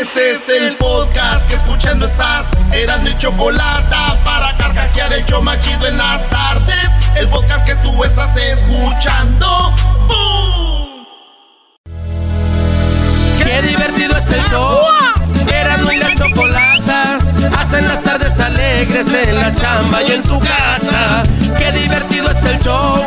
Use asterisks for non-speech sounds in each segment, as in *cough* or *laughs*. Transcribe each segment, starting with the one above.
Este es el podcast que escuchando estás. Eran mi chocolate para carcajear el yo machido en las tardes. El podcast que tú estás escuchando. ¡Bum! Qué divertido está el show. Eran y la chocolata. Hacen las tardes alegres en la chamba y en su casa. Qué divertido está el show.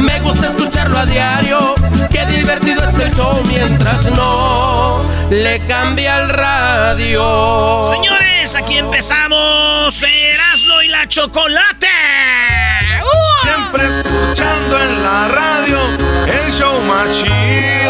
Me gusta escucharlo a diario. Qué divertido es el show mientras no le cambia el radio. Señores, aquí empezamos Erasmo y la Chocolate. Siempre escuchando en la radio el show más chido.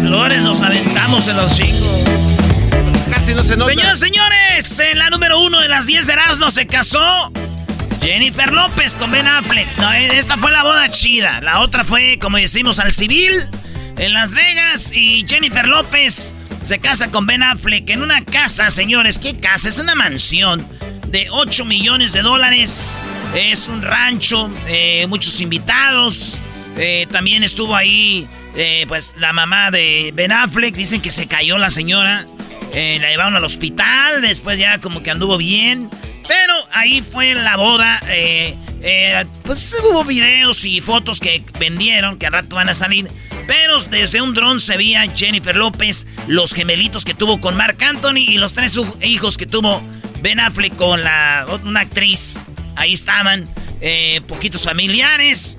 ¿Cuántas flores nos aventamos en los chingos? Casi no se nota. Señores, señores, en la número uno de las 10 de Erasmo se casó Jennifer López con Ben Affleck. No, esta fue la boda chida. La otra fue, como decimos, al civil en Las Vegas. Y Jennifer López se casa con Ben Affleck en una casa, señores. ¿Qué casa? Es una mansión de 8 millones de dólares. Es un rancho, eh, muchos invitados. Eh, también estuvo ahí, eh, pues, la mamá de Ben Affleck. Dicen que se cayó la señora. Eh, la llevaron al hospital. Después ya como que anduvo bien. Pero ahí fue la boda. eh, pues hubo videos y fotos que vendieron, que al rato van a salir. Pero desde un dron se veía Jennifer López, los gemelitos que tuvo con Mark Anthony y los tres hijos que tuvo Ben Affleck con la, una actriz. Ahí estaban, poquitos familiares.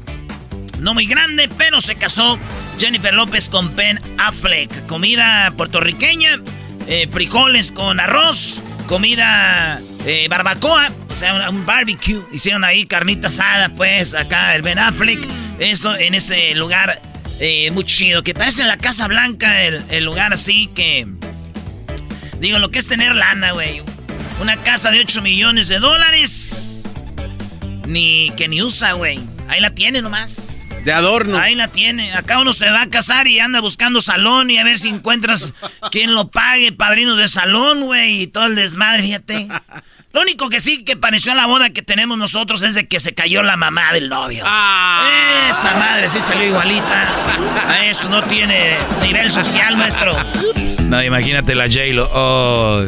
No muy grande, pero se casó Jennifer López con Ben Affleck. Comida puertorriqueña, eh, frijoles con arroz, comida eh, barbacoa, o sea, un, barbecue. Hicieron ahí carnita asada, pues, acá el Ben Affleck. Eso en ese lugar eh, muy chido, que parece la Casa Blanca, el, el lugar así que... Digo, lo que es tener lana, güey. Una casa de 8 millones de dólares. Ni que ni usa, güey. Ahí la tiene nomás. De adorno. Ahí la tiene. Acá uno se va a casar y anda buscando salón y a ver si encuentras quien lo pague, padrinos de salón, güey, y todo el desmadre, fíjate. Lo único que sí que pareció a la boda que tenemos nosotros es de que se cayó la mamá del novio. Ah. Esa madre sí salió igualita. A eso no tiene nivel social, maestro. No, imagínate la J-Lo. Oh,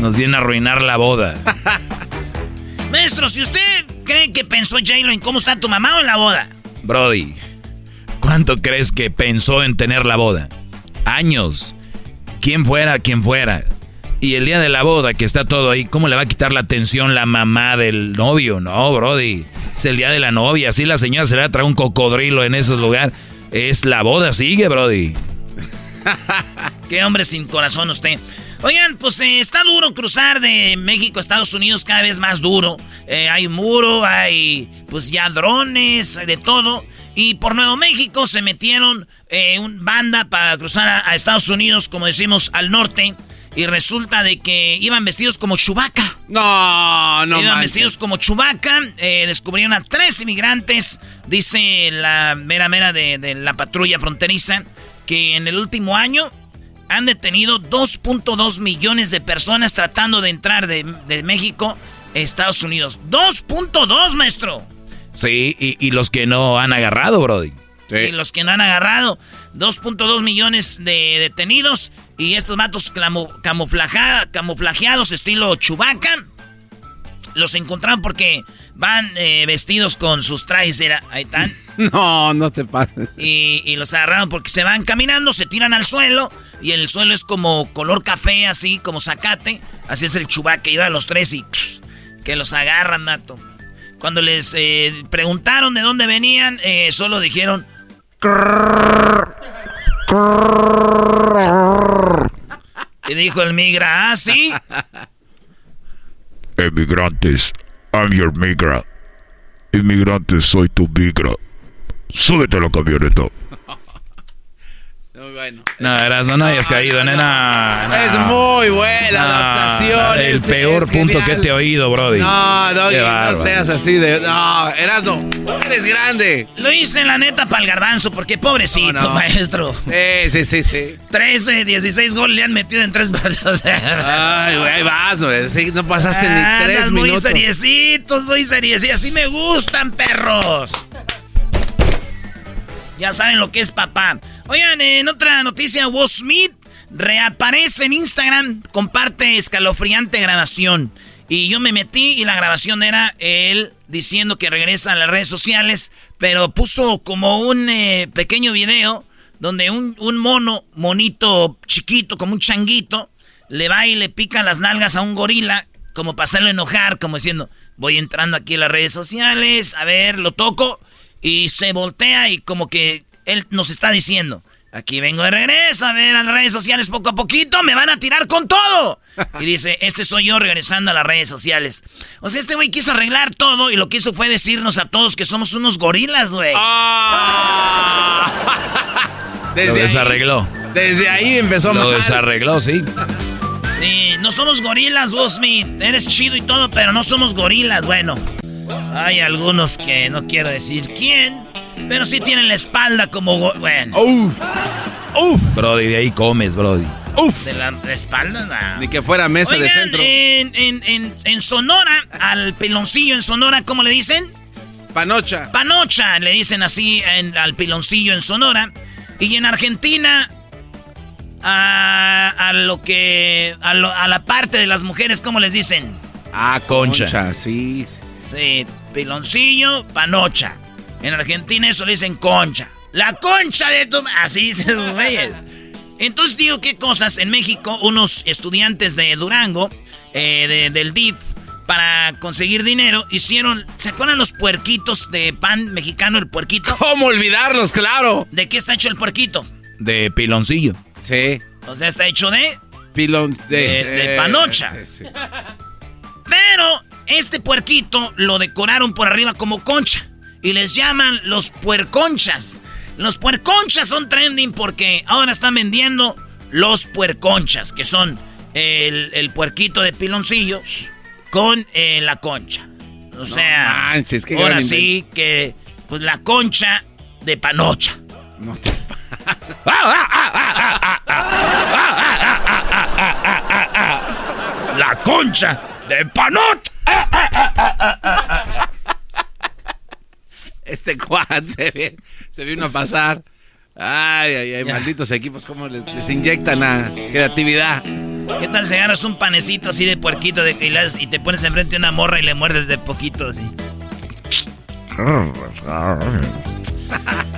nos viene a arruinar la boda. *laughs* Maestro, si usted cree que pensó J-Lo en cómo está tu mamá o en la boda. Brody, ¿cuánto crees que pensó en tener la boda? Años. Quien fuera, quien fuera. Y el día de la boda, que está todo ahí, ¿cómo le va a quitar la atención la mamá del novio? No, Brody. Es el día de la novia. Así la señora se le va a traer un cocodrilo en ese lugar. Es la boda, sigue, Brody. Qué hombre sin corazón usted. Oigan, pues eh, está duro cruzar de México a Estados Unidos, cada vez más duro. Eh, hay muro, hay pues ya drones, de todo. Y por Nuevo México se metieron eh, un banda para cruzar a, Estados Unidos, como decimos, al norte. Y resulta de que iban vestidos como Chubaca. No, no Iban vestidos como Chubaca. descubrieron a tres inmigrantes, dice la mera mera de, de la patrulla fronteriza, que en el último año han detenido 2.2 millones de personas tratando de entrar de, México a Estados Unidos. 2.2, maestro. Sí, y, los que no han agarrado, Brody. Y los que no han agarrado. 2.2 millones de detenidos. Y estos matos camuflajeados estilo Chubaca. Los encontraron porque van eh, vestidos con sus trajes. Era, ahí están. *laughs* No, no te pases. Y, y, los agarraron porque se van caminando, se tiran al suelo. Y el suelo es como color café, así como zacate. Así es el chubaque. Iba a los tres y que los agarran, Nato. Cuando les eh, preguntaron de dónde venían, eh, solo dijeron. Y dijo el migra, ah, sí. *laughs* Emigrantes, I'm your migra. Inmigrantes, soy tu migra. Súbete a la camioneta. *laughs* Bueno. No, eras, no, no hayas caído, nena. Es muy buena adaptación. El peor punto que te he oído, Brody. No, Doggy, no seas así de. No, Erasno, eres grande. Lo hice la neta para el garbanzo, porque pobrecito, maestro. Sí, sí, sí, sí. 13, 16 goles le han metido en tres *laughs* partidos. Ay, güey, ahí vas, güey. Sí, no pasaste ni tres minutos. Muy seriecitos, muy seriecitos. Así me gustan, perros. Ya saben lo que es papá. Oigan, en otra noticia, Will Smith reaparece en Instagram, comparte escalofriante grabación. Y yo me metí y la grabación era él diciendo que regresa a las redes sociales, pero puso como un eh, pequeño video donde un, un, mono, monito chiquito, como un changuito, le va y le pica las nalgas a un gorila, como para hacerlo enojar, como diciendo, voy entrando aquí a las redes sociales, a ver, lo toco, y se voltea y como que él nos está diciendo, aquí vengo de regreso a ver a las redes sociales poco a poquito, me van a tirar con todo. Y dice, este soy yo regresando a las redes sociales. O sea, este güey quiso arreglar todo y lo que hizo fue decirnos a todos que somos unos gorilas, güey. Ah. *laughs* Desde lo desarregló. desde ahí empezó Lo desarregló, sí. Sí, no somos gorilas, Smith. Eres chido y todo, pero no somos gorilas. Bueno, hay algunos que no quiero decir quién, pero sí tienen la espalda como... Bueno. Uf. Uf. Brody, de ahí comes, Brody. Uf. De la, espalda, nada. Ni que fuera mesa de centro. En, en, en, Sonora, al piloncillo en Sonora, ¿cómo le dicen? Panocha. Panocha, le dicen así al piloncillo en Sonora. Y en Argentina, a, a lo que. A, a, la parte de las mujeres, ¿cómo les dicen? Ah, concha. Concha, sí. Sí, piloncillo, panocha. En Argentina eso le dicen concha. La concha de tu... Así se güeyes. Entonces digo, ¿qué cosas? En México, unos estudiantes de Durango, eh, del DIF, para conseguir dinero, hicieron... ¿Se acuerdan los puerquitos de pan mexicano, el puerquito? ¿Cómo olvidarlos, claro? ¿De qué está hecho el puerquito? De piloncillo. Sí. O sea, está hecho de... Pilon... De, de, panocha. Sí, sí. Pero este puerquito lo decoraron por arriba como concha y les llaman los puerconchas. Los puerconchas son trending porque ahora están vendiendo los puerconchas, que son el, puerquito de piloncillo con eh, la concha. O sea, ahora sí que pues la concha de panocha. No te *laughs* La concha de panocha. *laughs* Este cuate *laughs* se vino a pasar. Ay, ay, ay, malditos equipos, cómo les, inyectan a creatividad. ¿Qué tal si agarras un panecito así de puerquito de, y, y te pones enfrente a una morra y le muerdes de poquito así? *laughs*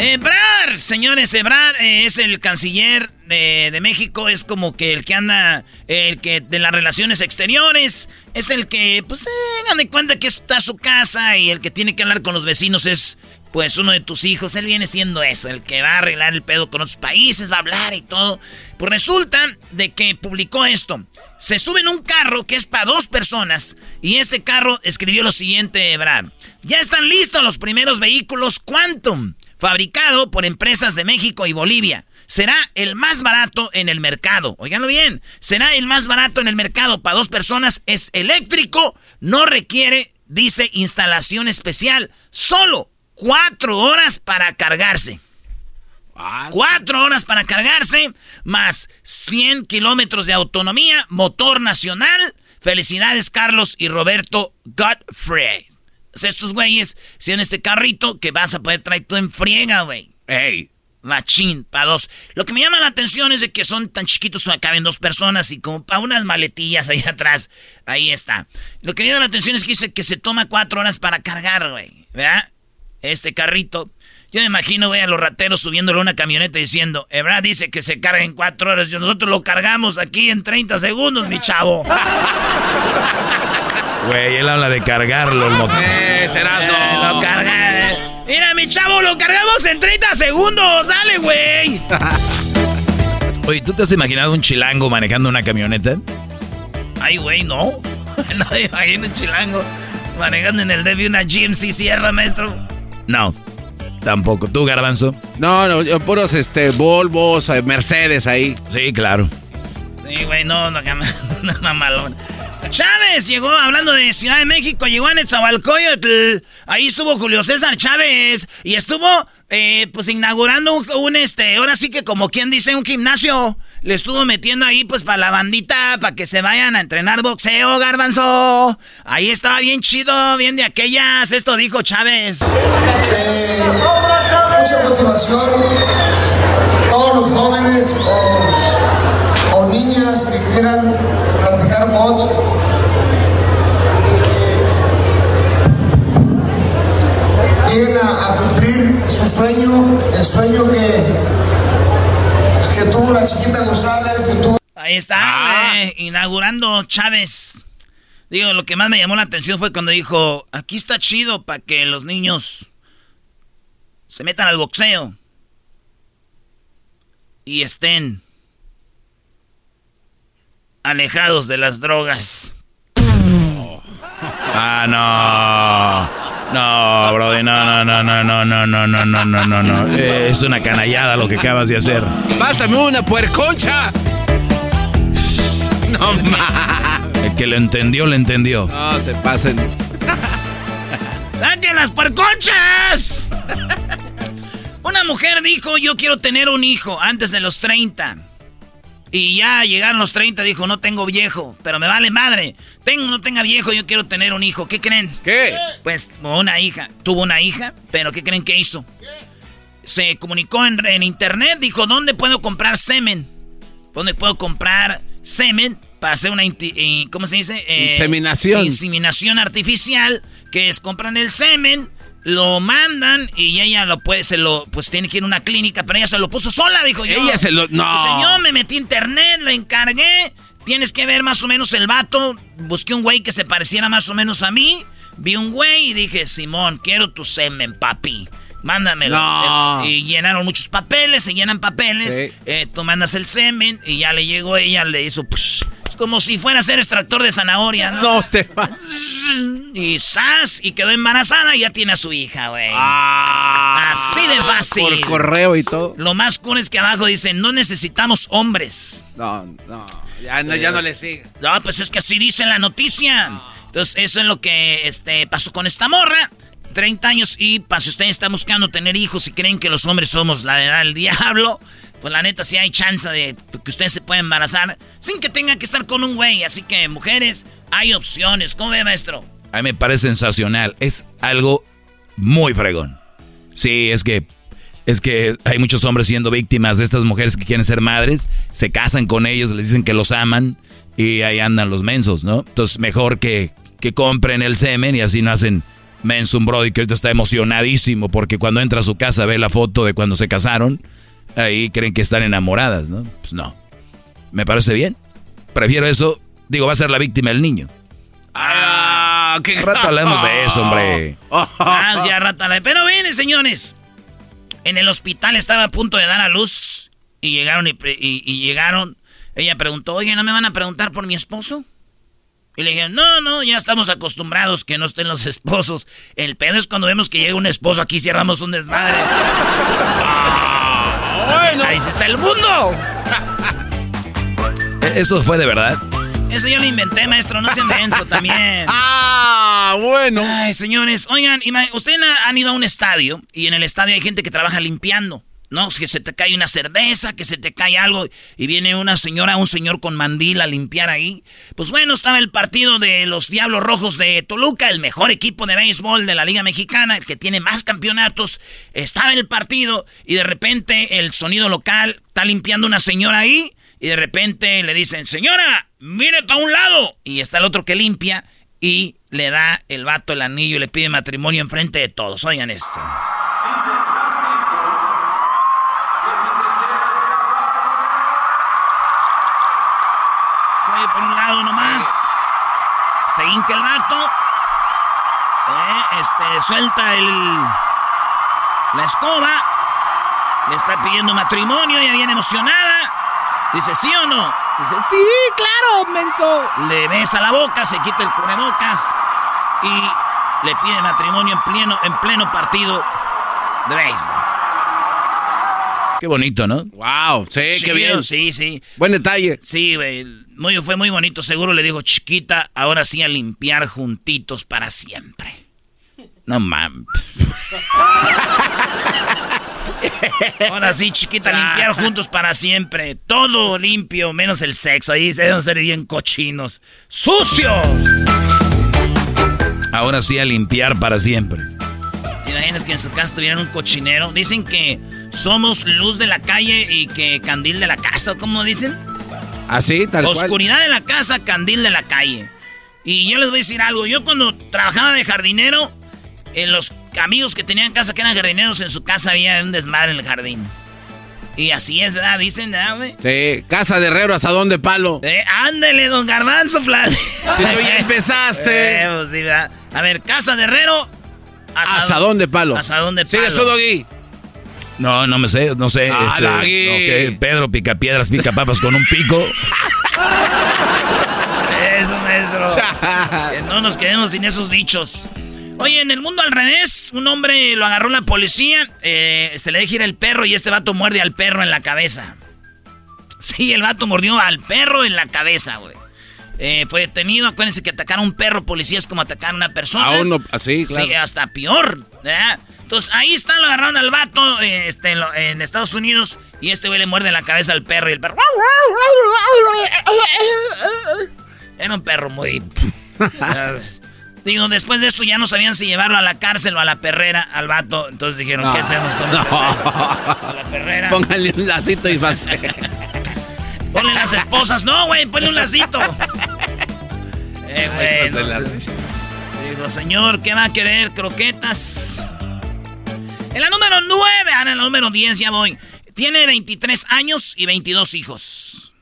Ebrar, señores, Ebrar eh, es el canciller de, México es como que el que anda, el que de las relaciones exteriores, es el que, pues, eh, de cuenta que está su casa y el que tiene que hablar con los vecinos es, pues, uno de tus hijos. Él viene siendo eso, el que va a arreglar el pedo con otros países, va a hablar y todo. Pues resulta de que publicó esto. Se sube en un carro que es para dos personas y este carro escribió lo siguiente, Brad. Ya están listos los primeros vehículos Quantum, fabricado por empresas de México y Bolivia será el más barato en el mercado. Óiganlo bien, será el más barato en el mercado para dos personas, es eléctrico, no requiere, dice, instalación especial, solo cuatro horas para cargarse. Ah, cuatro horas para cargarse, más 100 kilómetros de autonomía, motor nacional. Felicidades, Carlos y Roberto Godfrey. Estos güeyes, si en este carrito que vas a poder traer todo en friega, güey. Ey, Machín, para dos. Lo que me llama la atención es de que son tan chiquitos, caben dos personas y como para unas maletillas ahí *laughs* atrás. Ahí está. Lo que me llama la atención es que dice que se toma cuatro horas para cargar, güey. ¿Verdad? Este carrito. Yo me imagino, güey, a los rateros subiéndole una camioneta diciendo, Ebra dice que se carga en cuatro horas. Yo, nosotros lo cargamos aquí en 30 segundos, mi chavo. *laughs* Güey, él habla de cargarlo, el motor. Eh, serás no. Lo carga. Eh. Mira, mi chavo, lo cargamos en 30 segundos. Dale, güey. *laughs* Oye, ¿tú te has imaginado un chilango manejando una camioneta? Ay, güey, no. *laughs* No me imagino un chilango manejando en el DV una GMC Sierra, maestro. No, tampoco. ¿Tú, Garbanzo? No, no, puros este, Volvos, eh, Mercedes ahí. Sí, claro. Sí, güey, no, no, *laughs* no, mamalón. Chávez llegó, hablando de Ciudad de México, llegó a Netzahualcoyotl. Ahí estuvo Julio César Chávez y estuvo, eh, pues, inaugurando un, este, ahora sí que como quien dice, un gimnasio. Le estuvo metiendo ahí, pues, para la bandita, para que se vayan a entrenar boxeo, garbanzo. Ahí estaba bien chido, bien de aquellas. Esto dijo Chávez. Eh, mucha motivación. Todos los jóvenes o niñas que quieran practicar box vienen a, cumplir su sueño, el sueño que, que tuvo la chiquita González, que tuvo... Ahí está, ah. inaugurando Chávez. Digo, lo que más me llamó la atención fue cuando dijo, aquí está chido para que los niños se metan al boxeo y estén alejados de las drogas. Ah, no. No, Brody, no, no, no, no, no, no, no, no, no, no, no, no. Es una canallada lo que acabas de hacer. Pásame una puerconcha. No más. El que lo entendió, lo entendió. No, se pasen. ¡Saquen las puerconchas! Una mujer dijo, yo quiero tener un hijo antes de los 30. Y ya llegaron los 30, dijo, no tengo viejo, pero me vale madre. Tengo no tenga viejo, yo quiero tener un hijo. ¿Qué creen? ¿Qué? Pues una hija. Tuvo una hija, pero ¿qué creen que hizo? Se comunicó en, en internet, dijo, ¿dónde puedo comprar semen? ¿Dónde puedo comprar semen para hacer una, eh, ¿cómo se dice? Eh, inseminación. Inseminación artificial, que es compran el semen lo mandan y ella lo puede, se lo, pues tiene que ir a una clínica, pero ella se lo puso sola, dijo yo. Ella se lo, no. Señor, me metí a internet, lo encargué, tienes que ver más o menos el vato, busqué un güey que se pareciera más o menos a mí, vi un güey y dije, Simón, quiero tu semen, papi. Mándamelo. No. Y llenaron muchos papeles, se llenan papeles. Eh, tú mandas el semen y ya le llegó ella, le hizo pues, como si fuera a ser extractor de zanahoria, ¿no? No te vas. Y ¡zas! Y quedó embarazada y ya tiene a su hija, güey. Ah, Así de fácil. Por correo y todo. Lo más cool es que abajo dicen, no necesitamos hombres. No, no. Ya no, ya no le sigue. No, pues es que así dice la noticia. Entonces, eso es lo que este, pasó con esta morra. 30 años y para si ustedes están buscando tener hijos y creen que los hombres somos la edad del diablo, pues la neta sí hay chance de que ustedes se puedan embarazar sin que tengan que estar con un güey. Así que, mujeres, hay opciones. ¿Cómo ve, maestro? A mí me parece sensacional. Es algo muy fregón. Sí, es que es que hay muchos hombres siendo víctimas de estas mujeres que quieren ser madres, se casan con ellos, les dicen que los aman y ahí andan los mensos, ¿no? Entonces mejor que, que compren el semen y así no hacen menso un brody que ahorita está emocionadísimo porque cuando entra a su casa ve la foto de cuando se casaron ahí creen que están enamoradas, ¿no? Pues no. Me parece bien. Prefiero eso. Digo, va a ser la víctima el niño. Ah, qué rato hablamos de eso, hombre. Ah, ya, rata. Pero viene, señores. En el hospital estaba a punto de dar a luz y llegaron y, y llegaron. Ella preguntó, oye, ¿no me van a preguntar por mi esposo? Y le dije, no, no, ya estamos acostumbrados que no estén los *laughs* esposos. El pedo es cuando vemos que llega un esposo aquí cerramos un desmadre. *laughs* Ah, bueno. Ahí está el mundo. ¿E-, ¿Eso fue de verdad? Eso yo lo inventé, maestro, no se menso también. *laughs* ah, bueno. Ay, señores, oigan, ustedes han ido a un estadio y en el estadio hay gente que trabaja limpiando. ¿No? Que se te cae una cerveza, que se te cae algo y viene una señora, un señor con mandil a limpiar ahí. Pues bueno, estaba el partido de los Diablos Rojos de Toluca, el mejor equipo de béisbol de la Liga Mexicana, el que tiene más campeonatos. Estaba el partido y de repente el sonido local está limpiando una señora ahí y de repente le dicen, señora, mire para un lado. Y está el otro que limpia y le da el vato el anillo y le pide matrimonio enfrente de todos. Oigan esto. Lado nomás. Se hinca el vato. Eh, este, suelta el. La escoba. Le está pidiendo matrimonio, ya viene emocionada. Dice, ¿sí o no? Dice, sí, claro, menso. Le besa la boca, se quita el cubrebocas y le pide matrimonio en pleno, en pleno partido de béisbol. Qué bonito, ¿no? Wow, sí, qué bien. Sí, sí. Buen detalle. Sí, Muy, fue muy bonito. Seguro le dijo, chiquita, ahora sí a limpiar juntitos para siempre. No mames. *laughs* Ahora sí, chiquita, limpiar juntos para siempre. Todo limpio, menos el sexo. Ahí se deben ser bien cochinos. ¡Sucios! Ahora sí a limpiar para siempre. ¿Te imaginas que en su casa tuvieran un cochinero? Dicen que somos luz de la calle y que candil de la casa, ¿cómo dicen? Así, tal cual. Oscuridad de la casa, candil de la calle. Y yo les voy a decir algo. Yo cuando trabajaba de jardinero, en los amigos que tenían casa que eran jardineros, en su casa había un desmadre en el jardín. Y así es, ¿verdad? Dicen, ¿verdad, güey? Sí, casa de herrero, asadón de palo. Eh, ándele, don Garbanzo, Flash. ya empezaste. *laughs* Eh, pues, a ver, casa de herrero, asadón, de palo. Asadón de palo. Sigue eso, Doggy. No, no me sé, no sé. Ah, este, Pedro pica piedras, pica papas con un pico. Eso, maestro. no nos quedemos sin esos dichos. Oye, en el mundo al revés, un hombre lo agarró la policía, eh, se le deja ir el perro y este vato muerde al perro en la cabeza. Sí, el vato mordió al perro en la cabeza, güey. Eh, fue detenido, acuérdense que atacar a un perro policía es como atacar a una persona. A uno, así, claro. Sí, hasta peor, ¿verdad? Entonces ahí está, lo agarraron al vato este, en, Estados Unidos y este güey le muerde la cabeza al perro y el perro. Era un perro muy. *laughs* Digo, después de esto ya no sabían si llevarlo a la cárcel o a la perrera al vato. Entonces dijeron, ¿qué hacemos con *laughs* no. A la perrera. Póngale un lacito y pase. *laughs* Ponle las esposas. No, güey, ponle un lacito. eh, güey. Digo, señor, ¿qué va a querer? ¿Croquetas? En la número 9, ahora en la número 10 ya voy. Tiene 23 años y 22 hijos.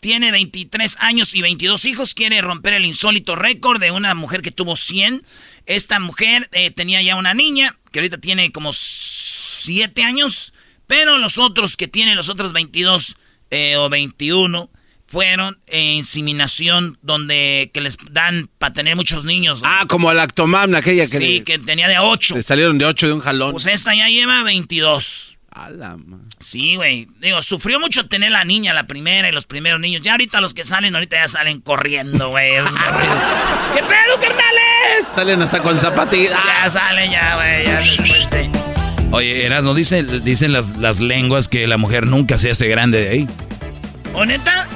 Tiene 23 años y 22 hijos. Quiere romper el insólito récord de una mujer que tuvo 100. Esta mujer eh, tenía ya una niña que ahorita tiene como 7 años. Pero los otros que tienen, los otros 22 eh, o 21, fueron en inseminación donde que les dan para tener muchos niños. Ah, como la actomam, aquella que... Sí, que tenía de 8. Le salieron de 8 de un jalón. Pues esta ya lleva 22. A la Sí, güey. Digo, sufrió mucho tener la niña, la primera y los primeros niños. Ya ahorita los que salen, ahorita ya salen corriendo, güey. *laughs* ¿Qué pedo, carnales? Salen hasta con zapatillas. Ya salen ya, güey. Ya después de... Oye, Erasmo, dicen, dicen las, las lenguas que la mujer nunca se hace grande de ahí. ¿O neta?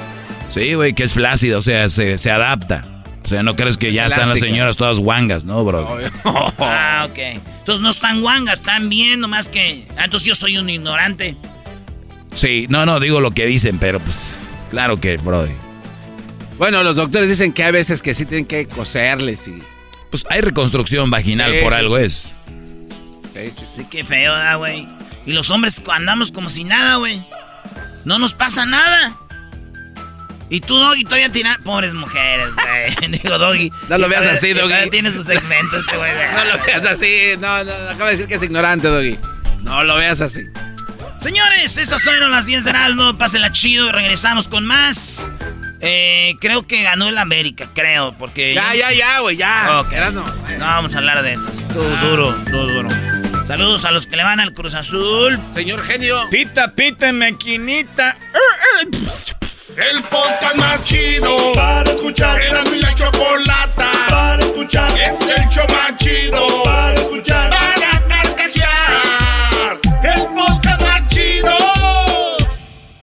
Sí, güey, que es flácida, o sea, se, se adapta. O sea, no crees que ya están las señoras todas guangas, ¿no, bro? *laughs* ah, ok. Entonces no están guangas, están bien, nomás que... Ah, entonces yo soy un ignorante. Sí, no, no, digo lo que dicen, pero pues... Claro que, bro. Bueno, los doctores dicen que hay veces que sí tienen que coserles y... Pues hay reconstrucción vaginal, por algo es. Sí, sí, sí. qué feo, güey? Y los hombres andamos como si nada, güey. No nos pasa nada. Y tú, Doggy, todavía tienes... Pobres mujeres, güey. *laughs* Digo, Doggy. No lo veas así, Doggy. Tiene su segmento este güey. *laughs* No lo veas así. No, no, acaba de decir que es ignorante, Doggy. No lo veas así. Señores, esas fueron las 10 de Heraldo. Pásenla chido y regresamos con más. Eh, creo que ganó el América, creo, porque... Ya, ya, ya, güey, ya. no. no vamos a hablar de eso. Todo ah. duro, todo duro. Saludos a los que le van al Cruz Azul. Señor genio. Pita, pita, mequinita. El podcast más chido para escuchar. Era mi la chocolata para escuchar. Es el show más chido para escuchar. Para carcajear. El podcast más chido.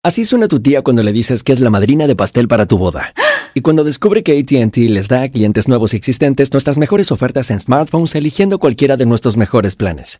Así suena tu tía cuando le dices que es la madrina de pastel para tu boda. Y cuando descubre que ATT les da a clientes nuevos y existentes nuestras mejores ofertas en smartphones eligiendo cualquiera de nuestros mejores planes.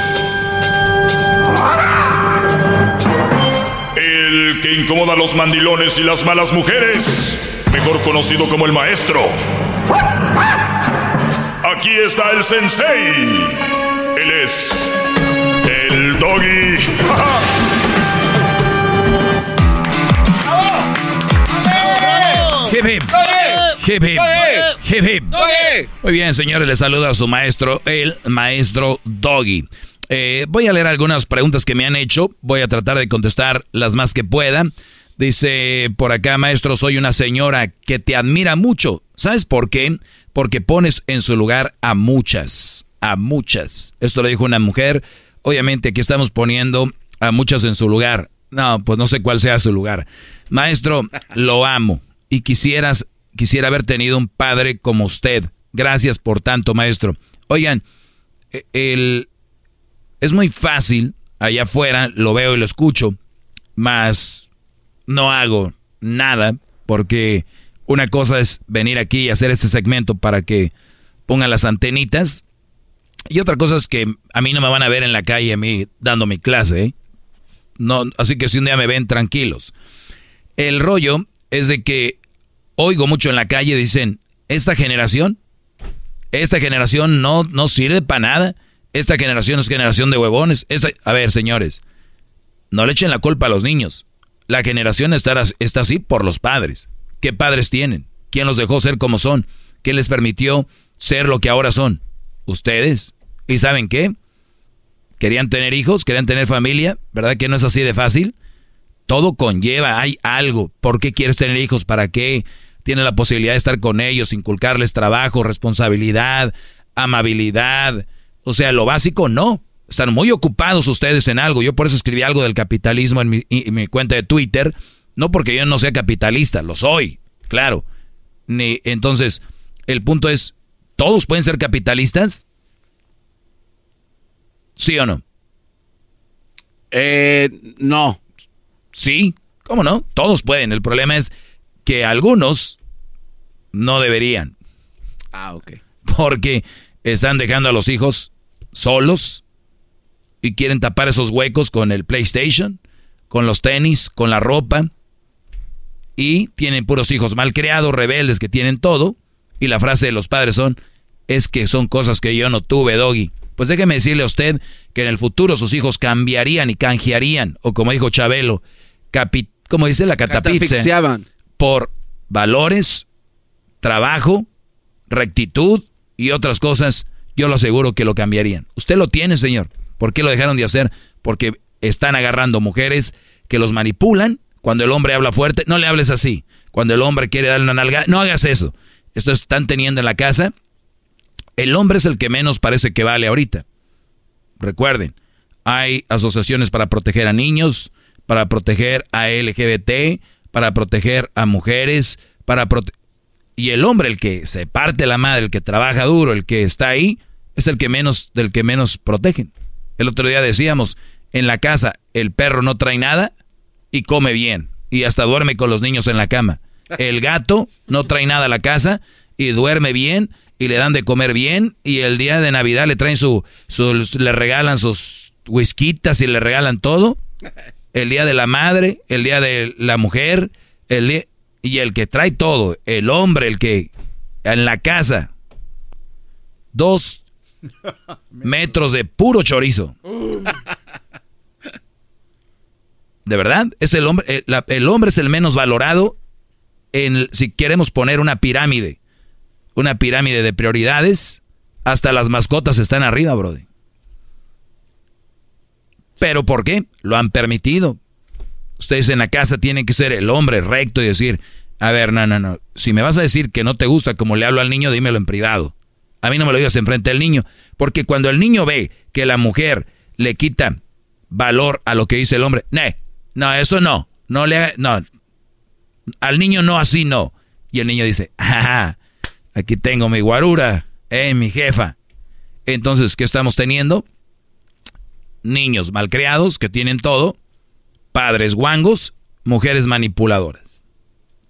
El que incomoda a los mandilones y las malas mujeres, mejor conocido como el maestro. Aquí está el sensei. Él es el doggy. *laughs* Hip hip. Hip hip. Hip hip. Muy bien, señores, le saluda a su maestro, el maestro Doggy. Eh, voy a leer algunas preguntas que me han hecho. Voy a tratar de contestar las más que pueda. Dice por acá, maestro, soy una señora que te admira mucho. ¿Sabes por qué? Porque pones en su lugar a muchas, a muchas. Esto lo dijo una mujer. Obviamente aquí estamos poniendo a muchas en su lugar. No, pues no sé cuál sea su lugar. Maestro, lo amo y quisieras, quisiera haber tenido un padre como usted. Gracias por tanto, maestro. Oigan, e, el, es muy fácil, allá afuera lo veo y lo escucho, mas no hago nada porque una cosa es venir aquí y hacer este segmento para que pongan las antenitas y otra cosa es que a mí no me van a ver en la calle a mí dando mi clase, ¿eh? No, así que si un día me ven tranquilos. El rollo es de que oigo mucho en la calle dicen, esta generación, esta generación no, no sirve para nada esta generación es generación de huevones. a ver, señores, no le echen la culpa a los niños. La generación está, así por los padres. ¿Qué padres tienen? ¿Quién los dejó ser como son? ¿Qué les permitió ser lo que ahora son? Ustedes. ¿Y saben qué? Querían tener hijos, querían tener familia, ¿verdad que no es así de fácil? Todo conlleva, hay algo. ¿Por qué quieres tener hijos? ¿Para qué? Tienes la posibilidad de estar con ellos, inculcarles trabajo, responsabilidad, amabilidad, o sea, lo básico no. Están muy ocupados ustedes en algo. Yo por eso escribí algo del capitalismo en mi, cuenta de Twitter. No porque yo no sea capitalista, lo soy, claro. Ni, entonces, el punto es, ¿todos pueden ser capitalistas? ¿Sí o no? Eh, no. Sí, ¿cómo no? Todos pueden. El problema es que algunos no deberían. Ah, ok. Porque están dejando a los hijos solos y quieren tapar esos huecos con el PlayStation, con los tenis, con la ropa. Y tienen puros hijos mal creados, rebeldes, que tienen todo. Y la frase de los padres son, es que son cosas que yo no tuve, Doggy. Pues déjeme decirle a usted que en el futuro sus hijos cambiarían y canjearían, o como dijo Chabelo, como dice la catapixia, por valores, trabajo, rectitud y otras cosas, yo lo aseguro que lo cambiarían. Usted lo tiene, señor. ¿Por qué lo dejaron de hacer? Porque están agarrando mujeres que los manipulan. Cuando el hombre habla fuerte, no le hables así. Cuando el hombre quiere darle una nalga, no hagas eso. Esto están teniendo en la casa. El hombre es el que menos parece que vale ahorita. Recuerden, hay asociaciones para proteger a niños, para proteger a LGBT, para proteger a mujeres, para y el hombre, el que se parte la madre, el que trabaja duro, el que está ahí, es el que menos, del que menos protegen. El otro día decíamos, en la casa el perro no trae nada y come bien y hasta duerme con los niños en la cama. El gato no trae nada a la casa y duerme bien y le dan de comer bien y el día de Navidad le traen su, le regalan sus whiskitas y le regalan todo. El día de la madre, el día de la mujer, el y el que trae todo, el hombre, el que en la casa, dos *laughs* metros de puro chorizo. *laughs* De verdad, es el hombre, el, eh, el hombre es el menos valorado en, si queremos poner una pirámide, una pirámide de prioridades, hasta las mascotas están arriba, brody. ¿Pero por qué? Lo han permitido. Ustedes en la casa tienen que ser el hombre recto y decir, a ver, no, no, no, si me vas a decir que no te gusta como le hablo al niño, dímelo en privado. A mí no me lo digas enfrente del niño, porque cuando el niño ve que la mujer le quita valor a lo que dice el hombre, no, no, eso no, no le no, al niño no así no. Y el niño dice, ajá, aquí tengo mi guarura, eh, mi jefa. Entonces, ¿qué estamos teniendo? Niños malcriados que tienen todo, padres guangos, mujeres manipuladoras.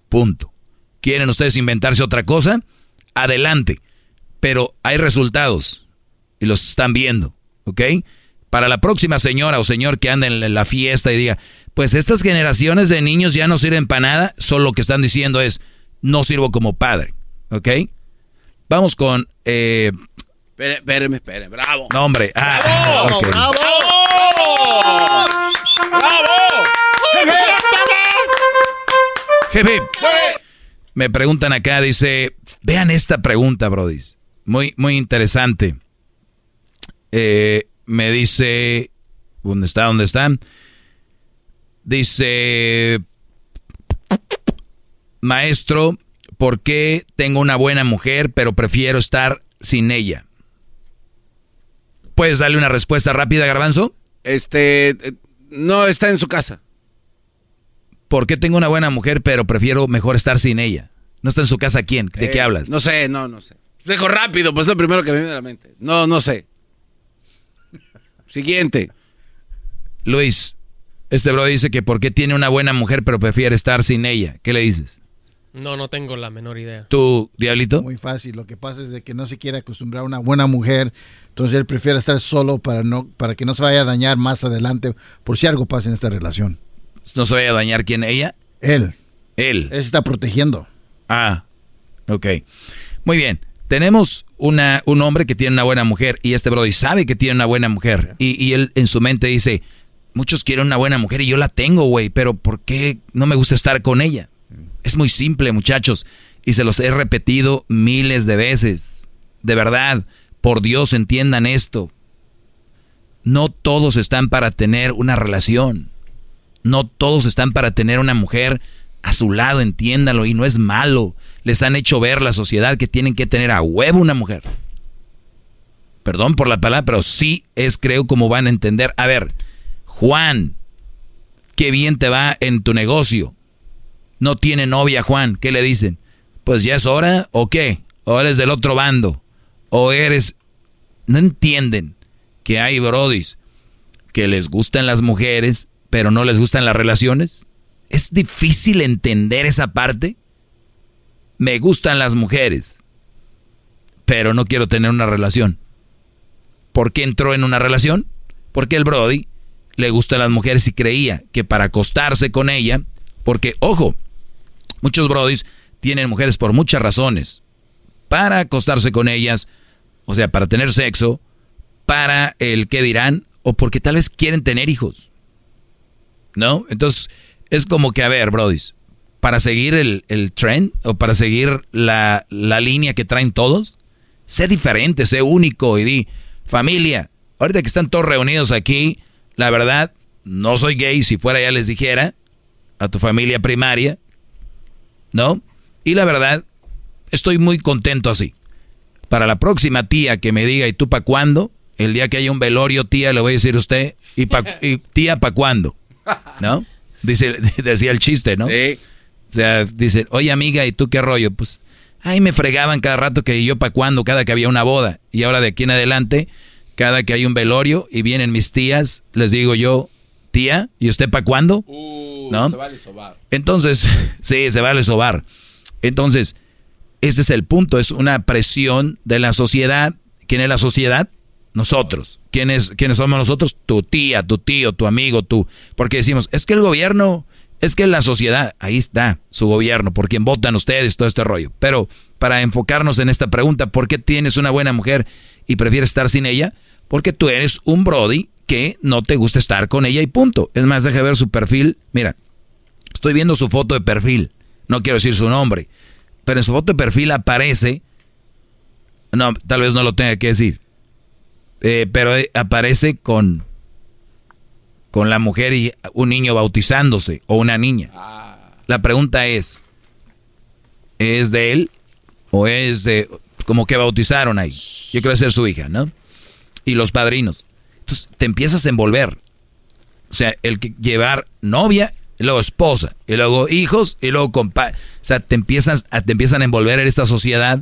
Punto. ¿Quieren ustedes inventarse otra cosa? Adelante pero hay resultados y los están viendo, ¿ok? Para la próxima señora o señor que anda en la fiesta y diga, pues estas generaciones de niños ya no sirven para nada, solo lo que están diciendo es, no sirvo como padre, ¿ok? Vamos con... Eh, espéreme, espéreme, bravo. No, hombre. Ah, ¡Bravo! ¡Bravo! ¡Bravo! Jefe. Me preguntan acá, dice, vean esta pregunta, brodis muy, muy interesante. Eh, me dice, ¿dónde está? ¿Dónde está? Dice, maestro, ¿por qué tengo una buena mujer pero prefiero estar sin ella? ¿Puedes darle una respuesta rápida, Garbanzo? Este, eh, no está en su casa. ¿Por qué tengo una buena mujer pero prefiero mejor estar sin ella? ¿No está en su casa quién? ¿De qué eh, hablas? No sé, no, no sé. Dejo rápido, pues es lo primero que me viene a la mente. No, no sé. Siguiente. Luis, este bro dice que por qué tiene una buena mujer pero prefiere estar sin ella. ¿Qué le dices? No, no tengo la menor idea. ¿Tú, Diablito? Muy fácil. Lo que pasa es de que no se quiere acostumbrar a una buena mujer. Entonces él prefiere estar solo para, no, para que no se vaya a dañar más adelante por si algo pasa en esta relación. ¿No se vaya a dañar quién? ¿Ella? Él. Él. Él está protegiendo. Ah, ok. Muy bien tenemos una, un hombre que tiene una buena mujer y este Brody sabe que tiene una buena mujer y, él en su mente dice, muchos quieren una buena mujer y yo la tengo, güey, pero ¿por qué no me gusta estar con ella? Es muy simple, muchachos, y se los he repetido miles de veces. De verdad, por Dios entiendan esto. No todos están para tener una relación. No todos están para tener una mujer a su lado, entiéndalo, y no es malo. Les han hecho ver la sociedad que tienen que tener a huevo una mujer. Perdón por la palabra, pero sí es, creo, como van a entender. A ver, Juan, qué bien te va en tu negocio. No tiene novia, Juan. ¿Qué le dicen? Pues ya es hora, ¿o qué? ¿O eres del otro bando? ¿O eres... No entienden que hay brodis que les gustan las mujeres, pero no les gustan las relaciones. Es difícil entender esa parte. Me gustan las mujeres, pero no quiero tener una relación. ¿Por qué entró en una relación? Porque el Brody le gustan las mujeres y creía que para acostarse con ella, porque, ojo, muchos Brodis tienen mujeres por muchas razones. Para acostarse con ellas o sea, para tener sexo, para el que dirán, o porque tal vez quieren tener hijos. ¿No? Entonces, es como que, a ver, brodis, para seguir el, el trend o para seguir la, la línea que traen todos, sé diferente, sé único y di, familia, ahorita que están todos reunidos aquí, la verdad, no soy gay, si fuera ya les dijera, a tu familia primaria, ¿no? Y la verdad, estoy muy contento así. Para la próxima tía que me diga, ¿y tú para cuándo? El día que haya un velorio, tía, le voy a decir a usted, ¿y, pa, *laughs* y tía para cuándo? ¿No? Dice, *laughs* decía el chiste, ¿no? Sí. O sea, dice, oye amiga, ¿y tú qué rollo? Pues, ay, me fregaban cada rato que yo para cuándo, cada que había una boda. Y ahora de aquí en adelante, cada que hay un velorio y vienen mis tías, les digo yo, tía, ¿y usted para cuándo? Uh, ¿No? Se vale sobar. Entonces, *laughs* sí, se vale sobar. Entonces, ese es el punto, es una presión de la sociedad. ¿Quién es la sociedad? Nosotros. ¿Quiénes, ¿Quiénes somos nosotros? Tu tía, tu tío, tu amigo, tú. Porque decimos, es que el gobierno, es que la sociedad, ahí está su gobierno, por quien votan ustedes, todo este rollo. Pero para enfocarnos en esta pregunta, ¿por qué tienes una buena mujer y prefieres estar sin ella? Porque tú eres un Brody que no te gusta estar con ella y punto. Es más, deja ver su perfil. Mira, estoy viendo su foto de perfil. No quiero decir su nombre. Pero en su foto de perfil aparece. No, tal vez no lo tenga que decir. Eh, pero eh, aparece con. Con la mujer y un niño bautizándose. O una niña. La pregunta es. ¿Es de él? ¿O es de. como que bautizaron ahí? Yo creo ser su hija, ¿no? Y los padrinos. Entonces te empiezas a envolver. O sea, el que llevar novia, y luego esposa, y luego hijos, y luego compadre. O sea, te empiezas a, te empiezan a envolver en esta sociedad.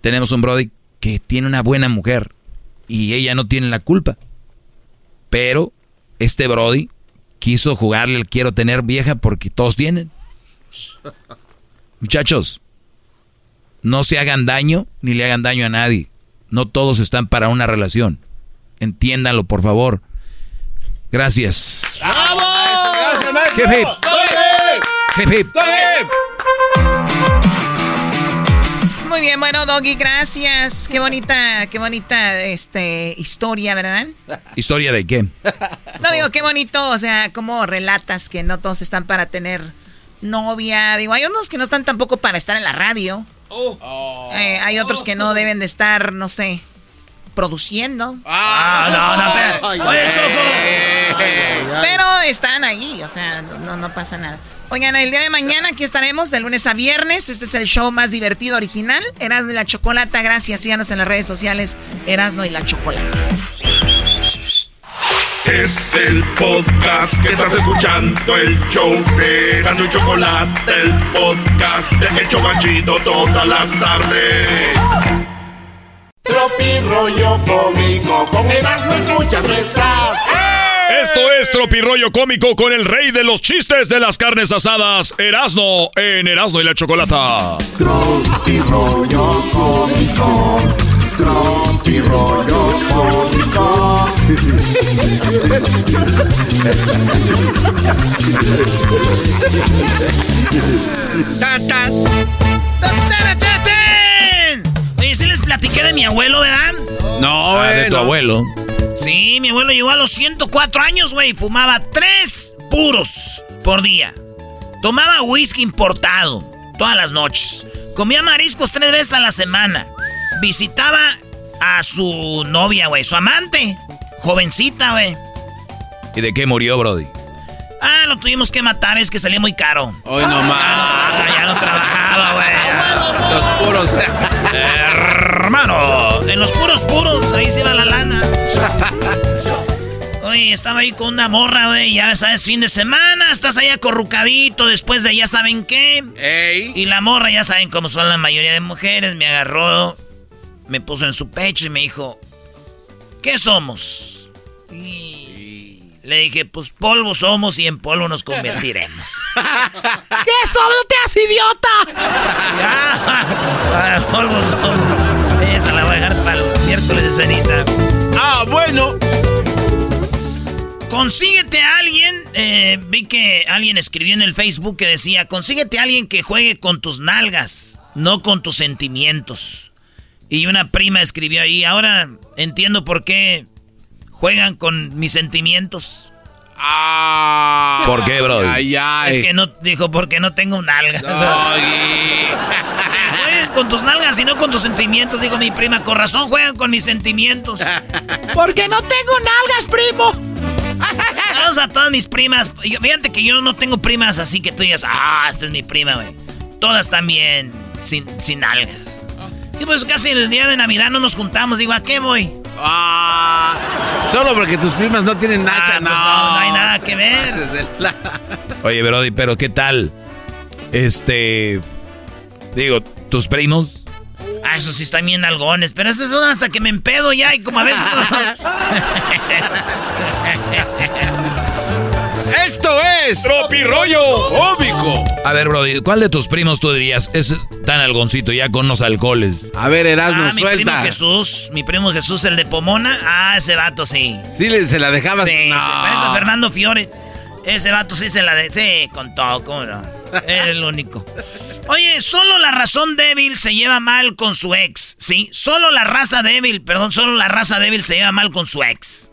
Tenemos un Brody que tiene una buena mujer y ella no tiene la culpa. Pero este Brody quiso jugarle el quiero tener vieja porque todos tienen. Muchachos, no se hagan daño ni le hagan daño a nadie. No todos están para una relación. Entiéndanlo, por favor. Gracias. ¡Bravo! Gracias, maestro. Hip, hip. Hip, hip. Muy bien, bueno, Doggy, gracias. Qué bonita, qué bonita este, historia, ¿verdad? ¿Historia de qué? No digo, qué bonito, o sea, como relatas que no todos están para tener novia. Digo, hay unos que no están tampoco para estar en la radio. Eh, hay otros que no deben de estar, no sé, produciendo. Ah, no, no. Oye, Choco. Pero están ahí, o sea, no, no pasa nada. Oigan, el día de mañana aquí estaremos de lunes a viernes. Este es el show más divertido original. Erasno y la Chocolata. Gracias. Síganos en las redes sociales. Erasno y la Chocolata. Es el podcast que estás escuchando, el show de Erasmo y Chocolate, el podcast de El Chobachito todas las tardes. Tropi rollo cómico, con Erasmo escuchas no estás. Esto es Tropirollo Cómico con el rey de los chistes de las carnes asadas, Erasno, en Erasno y la Chocolata. Tropi rollo cómico, tropi rollo cómico. Tan, tan. Oye, sí les platiqué de mi abuelo, ¿verdad? No, Ah, de tu no. abuelo. Sí, mi abuelo llegó a los 104 años, güey. Fumaba tres puros por día. Tomaba whisky importado todas las noches. Comía mariscos tres veces a la semana. Visitaba a su novia, güey, su amante. Jovencita, güey. ¿Y de qué murió, Brody? Ah, lo tuvimos que matar, es que salía muy caro. Hoy no más. Ah, ya no trabajaba, güey. Los puros. Hermano, en los puros puros, ahí se va la lana. *laughs* Oye, estaba ahí con una morra, güey, ya sabes, fin de semana, estás ahí acorrucadito después de ya saben qué. Ey. Y la morra, ya saben cómo son la mayoría de mujeres, me agarró, me puso en su pecho y me dijo, ¿qué somos? Y le dije, pues polvo somos y en polvo nos convertiremos. *laughs* *laughs* ¿Qué somos? ¡No te hagas idiota! Eh, vi que alguien escribió en el Facebook que decía: Consíguete a alguien que juegue con tus nalgas, no con tus sentimientos. Y una prima escribió ahí, ahora entiendo por qué juegan con mis sentimientos. Ah. ¿Por qué, bro? Ay, ay. Es que no, dijo, porque no tengo nalgas. *laughs* juegan con tus nalgas y no con tus sentimientos, dijo mi prima. Con razón juegan con mis sentimientos. *laughs* Porque no tengo nalgas, primo. Saludos a todas mis primas. Fíjate que yo no tengo primas así que tú digas, ah, esta es mi prima, güey. Todas también sin, sin nalgas. Y pues casi el día de Navidad no nos juntamos. Digo, ¿a qué voy? Ah, solo porque tus primas no tienen nacha, Ah, pues no, no hay nada que ver. Oye, Brody, pero ¿qué tal? Este. Digo, tus primos. Ah, esos sí están bien algones, pero esos son hasta que me empedo ya y como a veces... *laughs* Esto es Tropirollo cómico. A ver, Brody, ¿cuál de tus primos tú dirías es tan algoncito ya con los alcoholes? A ver, Erasmo, ah, mi primo suelta. Jesús, mi primo Jesús, el de Pomona. Ah, ese vato sí. Sí, le- se la dejabas. Sí, No. se parece a Fernando Fiore. Ese vato sí se la de... Sí, con todo, ¿cómo no? Es el único. Oye, solo la razón débil se lleva mal con su ex, ¿sí? Solo la raza débil, perdón, solo la raza débil se lleva mal con su ex.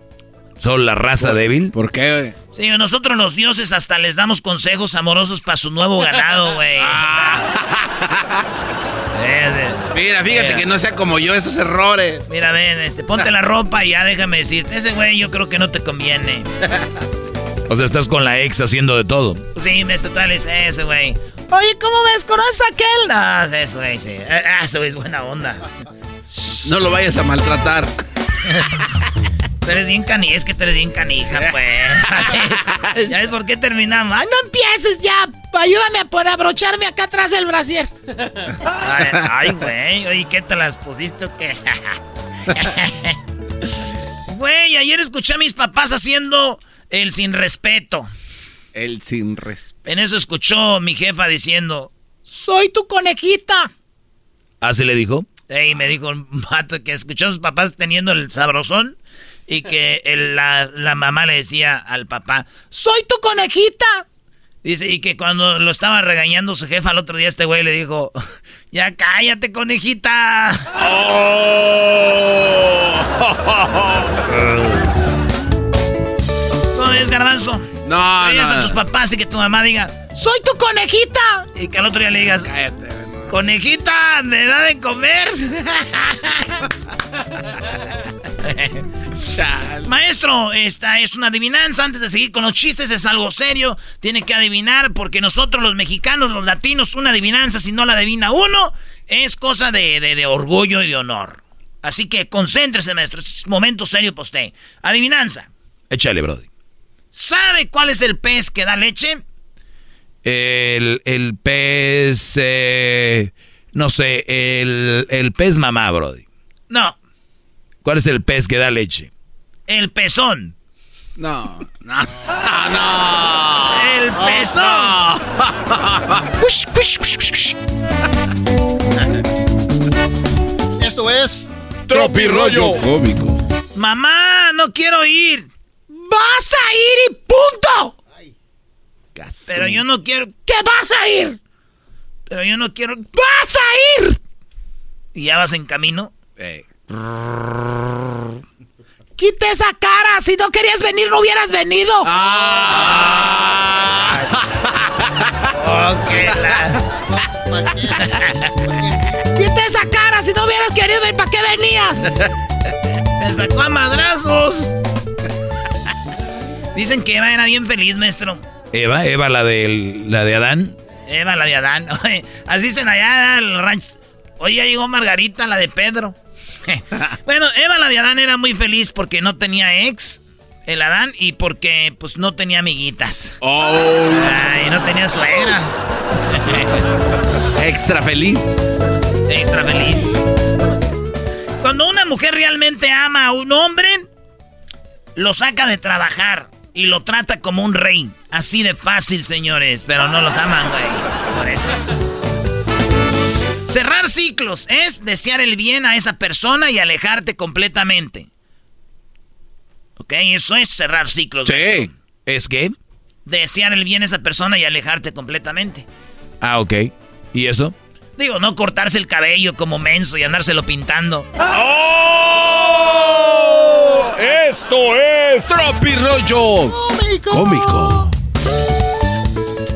¿Son la raza débil? ¿Por qué, güey? Sí, nosotros los dioses hasta les damos consejos amorosos para su nuevo ganado, güey. *laughs* Mira, fíjate Mira. que no sea como yo esos errores. Mira, ven, este, ponte la ropa y ya déjame decirte, ese güey yo creo que no te conviene. *laughs* O sea, estás con la ex haciendo de todo. Sí, me total es ese güey. Oye, ¿cómo ves? ¿Conoces a aquel? No, ese güey, sí. Ah, ese güey es buena onda. No lo vayas a maltratar. Tú eres bien canija, es que tú eres bien canija, pues. *laughs* ¿Ya ves por qué terminamos? Ay, no empieces ya. Ayúdame a poner abrocharme acá atrás del brasier. Ay, ay, güey. Oye, ¿qué te las pusiste o qué? *laughs* Güey, ayer escuché a mis papás haciendo el sin respeto. El sin respeto. En eso escuchó mi jefa diciendo, Soy tu conejita. ¿Así le dijo? Ey, me dijo un vato que escuchó a sus papás teniendo el sabrosón y que el- la, la mamá le decía al papá, Soy tu conejita. dice, y que cuando lo estaba regañando su jefa el otro día, este güey le dijo, *laughs* ya cállate, conejita. *laughs* ¿Cómo es, garbanzo? No, Le digas no. a tus papás y que tu mamá diga, Soy tu conejita. y que al otro día le digas, conejita, ¿me da de comer? *laughs* Maestro, esta es una adivinanza. Antes de seguir con los chistes, es algo serio. Tiene que adivinar porque nosotros, los mexicanos, los latinos, una adivinanza, si no la adivina uno, es cosa de, de- de orgullo y de honor. Así que concéntrese, maestro. Es momento serio para usted. Adivinanza. Échale, Brody. ¿Sabe cuál es el pez que da leche? El, el pez. eh, no sé, el, el pez mamá, Brody. No, ¿Cuál es el pez que da leche? el pezón. No, no, no. El pezón. *laughs* Esto es Tropirollo Cómico. Mamá, no quiero ir. Vas a ir y punto. Pero yo no quiero. ¿Qué vas a ir? Pero yo no quiero. ¡Vas a ir! ¿Y ya vas en camino? Eh, Quita esa cara. Si no querías venir, no hubieras venido. Quita esa cara. Si no hubieras querido venir, ¿para qué venías? Me sacó a madrazos. Dicen que Eva era bien feliz, maestro. Eva, Eva, la de, la de Adán. Eva, la de Adán. *laughs* Oye, Así dicen allá el rancho. Oye, ya llegó Margarita, la de Pedro. *laughs* bueno, Eva, la de Adán, era muy feliz porque no tenía ex, el Adán, y porque pues no tenía amiguitas. Oh, Ay, no tenía suegra. *laughs* extra feliz. Extra feliz. Cuando una mujer realmente ama a un hombre, lo saca de trabajar y lo trata como un rey. Así de fácil, señores, pero no los aman, güey. Por eso. Cerrar ciclos es desear el bien a esa persona y alejarte completamente. ¿Ok? Eso es cerrar ciclos. Sí. ¿Es qué? Desear el bien a esa persona y alejarte completamente. Ah, ok. ¿Y eso? Digo, no cortarse el cabello como menso y andárselo pintando. ¡Oh! Esto es Tropirollo Cómico.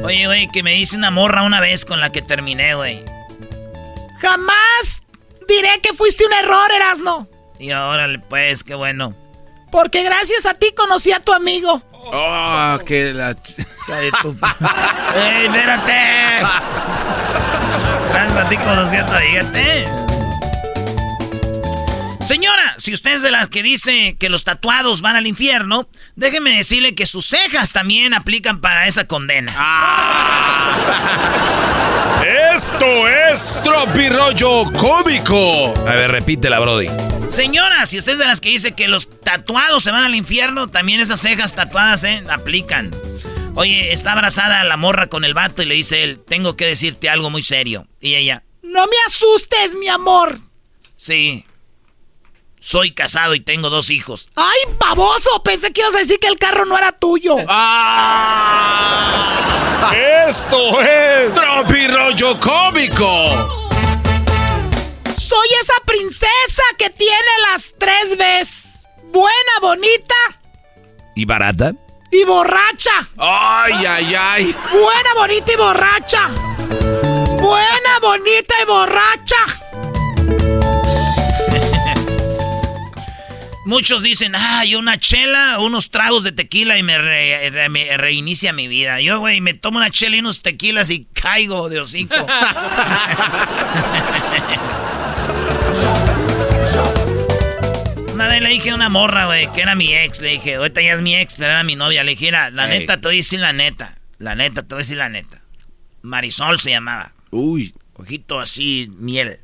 Oye, güey, que me dice una morra una vez con la que terminé, güey. Jamás diré que fuiste un error, Erasno. Y órale, pues, qué bueno. Porque gracias a ti conocí a tu amigo. Oh, que la... ¡Ey, espérate! Gracias a ti conocí a tu Señora, si usted es de las que dice que los tatuados van al infierno, déjeme decirle que sus cejas también aplican para esa condena. Ah. Esto es Tropirollo Cómico. A ver, repítela, Brody. Señora, si usted es de las que dice que los tatuados se van al infierno, también esas cejas tatuadas, ¿eh? Aplican. Oye, está abrazada la morra con el vato y le dice él, tengo que decirte algo muy serio. Y ella, no me asustes, mi amor. Sí, soy casado y tengo dos hijos. ¡Ay, baboso! Pensé que ibas a decir que el carro no era tuyo. *laughs* ¡Ah! ¡Esto es Rollo Cómico! Soy esa princesa que tiene las tres Bs. Buena, bonita. ¿Y barata? Y borracha. ¡Ay, ay, ay! Buena, bonita y borracha. Buena, bonita y borracha. Muchos dicen, ay, una chela, unos tragos de tequila y me, reinicia mi vida. Yo, güey, me tomo una chela y unos tequilas y caigo de hocico. *laughs* una vez le dije a una morra, güey, que era mi ex. Le dije, ahorita ya es mi ex, pero era mi novia. Le dije, la neta, te voy a decir la neta. La neta, te voy a decir la neta. Marisol se llamaba. Uy. Ojito así, miel.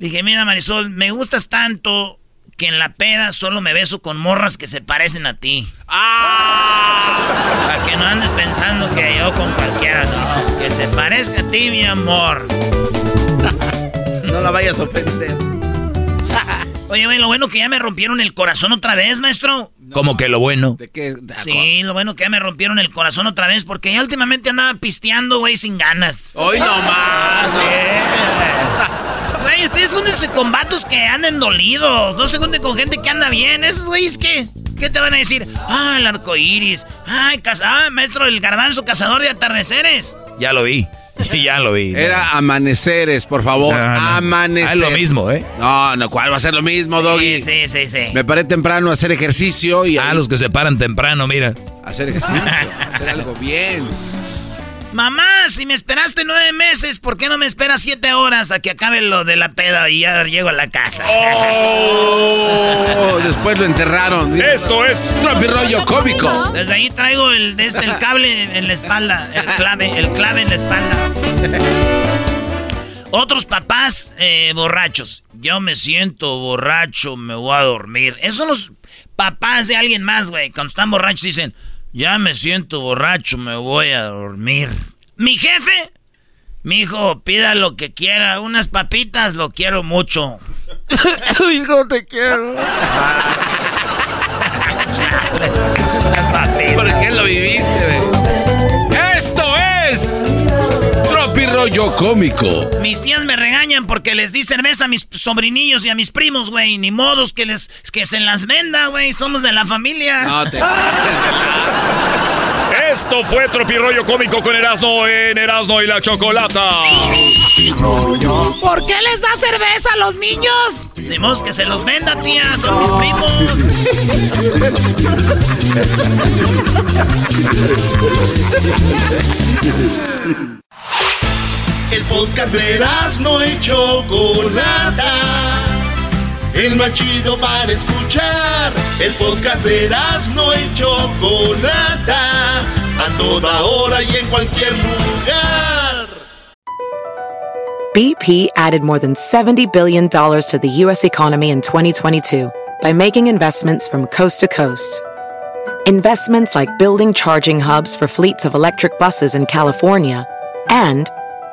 Le dije, mira, Marisol, me gustas tanto que en la peda solo me beso con morras que se parecen a ti. ¡Ah! Para que no andes pensando que yo con cualquiera, no. Que se parezca a ti, mi amor. *laughs* no la vayas a ofender. *laughs* Oye, güey, lo bueno que ya me rompieron el corazón otra vez, maestro. ¿Cómo que lo bueno? ¿De qué? sí, lo bueno que ya me rompieron el corazón otra vez porque ya últimamente andaba pisteando, güey, sin ganas. Hoy no más. Güey, ustedes júntense con vatos que anden dolidos. No se junten con gente que anda bien. Esos güeyes, ¿qué? ¿Qué te van a decir? Ah, el arco iris. Ay, ah, maestro, el garbanzo cazador de atardeceres. Ya lo vi. *laughs* ya lo vi. Era amaneceres, por favor. Amanecer. Ah, es lo mismo, ¿eh? No, no, ¿cuál va a ser lo mismo, Doggy? Sí, sí, sí. Me paré temprano a hacer ejercicio y. Ah, los que se paran temprano, mira. Hacer ejercicio, hacer algo bien. Mamá, si me esperaste nueve meses, ¿por qué no me esperas siete horas a que acabe lo de la peda y ya llego a la casa? Oh, después lo enterraron. Esto es rollo cómico. Desde ahí traigo el, este, el cable en la espalda, el clave, el clave en la espalda. Otros papás eh, borrachos. Yo me siento borracho, me voy a dormir. Esos son los papás de alguien más, güey. Cuando están borrachos dicen, ya me siento borracho, me voy a dormir. Mi jefe, mi hijo, pida lo que quiera, unas papitas, lo quiero mucho. *laughs* hijo, te quiero. ¿Por qué lo viviste, Esto rollo cómico. Mis tías me regañan porque les di cerveza a mis sobrinillos y a mis primos, güey. Ni modos que les que se las venda, güey. Somos de la familia. No te. *laughs* Esto fue Tropirollo Cómico con Erasmo en Erasmo y la Chocolata. ¿Por qué les da cerveza a los niños? Tenemos que se los venda, tía. Son mis primos. *laughs* El podcast de no y Chocolata. El más chido para escuchar. El podcast de no y Chocolata. A toda hora y en cualquier lugar. BP added more than $70 billion to the U.S. economy in 2022 by making investments from coast to coast. Investments like building charging hubs for fleets of electric buses in California and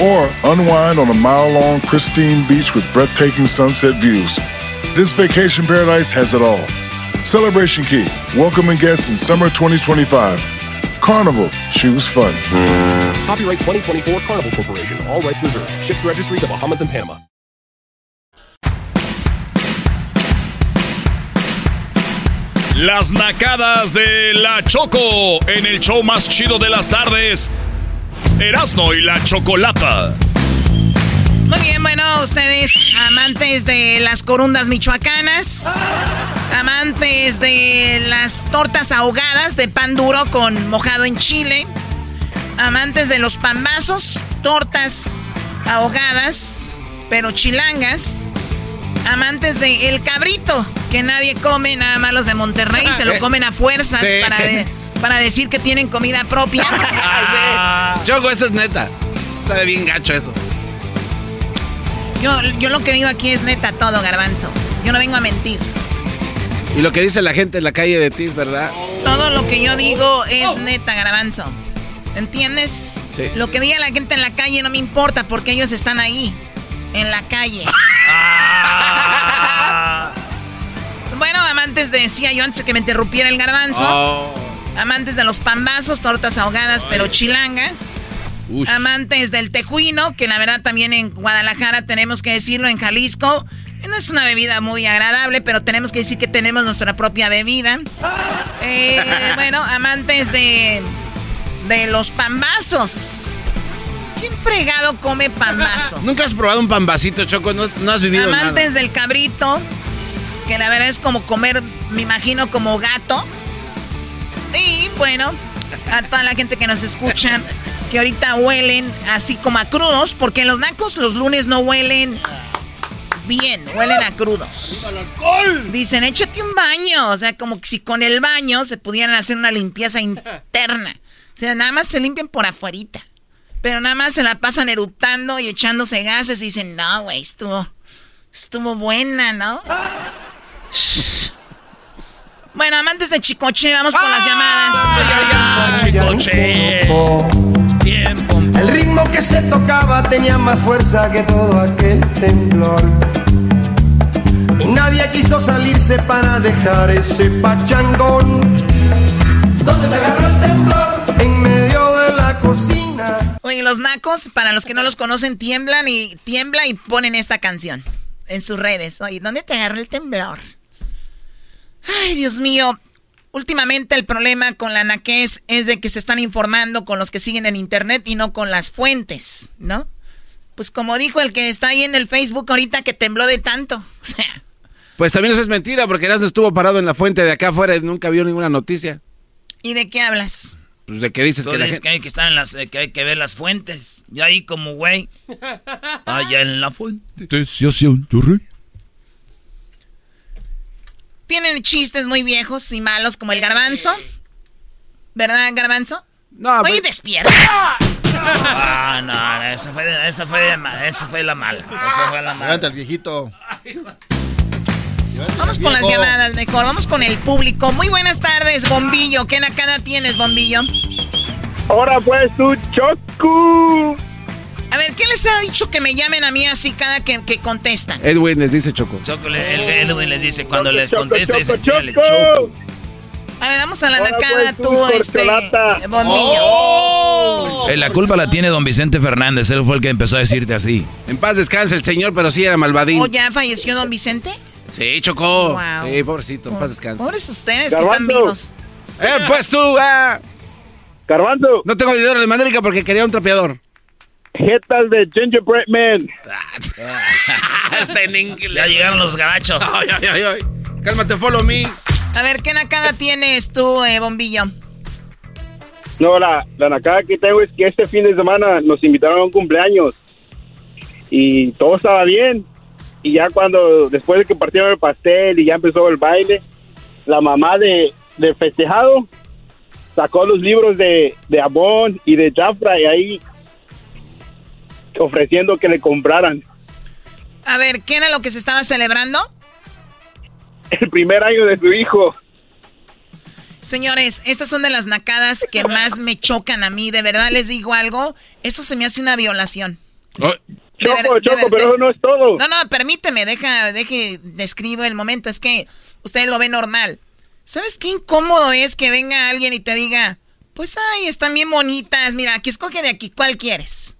or unwind on a mile long pristine beach with breathtaking sunset views. This vacation paradise has it all. Celebration Key, welcoming guests in summer 2025. Carnival, choose fun. Copyright 2024 Carnival Corporation. All rights reserved. Ships registry the Bahamas and Panama. Las nacadas de la Choco en el show más chido de las tardes. Erasno y la Chocolata. Muy bien, bueno, ustedes amantes de las corundas michoacanas, amantes de las tortas ahogadas de pan duro con mojado en chile, amantes de los pambazos, tortas ahogadas, pero chilangas, amantes de el cabrito, que nadie come, nada más los de Monterrey, se lo *laughs* comen a fuerzas Sí. para, de- para decir que tienen comida propia. *laughs* Sí. Choco, eso es neta. Está de bien gacho eso. Yo, yo lo que digo aquí es neta todo, garbanzo. Yo no vengo a mentir. Y lo que dice la gente en la calle de ti es verdad. Todo lo que yo digo es neta, garbanzo. ¿Entiendes? Sí. Lo que diga la gente en la calle no me importa porque ellos están ahí, en la calle. *laughs* bueno, amantes de, decía yo antes de que me interrumpiera el garbanzo. Oh. Amantes de los pambazos, tortas ahogadas, pero chilangas. Ush. Amantes del tejuino, que la verdad también en Guadalajara tenemos que decirlo, en Jalisco. No es una bebida muy agradable, pero tenemos que decir que tenemos nuestra propia bebida. Eh, *laughs* bueno, amantes de, de los pambazos. ¿Quién fregado come pambazos? Nunca has probado un pambacito, Choco. No, no has vivido Amantes del cabrito, que la verdad es como comer, me imagino, como gato. Y bueno, a toda la gente que nos escucha, que ahorita huelen así como a crudos, porque los nacos los lunes no huelen bien, huelen a crudos. Dicen, échate un baño, o sea, como que si con el baño se pudieran hacer una limpieza interna. O sea, nada más se limpian por afuerita. Pero nada más se la pasan eruptando y echándose gases y dicen, no, güey, estuvo, estuvo buena, ¿no? Bueno, amantes de Chicoche, vamos con las llamadas. Chicoche. El ritmo que se tocaba tenía más fuerza que todo aquel temblor. Y nadie quiso salirse para dejar ese pachangón. ¿Dónde te agarró el temblor? En medio de la cocina. Oye, los nacos, para los que no los conocen, tiemblan y tiembla y ponen esta canción en sus redes. Oye, ¿dónde te agarró el temblor? Ay, Dios mío. Últimamente el problema con la naquez es de que se están informando con los que siguen en internet y no con las fuentes, ¿no? Pues como dijo el que está ahí en el Facebook ahorita que tembló de tanto. *laughs* O sea, Pues también eso es mentira, porque Erasmo estuvo parado en la fuente de acá afuera y nunca vio ninguna noticia. ¿y de qué hablas? Pues de que dices Tú que la dices gente... que hay que estar en las, que hay que ver las fuentes. Y ahí como güey. *laughs* Allá en la fuente. Tienen chistes muy viejos y malos como el garbanzo. ¿Verdad, garbanzo? No, Oye, pues- despierta. Ah, no, esa fue, esa fue, esa la mala. Esa fue la mala. Levanta el viejito. Vamos con las llamadas mejor. Vamos con el público. Muy buenas tardes, Bombillo. ¿Qué nacada tienes, Bombillo? Ahora pues tú, Choco. A ver, ¿qué les ha dicho que me llamen a mí así cada que, que contestan? Edwin les dice Choco. Choco, le- el Edwin les dice cuando les contesta, Choco, dice, "Dale, Choco". Choco. A ver, vamos a la nacada pues tú, tú, este. Oh. Eh, la culpa la tiene don Vicente Fernández, él fue el que empezó a decirte así. En paz descanse el señor, pero sí era malvadín. ¿O ya falleció don Vicente? Sí, Choco. Wow. Sí, pobrecito, en paz descanse. Pobres ustedes que están vivos. Eh, pues tú, ah. Garbanzo, No tengo dinero en la porque quería un trapeador. Jetas de Gingerbread Man. *laughs* Está en inglés. Ya llegaron los gabachos. Ay, ay, ay, ay. Cálmate, follow me. A ver, ¿qué nacada tienes tú, eh, Bombillo? No, la, la nacada que tengo es que este fin de semana nos invitaron a un cumpleaños. Y todo estaba bien. Y ya cuando, después de que partieron el pastel y ya empezó el baile, la mamá de, de festejado sacó los libros de, de Abón y de Jafra y ahí ofreciendo que le compraran. A ver, ¿qué era lo que se estaba celebrando? El primer año de su hijo. Señores, estas son de las nacadas que más me chocan a mí. De verdad les digo algo. Eso se me hace una violación. Choco, Choco, pero eso no es todo. No, no, permíteme, deja, deje, describo el momento. Es que usted lo ve normal. ¿Sabes qué incómodo es que venga alguien y te diga, pues ay, están bien bonitas, mira, aquí escoge de aquí, ¿cuál quieres?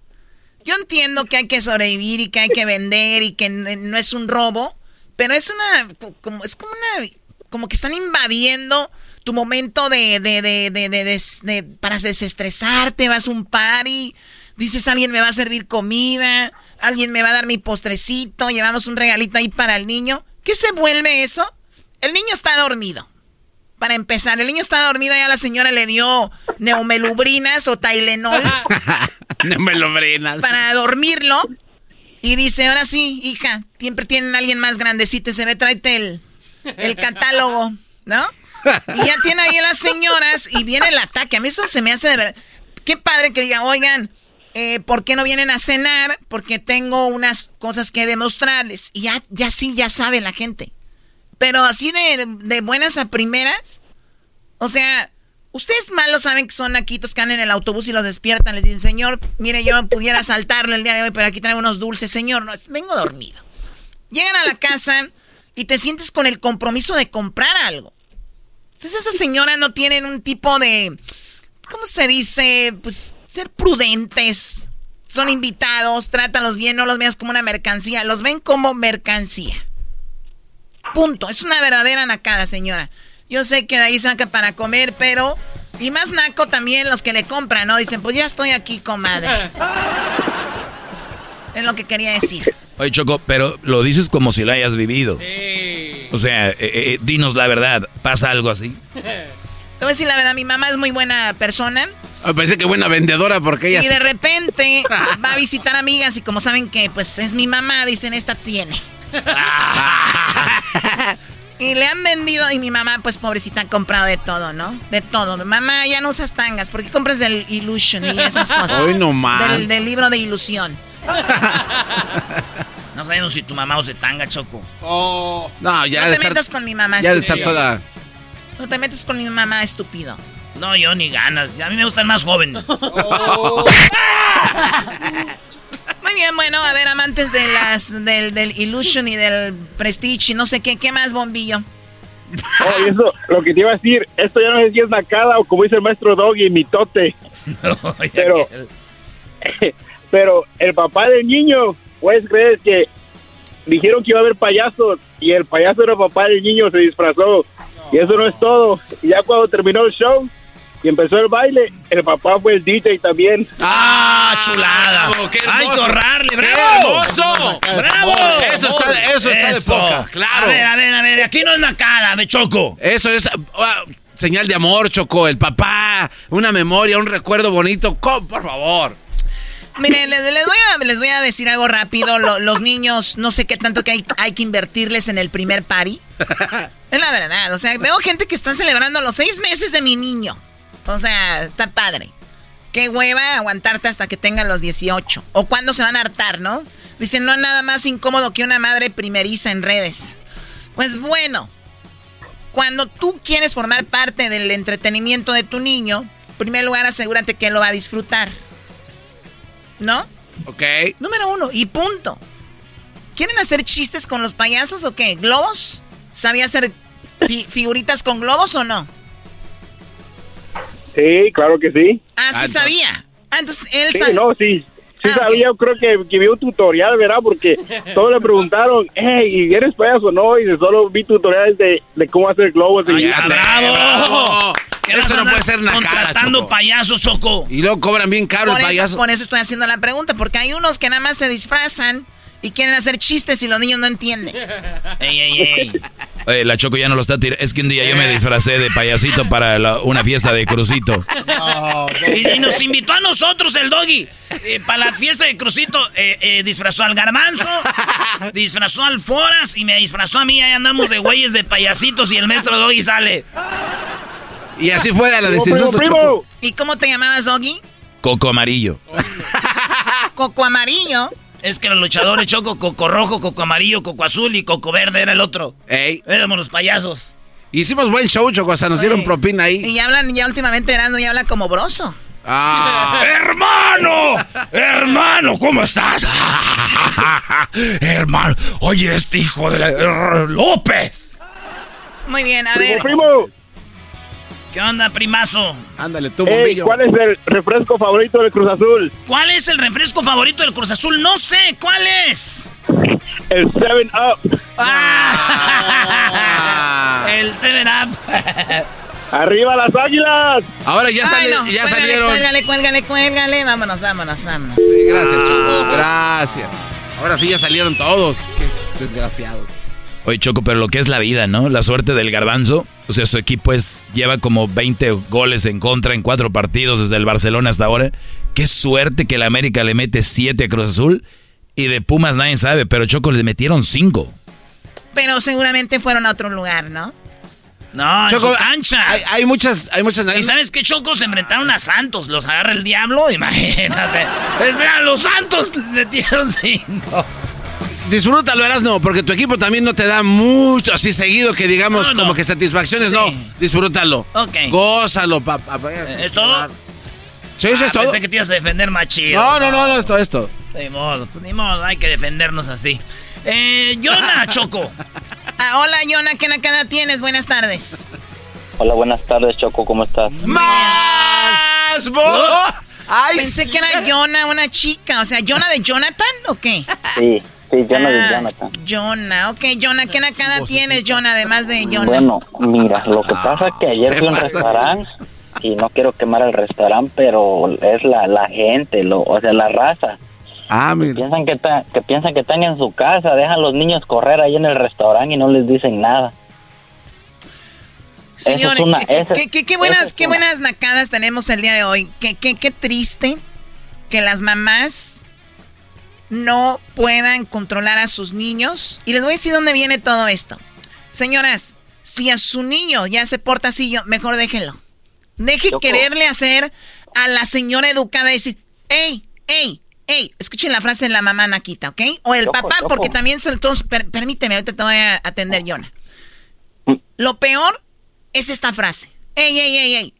Yo entiendo que hay que sobrevivir y que hay que vender y que no es un robo, pero es una, como, es como una, como que están invadiendo tu momento de, de, de, de, para desestresarte, vas a un party, dices alguien me va a servir comida, alguien me va a dar mi postrecito, llevamos un regalito ahí para el niño. ¿Qué se vuelve eso? El niño está dormido. Para empezar, el niño está dormido, ya la señora le dio neumelubrinas o Tylenol. *laughs* neumelubrinas. Para dormirlo. Y dice, ahora sí, hija, siempre tienen a alguien más grandecito y se ve, tráete el, el catálogo, ¿no? Y ya tiene ahí a las señoras y viene el ataque. A mí eso se me hace de verdad. Qué padre que digan, oigan, eh, ¿por qué no vienen a cenar? Porque tengo unas cosas que demostrarles. Y ya, ya sí, ya sabe la gente. Pero así de, de buenas a primeras. O sea, ustedes malos saben que son naquitos que andan en el autobús y los despiertan. Les dicen, señor, mire, yo pudiera saltarlo el día de hoy, pero aquí traigo unos dulces. Señor, no, vengo dormido. Llegan a la casa y te sientes con el compromiso de comprar algo. Entonces esas señoras no tienen un tipo de, ¿cómo se dice? Pues ser prudentes. Son invitados, trátalos bien, no los veas como una mercancía, los ven como mercancía. Punto. Es una verdadera nacada, señora. Yo sé que de ahí saca para comer, pero... Y más naco también los que le compran, ¿no? Dicen, pues ya estoy aquí, comadre. *laughs* es lo que quería decir. Oye, Choco, pero lo dices como si lo hayas vivido. Sí. O sea, eh, eh, dinos la verdad, ¿pasa algo así? *laughs* Te voy a decir la verdad, mi mamá es muy buena persona. Oh, pensé que buena vendedora porque ella... Y de repente *laughs* va a visitar amigas y como saben que pues es mi mamá, dicen, esta tiene. *laughs* y le han vendido y mi mamá pues pobrecita ha comprado de todo, ¿no? De todo. Mamá, ya no usas tangas, ¿por qué compras del Illusion y esas cosas? Hoy no más. Del, del libro de ilusión. *laughs* No sabemos si tu mamá usa tanga, Choco. Oh. No, ya No te metas con mi mamá, Ya estúpido. está toda... No te metas con mi mamá, estúpido. No, yo ni ganas. A mí me gustan más jóvenes. *laughs* Muy bien, bueno, a ver, amantes de las del, del Illusion y del Prestige y no sé qué, ¿qué más, bombillo? Oh, y eso, lo que te iba a decir, esto ya no sé si es nacada o como dice el maestro Doggy, mitote. *laughs* pero, *laughs* pero el papá del niño, puedes creer que dijeron que iba a haber payasos y el payaso era el papá del niño, se disfrazó. Y eso no es todo. Y ya cuando terminó el show y empezó el baile, el papá fue el DJ también. ¡Ah, chulada! Bravo, qué ¡Ay, hermoso. torrarle! ¡Qué ¡Bravo! hermoso! ¡Bravo! Eso está, eso está de poca, claro. A ver, a ver, a ver. Aquí no es nacada, me choco. Eso es ah, señal de amor, Choco. El papá, una memoria, un recuerdo bonito. Co- Por favor. Miren, les, les voy a, les voy a decir algo rápido. Lo- los niños, no sé qué tanto que hay, hay que invertirles en el primer party. Es la verdad. O sea, veo gente que está celebrando los seis meses de mi niño. O sea, está padre. Qué hueva aguantarte hasta que tengan los 18. O cuando se van a hartar, ¿no? Dicen, no hay nada más incómodo que una madre primeriza en redes. Pues bueno, cuando tú quieres formar parte del entretenimiento de tu niño, en primer lugar asegúrate que él lo va a disfrutar. ¿No? Ok. Número uno, y punto. ¿Quieren hacer chistes con los payasos o qué? ¿Globos? ¿Sabía hacer fi- figuritas con globos o no? Sí, claro que sí. Ah, sí sabía. Ah, entonces él Sí, sabe. no, sí. Sí sabía, yo creo que, que vi un tutorial, ¿verdad? Porque todos le preguntaron, hey, ¿y ¿eres payaso o no? Y solo vi tutoriales de, de cómo hacer globos. y ¡Ah, bravo! ¿Qué vas Eso no puede ser nacada, Contratando Choco. payasos, Choco. Y luego cobran bien caro por, el eso, payaso. por eso estoy haciendo la pregunta, porque hay unos que nada más se disfrazan y quieren hacer chistes y los niños no entienden. ¡Ey, ey, ey! *laughs* Oye, la Choco ya no lo está tirando. Es que un día yo me disfracé de payasito para la- una fiesta de crucito. *laughs* Y, y nos invitó a nosotros el doggy. eh, para la fiesta de Crucito, eh, eh, disfrazó al garbanzo, disfrazó al Foras y me disfrazó a mí. Ahí andamos de güeyes de payasitos y el maestro doggy sale. Y así fue la decisión. ¿Y cómo te llamabas, Doggy? Coco amarillo. Coco Amarillo. Es que los luchadores *laughs* choco, coco rojo, coco amarillo, coco azul y coco verde era el otro. Ey. Éramos los payasos. Hicimos buen show, Choco, hasta nos dieron propina ahí. Y ya hablan, ya últimamente Erasmo ya habla como broso. Ah. *laughs* ¡Hermano! ¡Hermano! ¿Cómo estás? *laughs* Hermano, oye, este hijo de la... López. Muy bien, a Primo, ver. primo. ¿Qué onda, primazo? Ándale, tú, Ey, bombillo. ¿Cuál es el refresco favorito del Cruz Azul? ¿Cuál es el refresco favorito del Cruz Azul? No sé, ¿cuál es? El 7-Up. Ah. *laughs* El 7-Up. ¡Arriba las águilas! Ahora ya, Ay, sale- no, ya cuélgale, salieron. Cuélgale, cuélgale, cuélgale. Vámonos, vámonos, vámonos. Sí, gracias, Choco. Gracias. Ahora sí ya salieron todos. Qué desgraciados. Oye, Choco, pero lo que es la vida, ¿no? La suerte del garbanzo. O sea, su equipo es, lleva como 20 goles en contra en cuatro partidos desde el Barcelona hasta ahora. Qué suerte que el América le mete 7 a Cruz Azul. Y de Pumas nadie sabe, pero Choco le metieron 5. Pero seguramente fueron a otro lugar, ¿no? No, Choco, su. Hay, hay muchas, hay muchas. ¿Y sabes qué, Choco? Se enfrentaron a Santos. Los agarra el diablo, *laughs* imagínate. O sea, los Santos le metieron cinco. Disfrútalo, eras no, porque tu equipo también no te da mucho así seguido que digamos No, no. como que satisfacciones, no. Disfrútalo. Ok. Gózalo, papá. ¿Es todo? Sí, eso Ah, es todo. Pensé que te ibas a defender más chido. No, no, no, no, esto, esto. Ni modo, pues, ni modo, hay que defendernos así. Eh, Jonah, *laughs* Choco. Ah, hola, Yona, ¿qué nakada tienes? Buenas tardes. Hola, buenas tardes, Choco, ¿cómo estás? ¡Más! ¡Ay, Pensé sí! que era Yona, una chica. O sea, ¿Yona de Jonathan o qué? Sí, sí, no Ah, de Jonathan. Yona, ok, Yona, ¿qué nakada tienes, Yona, además de Yona? Bueno, mira, lo que pasa es que ayer fui a un restaurante y no quiero quemar el restaurante, pero es la, la gente, lo, o sea, la raza. Ah, mira. Piensan que, ta- que piensan que están en su casa, dejan a los niños correr ahí en el restaurante y no les dicen nada. Señores, una- qué, esa- qué- qué- qué esa buenas, es qué buenas nacadas tenemos el día de hoy. Qué, qué, qué triste que las mamás no puedan controlar a sus niños. Y les voy a decir dónde viene todo esto. Señoras, si a su niño ya se porta así, yo, mejor déjenlo. Deje Choco. quererle hacer a la señora educada y decir, hey, hey, hey, escuchen la frase de la mamá Naquita, ¿ok? O el Choco, papá, Choco. porque también se todos, per- permíteme, ahorita te voy a atender, Yona. Lo peor es esta frase. Ey, ey, ey, ey.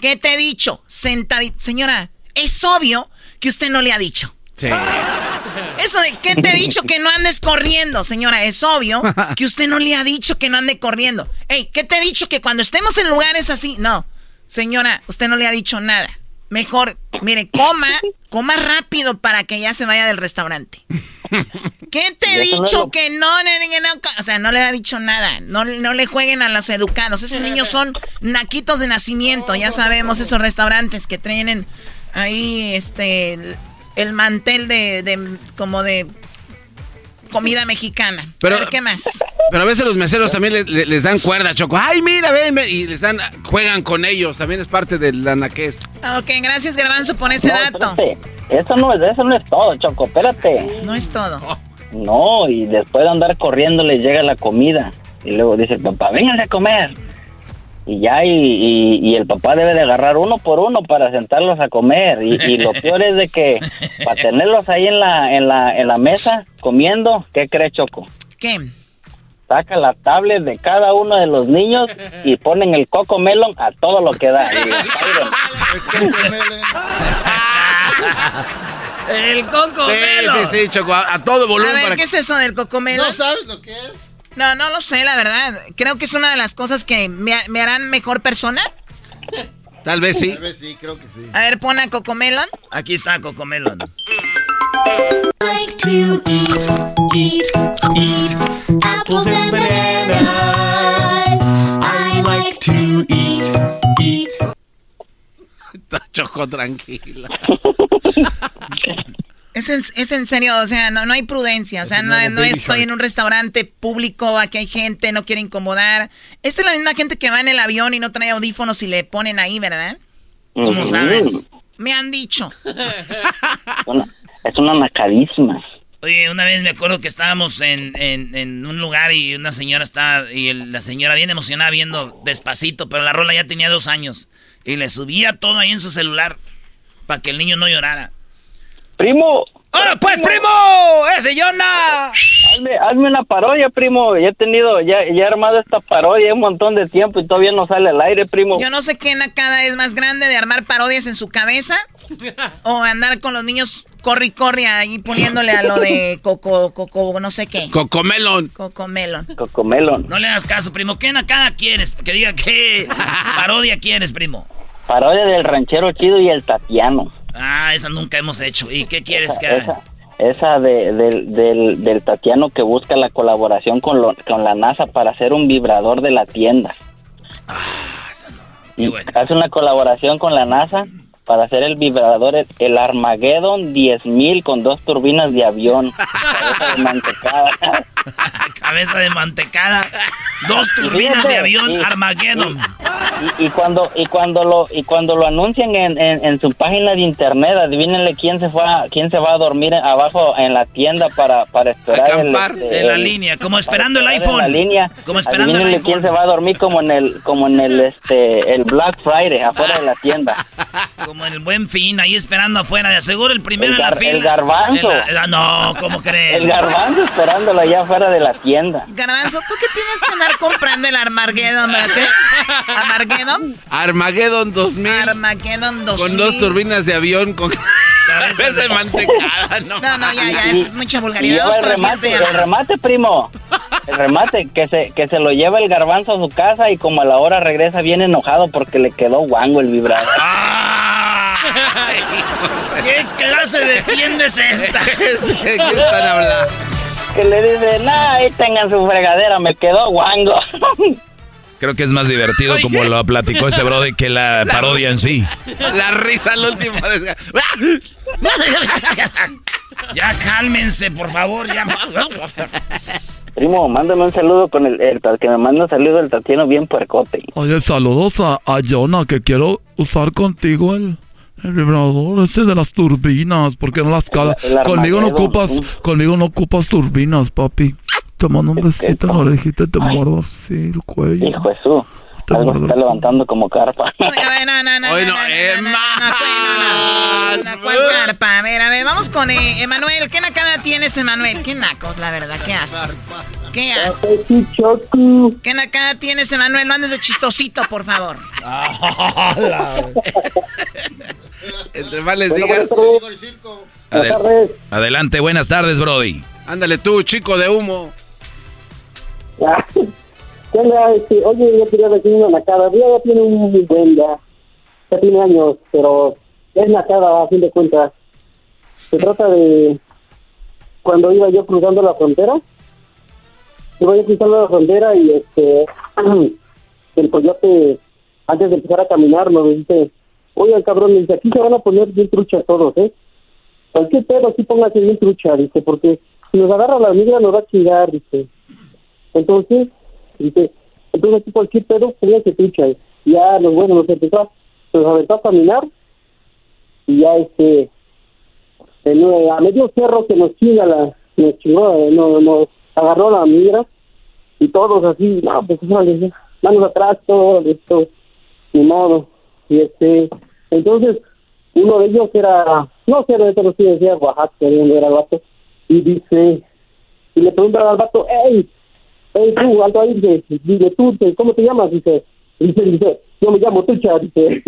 ¿Qué te he dicho? Sentadita. Señora, es obvio que usted no le ha dicho. Sí. Eso de ¿qué te he dicho que no andes corriendo? Señora, es obvio que usted no le ha dicho que no ande corriendo. Ey, ¿qué te he dicho que cuando estemos en lugares así? No. Señora, usted no le ha dicho nada. Mejor, mire, coma, coma rápido para que ya se vaya del restaurante. ¿Qué te he dicho que no, no, no, no, O sea, no le ha dicho nada. No, no le jueguen a los educados. Esos niños son naquitos de nacimiento. Ya sabemos esos restaurantes que tienen ahí este el, el mantel de, de- como de comida mexicana. Pero- a ver, ¿qué más? Pero a veces los meseros también le- le- les, dan cuerda, Choco. Ay, mira, ven, ven. Y les dan, juegan con ellos. También es parte del anaqués. Ok, gracias Garbanzo por ese No, dato. espérate, Eso no es, eso no es todo, Choco, espérate. No es todo. No, y después de andar corriendo les llega la comida. Y luego dice el papá, vénganse a comer. Y ya, y, y- y el papá debe de agarrar uno por uno para sentarlos a comer. Y, y lo *laughs* peor es de que para tenerlos ahí en la, en la, en la mesa comiendo, ¿qué cree Choco? ¿Qué? Saca la tablet de cada uno de los niños y ponen el coco melon a todo lo que da. *laughs* El coco Sí, sí, sí, Choco. A, a todo A volumen ver, para ¿qué es eso del cocomelo? ¿No sabes lo que es? No, no lo sé, la verdad. Creo que es una de las cosas que me, me harán mejor persona. Tal vez sí. Tal vez sí, creo que sí. A ver, pon a Cocomelon. Aquí está Cocomelon. like to eat, eat, eat apples and bananas. I like to eat, eat. Choco, tranquila. *laughs* Es en, es en serio, o sea, no, no hay prudencia. O sea, no, estoy en un restaurante público, aquí hay gente, no quiere incomodar. Esta es la misma gente que va en el avión y no trae audífonos y le ponen ahí, ¿verdad? ¿Cómo Ujú. sabes? Me han dicho. *laughs* Es una macadísima. Oye, una vez me acuerdo que estábamos en, en- en un lugar y una señora estaba, y el- la señora bien emocionada viendo despacito, pero la rola ya tenía dos años. Y le subía todo ahí en su celular para que el niño no llorara. Primo, ¡Ahora pues, primo! ¡Ese Yona! Hazme, hazme una parodia, primo. Ya he tenido, ya, ya he armado esta parodia un montón de tiempo y todavía no sale al aire, primo. Yo no sé qué nacada es más grande de armar parodias en su cabeza o andar con los niños corre y corre ahí poniéndole a lo de coco, coco, no sé qué. Cocomelon. Cocomelon. Cocomelon. No le hagas caso, primo. ¿Qué nacada quieres? Que diga qué *laughs* parodia quieres, primo. Parodia del ranchero chido y el Tatiano. Ah, esa nunca hemos hecho. ¿Y qué quieres Esa, que haga? esa, esa de, del, del, del Tatiano que busca la colaboración con, lo- con la NASA para hacer un vibrador de la tienda. Y hace una colaboración con la NASA para hacer el vibrador, el, Armageddon 10000 con dos turbinas de avión. *laughs* Cabeza de mantecada. *laughs* Cabeza de mantecada. Dos turbinas fíjate, de avión y- Armageddon. Y, y cuando y cuando lo y cuando lo anuncian en, en, en su página de internet, adivínenle quién se fue a- quién se va a dormir abajo en la tienda para para esperar el, este, en la el- línea, como esperando el esperar en iPhone. la línea. Como esperando el iPhone. quién se va a dormir como en el como en el este el Black Friday afuera de la tienda. *laughs* Como en el buen fin, ahí esperando afuera. De aseguro el primero El en la fila. el garbanzo. La- no, ¿cómo crees? El garbanzo esperándolo allá afuera de la tienda. Garbanzo, ¿tú qué tienes que andar comprando el Armageddon. ¿Armageddon? Armageddon 2000. Armageddon 2000. Con dos turbinas de avión con cabeza de mantecada. No, No, no, ya, ya, eso es mucha vulgaridad. Vamos el con remate, el remate, primo. El remate, que se, que se lo lleva el garbanzo a su casa y como a la hora regresa bien enojado porque le quedó guango el vibrador. ¿Qué clase de tienda es esta? *laughs* ¿Qué están hablando? Que le dice, nah, ahí tengan su fregadera, me quedó guango. *laughs* Creo que es más divertido como lo platicó este brody que la parodia en sí. La risa al último. *laughs* Ya cálmense, por favor, ya. Primo, mándame un saludo con el, el que me manda un saludo el Tatiano bien puercote. Oye, saludos a, a Jonah, que quiero usar contigo el, el vibrador ese de las turbinas, porque no las cala. El- el Conmigo no ocupas, sí. conmigo no ocupas turbinas, papi. Te mando un besito en la orejita y te muerdo así el cuello. Hijo Jesús, algo se está levantando como carpa. No, no, no, no, no, es no, no, ¿Cuál carpa? A ver, a ver, vamos con eh, Emanuel. ¿Qué nacada tienes, Emanuel? Qué nacos, la verdad, qué asco. Qué asco. ¿Qué nacada tienes, Emanuel? No andes de chistosito, por favor. Entre más les digas. Adel- Adelante, buenas tardes, brody. Ándale tú, chico de humo. ¿Qué onda? Este, oye, yo quería decir una nacada. Ya, ya tiene un buen ya. Ya tiene años, pero es nacada a fin de cuentas. Se trata de cuando iba yo cruzando la frontera. Iba yo cruzando la frontera y este *clears throat* el coyote, antes de empezar a caminar, nos dice, oye, cabrón, dice, aquí se van a poner bien trucha todos, ¿eh? Cualquier pedo aquí póngase bien trucha, dice, porque si nos agarra la migra nos va a chingar, dice. Entonces, dice, entonces aquí cualquier pedo póngase trucha. Y ya, nos, bueno, nos empezó, nos aventó a caminar y ya, este, en, eh, a medio cerro que nos chinga la, nos chingó, eh, no- nos agarró la migra y todos así, no, pues ya, manos atrás, todo esto, ni modo. Y este, entonces, uno de ellos era, no sé, pero sí decía Oaxaca, era el vato, y dice, y le pregunta al vato, hey, hey, tú, alto ahí, dice, dile tú, te- ¿cómo te llamas? Dice, dice, dice, yo me llamo Tucha, dice.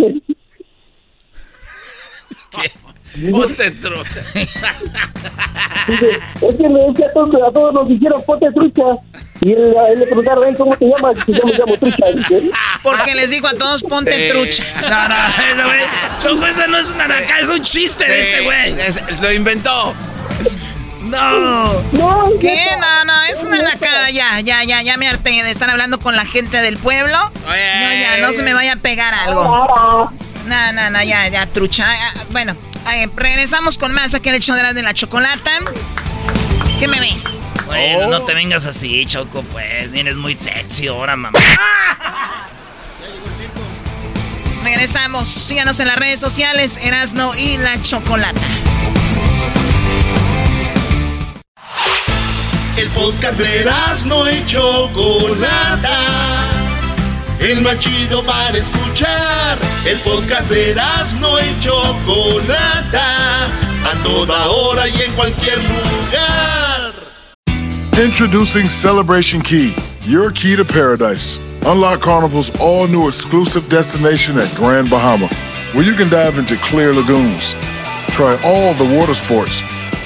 Ponte trucha. Dice, es que, me- es que a, todos, a todos nos dijeron ponte trucha. Y él, él le preguntaron, "Ey, ¿cómo te llamas? Dice, yo me llamo trucha. Dice. Porque les digo a todos, ponte Eh, trucha. No, no, ese güey. Choco, ese no es una nacada, es un chiste de este güey. Es- lo inventó. No. No, ¿Qué? No, no, es una nacada. Ya, ya, ya, ya me harté de estar hablando con la gente del pueblo. No, ya, no se me vaya a pegar algo. No, no, no, ya, ya, trucha. Ah, Bueno, eh, regresamos con más aquí en el show de la, de la chocolata. ¿Qué me ves? Bueno, no te vengas así, Choco, pues. Vienes muy sexy ahora, mamá. *laughs* Regresamos. Síganos en las redes sociales, Erasno y la Chocolata. El podcast de no y Chocolata. el más chido para escuchar. El podcast de Erasmo y Chocolata, a toda hora y en cualquier lugar. Introducing Celebration Key, your key to paradise. Unlock Carnival's all new exclusive destination at Grand Bahama, where you can dive into clear lagoons, try all the water sports,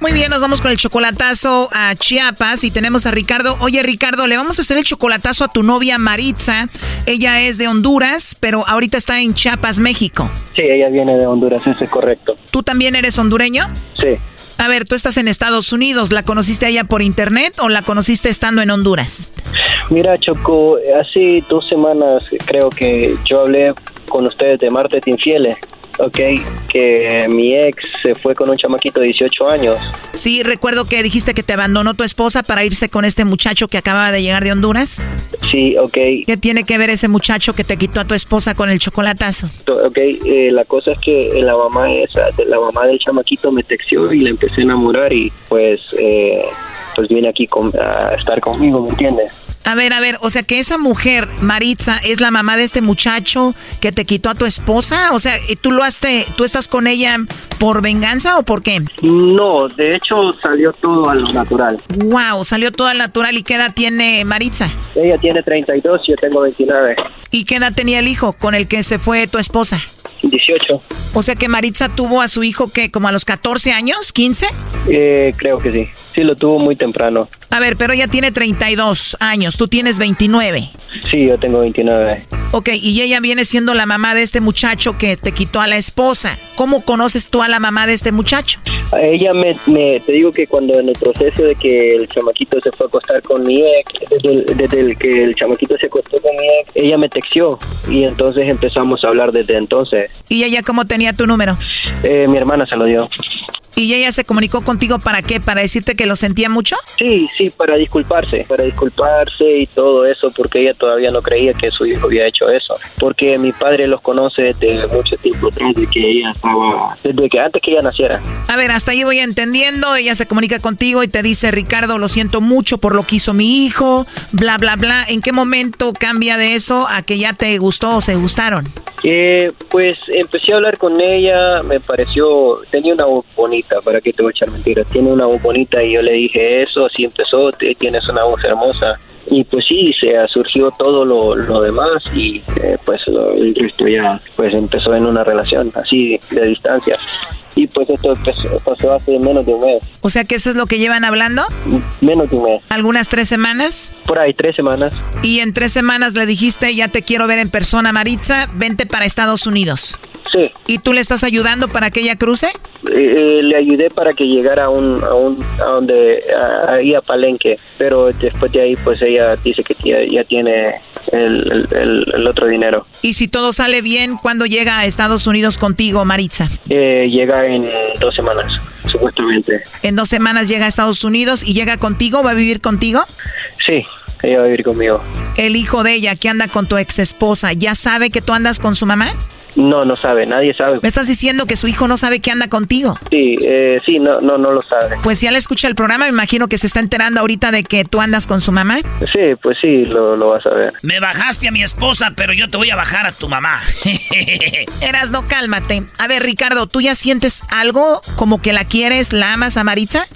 Muy bien, nos vamos con el chocolatazo a Chiapas y tenemos a Ricardo. Oye, Ricardo, le vamos a hacer el chocolatazo a tu novia Maritza. Ella es de Honduras, pero ahorita está en Chiapas, México. Sí, ella viene de Honduras, eso es correcto. ¿Tú también eres hondureño? Sí. A ver, tú estás en Estados Unidos. ¿La conociste allá por internet o la conociste estando en Honduras? Mira, Choco, hace dos semanas creo que yo hablé con ustedes de Martes Infieles. Ok, que mi ex se fue con un chamaquito de 18 años. Sí, recuerdo que dijiste que te abandonó tu esposa para irse con este muchacho que acaba de llegar de Honduras. Sí, ok. ¿Qué tiene que ver ese muchacho que te quitó a tu esposa con el chocolatazo? Ok, eh, la cosa es que la mamá esa, la mamá del chamaquito me texteó y le empecé a enamorar y pues, eh, pues viene aquí con- a estar conmigo, ¿me entiendes? A ver, a ver, o sea que esa mujer, Maritza, es la mamá de este muchacho que te quitó a tu esposa. O sea, ¿y ¿tú lo has te- tú estás con ella por venganza o por qué? No, de hecho salió todo a lo natural. Wow, salió todo al natural. ¿Y qué edad tiene Maritza? Ella tiene 32, yo tengo 29. ¿Y qué edad tenía el hijo con el que se fue tu esposa? 18. O sea que Maritza tuvo a su hijo que como a los 14 años, 15. Eh, creo que sí. Sí, lo tuvo muy temprano. A ver, pero ella tiene 32 años, tú tienes 29. Sí, yo tengo 29. Ok, y ella viene siendo la mamá de este muchacho que te quitó a la esposa. ¿Cómo conoces tú a la mamá de este muchacho? A Ella me, me- te digo que cuando en el proceso de que el chamaquito se fue a acostar con mi ex, desde el, desde el que el chamaquito se acostó con mi ex, ella me texteó y entonces empezamos a hablar desde entonces. ¿Y ella cómo tenía tu número? Eh, mi hermana se lo dio. ¿Y ella se comunicó contigo para qué? ¿Para decirte que lo sentía mucho? Sí, sí, para disculparse, para disculparse y todo eso, porque ella todavía no creía que su hijo había hecho eso. Porque mi padre los conoce desde mucho tiempo atrás, de que ella estaba, desde que antes que ella naciera. A ver, hasta ahí voy entendiendo. Ella se comunica contigo y te dice, Ricardo, lo siento mucho por lo que hizo mi hijo, bla, bla, bla. ¿En qué momento cambia de eso a que ya te gustó o se gustaron? Eh, pues empecé a hablar con ella, me pareció, tenía una voz bonita, para que te voy a echar mentiras, tiene una voz bonita y yo le dije eso, así empezó, tienes una voz hermosa. Y pues sí, se surgió todo lo, lo demás y eh, pues lo- el resto ya pues empezó en una relación así de distancia. Y pues esto empezó- pasó hace menos de un mes, O sea que eso es lo que llevan hablando. menos de un mes, ¿Algunas tres semanas? por ahí tres semanas. Y en tres semanas le dijiste, ya te quiero ver en persona, Maritza, vente para Estados Unidos. Sí. ¿Y tú le estás ayudando para que ella cruce? Eh, eh, le ayudé para que llegara a un, a un a donde a- ahí a Palenque pero después de ahí pues ella dice que ya, ya tiene el, el- el- otro dinero Y si todo sale bien, ¿cuándo llega a Estados Unidos contigo, Maritza? Eh, llega en dos semanas supuestamente En dos semanas llega a Estados Unidos y llega contigo, va a vivir contigo. sí ella va a vivir conmigo El hijo de ella que anda con tu ex esposa, ¿ya sabe que tú andas con su mamá? No no sabe nadie sabe Me estás diciendo que su hijo no sabe que anda contigo. sí eh, sí no no no lo sabe Pues si él escucha el programa, me imagino que se está enterando ahorita de que tú andas con su mamá. sí pues sí lo, lo va a saber Me bajaste a mi esposa, pero yo te voy a bajar a tu mamá. *laughs* Eras, no, cálmate. A ver, Ricardo, ¿tú ya sientes algo como que la quieres, la amas a Maritza?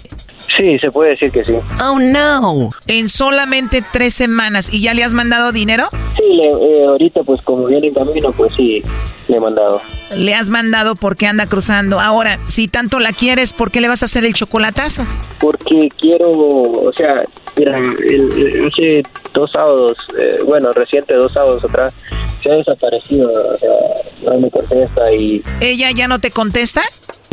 Sí se puede decir que sí Oh, no. En solamente tres semanas. ¿Y ya le has mandado dinero? sí le- eh, ahorita pues como viene en camino pues sí le he mandado Le has mandado porque anda cruzando. Ahora, si tanto la quieres, ¿por qué le vas a hacer el chocolatazo? porque quiero, o sea, Mira, el- el- hace dos sábados, eh, bueno, reciente dos sábados atrás, se ha desaparecido, o sea, no me contesta y ¿Ella ya no te contesta?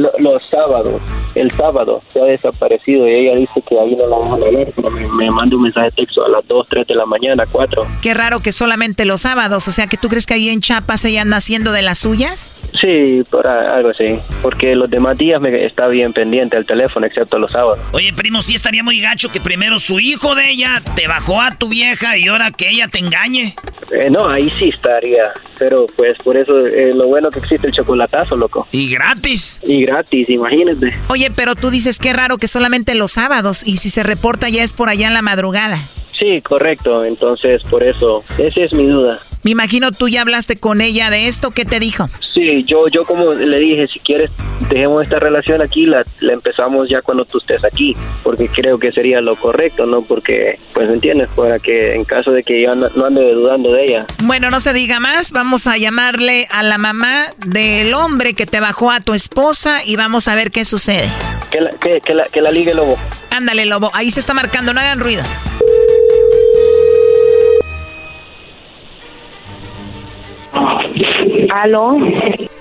Lo- los sábados, el sábado se ha desaparecido y ella dice que ahí no la van a ver, pero me, me manda un mensaje de texto a las 2, 3 de la mañana, 4. Qué raro que solamente los sábados, o sea que tú crees que ahí en Chiapas ella anda haciendo de las suyas? Sí, por algo así, porque los demás días me está bien pendiente el teléfono, excepto los sábados. Oye, primo, sí estaría muy gacho que primero su hijo de ella te bajó a tu vieja y ahora que ella te engañe. Eh, no, ahí sí estaría, pero pues por eso eh, lo bueno que existe el chocolatazo, loco. Y gratis. Y gratis, imagínate. Oye, pero tú dices que raro que solamente los sábados y si se reporta ya es por allá en la madrugada. Sí, correcto, entonces por eso, esa es mi duda. Me imagino tú ya hablaste con ella de esto, ¿qué te dijo? Sí, yo, yo como le dije, si quieres, dejemos esta relación aquí, la, la empezamos ya cuando tú estés aquí, porque creo que sería lo correcto, ¿no? Porque, pues, ¿me entiendes? Para que en caso de que yo no, no ande dudando de ella. Bueno, no se diga más, vamos a llamarle a la mamá del hombre que te bajó a tu esposa y vamos a ver qué sucede. Que la, que, que la, que la ligue lobo. Ándale, lobo, ahí se está marcando, no hagan ruido. ¿Aló?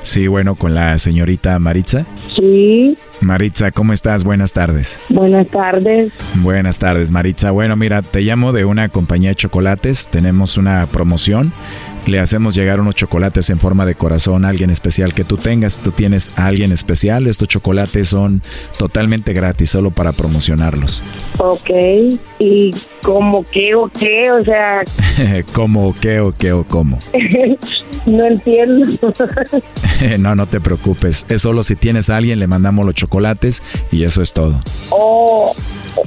Sí, bueno, con la señorita Maritza. Sí, Maritza, ¿cómo estás? Buenas tardes. buenas tardes. Buenas tardes, Maritza. Bueno, mira, te llamo de una compañía de chocolates. Tenemos una promoción. Le hacemos llegar unos chocolates en forma de corazón a alguien especial que tú tengas. Tú tienes a alguien especial. Estos chocolates son totalmente gratis, solo para promocionarlos. Ok, ¿y cómo qué o qué? O sea, *laughs* ¿Cómo, qué o qué o cómo? *laughs* no entiendo. *laughs* no, no te preocupes. Es solo si tienes a alguien, le mandamos los chocolates y eso es todo. oh,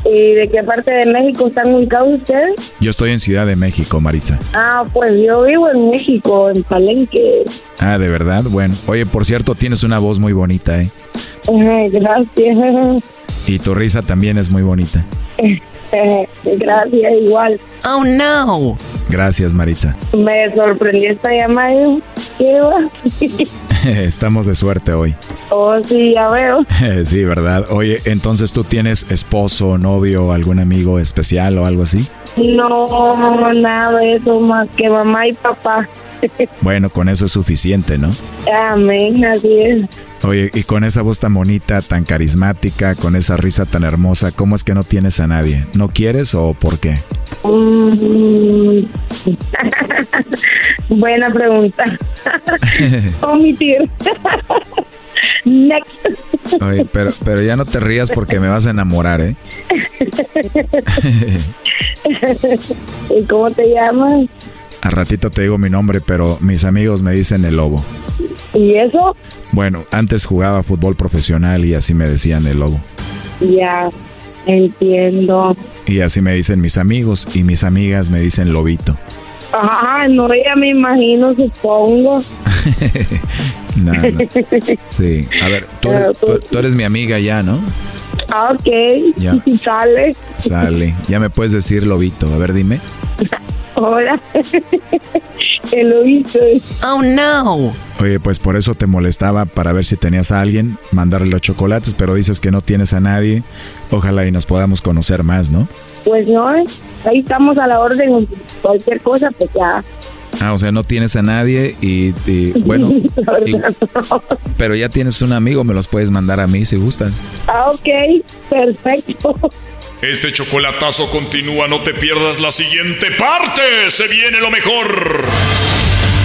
¿y de qué parte de México están ubicados ustedes? Yo estoy en Ciudad de México, Maritza. Ah, pues yo vivo en México, en Palenque. Ah, ¿de verdad? Bueno. Oye, por cierto, tienes una voz muy bonita, ¿eh? Gracias. Y tu risa también es muy bonita. *laughs* Gracias, igual. Oh, no. Gracias, Maritza. Me sorprendió esta llamada. ¿Qué va? *laughs* *laughs* Estamos de suerte hoy. Oh, sí, ya veo. *laughs* sí, ¿verdad? Oye, entonces tú tienes esposo, novio, algún amigo especial o algo así? No, nada de eso más que mamá y papá. Bueno, con eso es suficiente, ¿no? Amén, así es. Oye, y con esa voz tan bonita, tan carismática, con esa risa tan hermosa, ¿cómo es que no tienes a nadie? ¿No quieres o por qué? Mm. *laughs* Buena pregunta. *laughs* Omitir. Next. Oye, pero, pero ya no te rías porque me vas a enamorar, ¿eh? *laughs* ¿Y cómo te llamas? A ratito te digo mi nombre, pero mis amigos me dicen el lobo. ¿Y eso? Bueno, antes jugaba fútbol profesional y así me decían el lobo. Ya, entiendo. Y así me dicen mis amigos y mis amigas me dicen lobito. Ajá, no, ya me imagino, supongo. *laughs* No, no. *laughs* Sí. A ver, tú- tú eres mi amiga ya, ¿no? Ah, ok, Ya. *laughs* sale. Sale. Ya me puedes decir lobito. A ver, dime. *laughs* Hola. *laughs* El oído. Oh, no. Oye, pues por eso te molestaba para ver si tenías a alguien, mandarle los chocolates, pero dices que no tienes a nadie. Ojalá y nos podamos conocer más, ¿no? Pues no, ahí estamos a la orden. Cualquier cosa, pues ya. Ah, o sea, no tienes a nadie y, y, bueno, *laughs* y- pero ya tienes un amigo, me los puedes mandar a mí si gustas. Ah, ok, perfecto. Este chocolatazo continúa, no te pierdas la siguiente parte. Se viene lo mejor.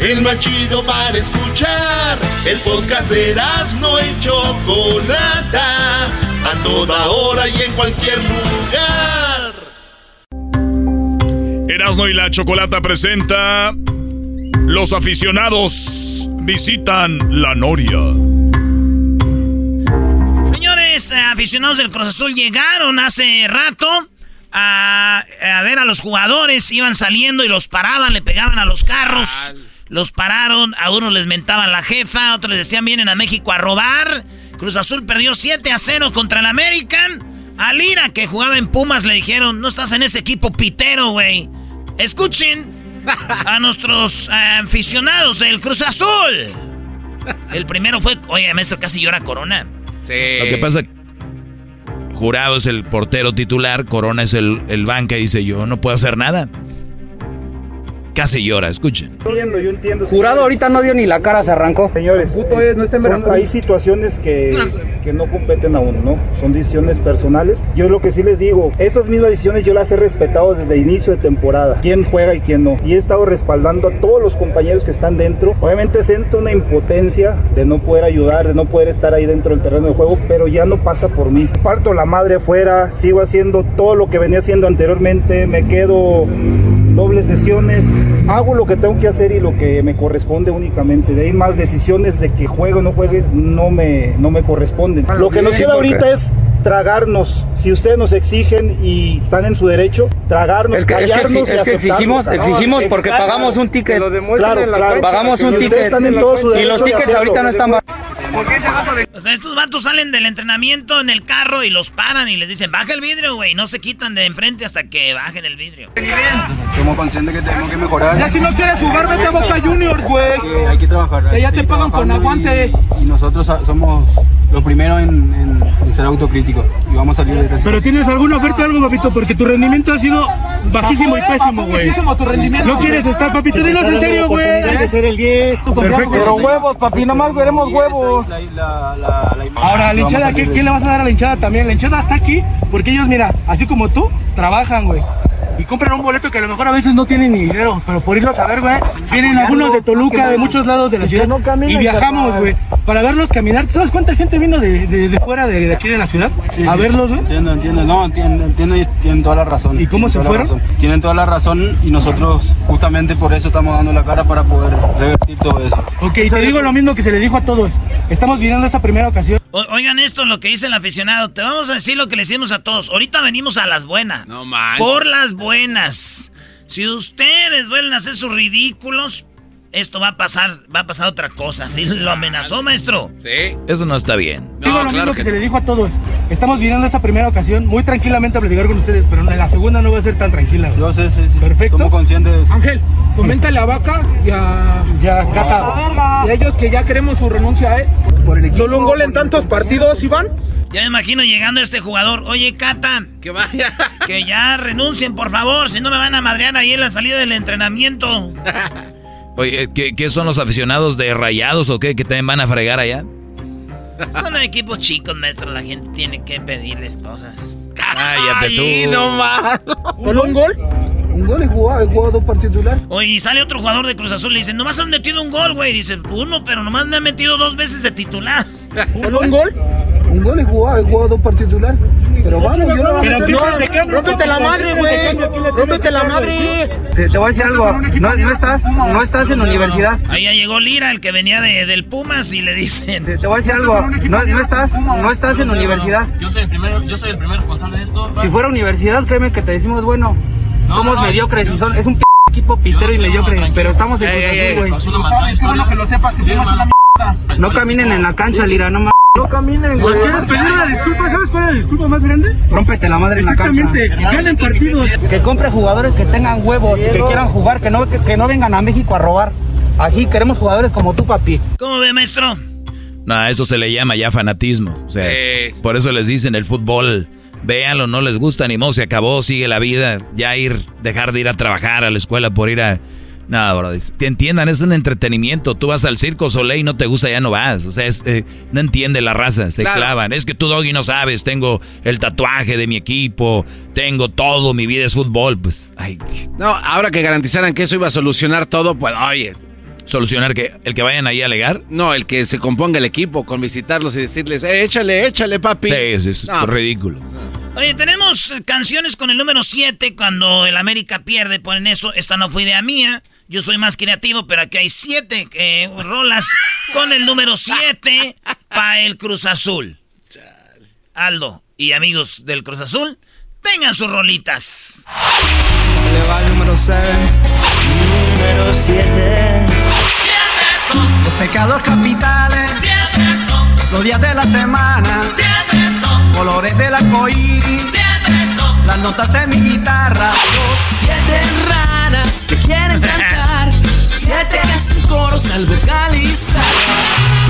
El más chido para escuchar. El podcast de no y Chocolata. A toda hora y en cualquier lugar. Erasno y la Chocolata presenta Los aficionados visitan la Noria. Señores, eh, aficionados del Cruz Azul llegaron hace rato. a, a ver a los jugadores, iban saliendo y los paraban, le pegaban a los carros. Los pararon, a unos les mentaban la jefa, a otros les decían vienen a México a robar. Cruz Azul perdió 7 a 0 contra el American. A Lira, que jugaba en Pumas, le dijeron, no estás en ese equipo pitero, güey. Escuchen a nuestros eh, aficionados del Cruz Azul. El primero fue, oye, maestro, casi llora Corona. Lo que pasa, Jurado es el portero titular, Corona es el, el banca y dice, yo no puedo hacer nada. Casi llora, escuchen. entiendo, yo entiendo. Jurado ahorita no dio ni la cara, se arrancó. Señores, son- hay situaciones que, que no competen a uno, ¿no? Son decisiones personales. Yo lo que sí les digo, esas mismas decisiones yo las he respetado desde inicio de temporada. Quién juega y quién no. Y he estado respaldando a todos los compañeros que están dentro. Obviamente siento una impotencia de no poder ayudar, de no poder estar ahí dentro del terreno de juego, pero ya no pasa por mí. Parto la madre afuera, sigo haciendo todo lo que venía haciendo anteriormente, me quedo dobles sesiones, hago lo que tengo que hacer y lo que me corresponde únicamente. De ahí más decisiones de que juegue o no juegue no me, no me corresponden. Lo que nos queda ahorita es tragarnos, si ustedes nos exigen y están en su derecho, tragarnos, Es que, es que, callarnos exi- y es que exigimos, No, exigimos porque exacto. pagamos un ticket. Claro, claro. Pagamos un ticket. están en todo su Y los tickets ahorita no están. O sea, estos vatos salen del entrenamiento en el carro y los paran y les dicen, baja el vidrio, güey. No se quitan de enfrente hasta que bajen el vidrio. Somos conscientes que tenemos que mejorar. Ya si no quieres jugar, vete a Boca Juniors, güey. Hay que trabajar. Que ya te pagan con aguante. Y, y nosotros somos los primeros en, en- en ser autocríticos. Y vamos a salir de eso. Pero tienes alguna oferta o algo, papito, porque tu rendimiento ha sido bajísimo y pésimo, güey. muchísimo tu rendimiento. No quieres estar, papito, dinos en serio, güey. Ser el 10. Perfecto. Pero huevos, papi, nada más veremos huevos. Ahora, la hinchada, ¿qué, qué le vas a dar a la hinchada también? La hinchada está aquí porque ellos, mira, así como tú, trabajan, güey. Y compran un boleto que a lo mejor a veces no tienen ni dinero, pero por irlos a ver, güey, vienen algunos de Toluca, de muchos lados de la ciudad, y viajamos, güey, para verlos caminar. ¿Tú ¿Sabes cuánta gente vino de, de, de fuera de, de aquí de la ciudad Sí, a sí. verlos, güey? Entiendo, entiendo, no, entiendo, entiendo y tienen toda la razón. ¿Y cómo se fueron? Tienen toda la razón y nosotros justamente por eso estamos dando la cara para poder revertir todo eso. Ok, te digo lo mismo que se le dijo a todos. Estamos viviendo esa primera ocasión. O- oigan esto, lo que dice el aficionado. Te vamos a decir lo que le decimos a todos. Ahorita venimos a las buenas. No manches. Por las buenas. Si ustedes vuelven a hacer sus ridículos, esto va a pasar, va a pasar otra cosa. ¿Sí lo amenazó, maestro? Sí. Eso no está bien. digo lo mismo que, se le dijo a todos. Estamos viviendo esa primera ocasión muy tranquilamente a platicar con ustedes, pero en la segunda no va a ser tan tranquila. Yo sé, sí, sí. Perfecto. Somos conscientes de eso. Ángel, coméntale a Vaca y a, Ya, Cata. y a ellos que ya queremos su renuncia, ¿eh? Solo un gol en tantos partidos, Iván. Ya me imagino llegando este jugador. Oye, Cata. Que vaya. Que ya renuncien, por favor. Si no me van a madrear ahí en la salida del entrenamiento. *laughs* Oye, ¿qué, qué son los aficionados de rayados o qué? ¿Que también van a fregar allá? Son equipos chicos, maestro. La gente tiene que pedirles cosas. Cállate tú. Ay, no más. ¿Solo un gol? Un gol y jugado, he jugado por titular. Oye, y sale otro jugador de Cruz Azul y le dice, nomás has metido un gol, güey. Dice, uno, pero nomás me ha metido dos veces de titular. *laughs* ¿Solo un gol? Un gol y jugado, he jugado por titular. Pero vamos, yo no Pero no, rómpete la madre, güey. Rómpete la madre. Te, te voy a decir algo. No, no estás, no estás en universidad. Ahí ya llegó Lira, el que venía de, del Pumas, y le dicen... Te, te voy a decir algo. No, no estás, no estás en universidad. Yo soy el primero, yo soy el primer responsable de esto. Si fuera universidad, créeme que te decimos, bueno, No, somos no, mediocres y son, es un p equipo pitero y mediocre, pero estamos en Cruz Azul, ey, güey. historia. que lo sepas, que una No caminen en la cancha, Lira, no mames. No caminen, güey. ¿Quieres pedir una disculpa? ¿Sabes cuál es la disculpa más grande? Rómpete la madre en la cancha. Exactamente. Ganen partidos. Que compre jugadores que tengan huevos, que quieran jugar, que no, que, que no vengan a México a robar. Así queremos jugadores como tú, papi. ¿Cómo ve, maestro? No, eso se le llama ya fanatismo. O sea, Sí. por eso les dicen el fútbol. Véanlo, no les gusta, ni modo, se acabó, sigue la vida. Ya ir, dejar de ir a trabajar a la escuela por ir a. Nada, bro. Que entiendan, es un entretenimiento. Tú vas al circo Soleil y no te gusta, ya no vas. O sea, es, eh, no entiende la raza, se Claro. clavan. Es que tú, Doggy, no sabes. Tengo el tatuaje de mi equipo, tengo todo, mi vida es fútbol. Pues, ay, No, ahora que garantizaran que eso iba a solucionar todo, pues, oye. solucionar que el que vayan ahí a alegar. No, el que se componga el equipo con visitarlos y decirles, eh, échale, échale, papi. Sí, es, es No, ridículo. Oye, tenemos canciones con el número 7. Cuando el América pierde, ponen eso. Esta no fue idea mía. Yo soy más creativo, pero aquí hay siete eh, rolas con el número 7 para el Cruz Azul. Aldo y amigos del Cruz Azul, Tengan sus rolitas. Le va el número 7. Número 7. Los pecados capitales. Los días de la semana. son. Colores del arcoíris. son. Las notas de mi guitarra. Siete ranas que quieren cantar. Siete que hacen coros al vocalizar.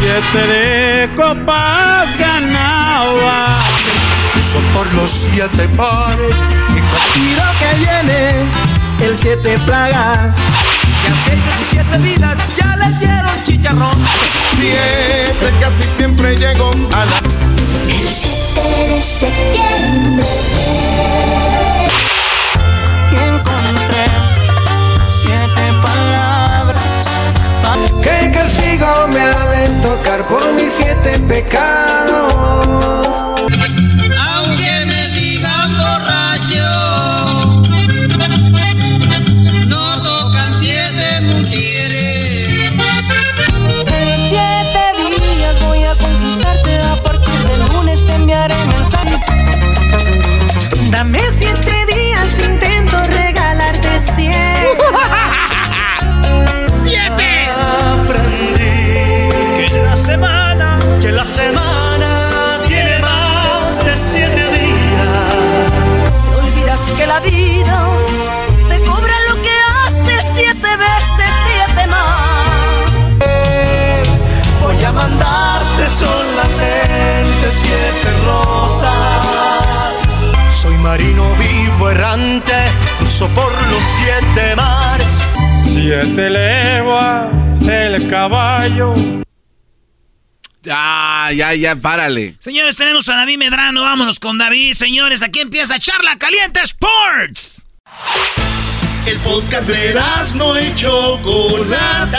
Siete de copas ganaba. Eso por los siete pares. Y lo que viene, el siete plagas. Hace siete vidas ya les dieron chicharrón. Siete casi siempre llego a la. El 7 de septiembre. Y encontré siete palabras. ¿Qué castigo me ha de tocar por mis siete pecados? Rosas. Soy marino vivo errante, cruzo por los siete mares. Siete leguas el caballo. Ya, ya, ya, párale. Señores, tenemos a David Medrano. Vámonos con David. Señores, aquí empieza Charla Caliente Sports. El podcast de no y Chocolata.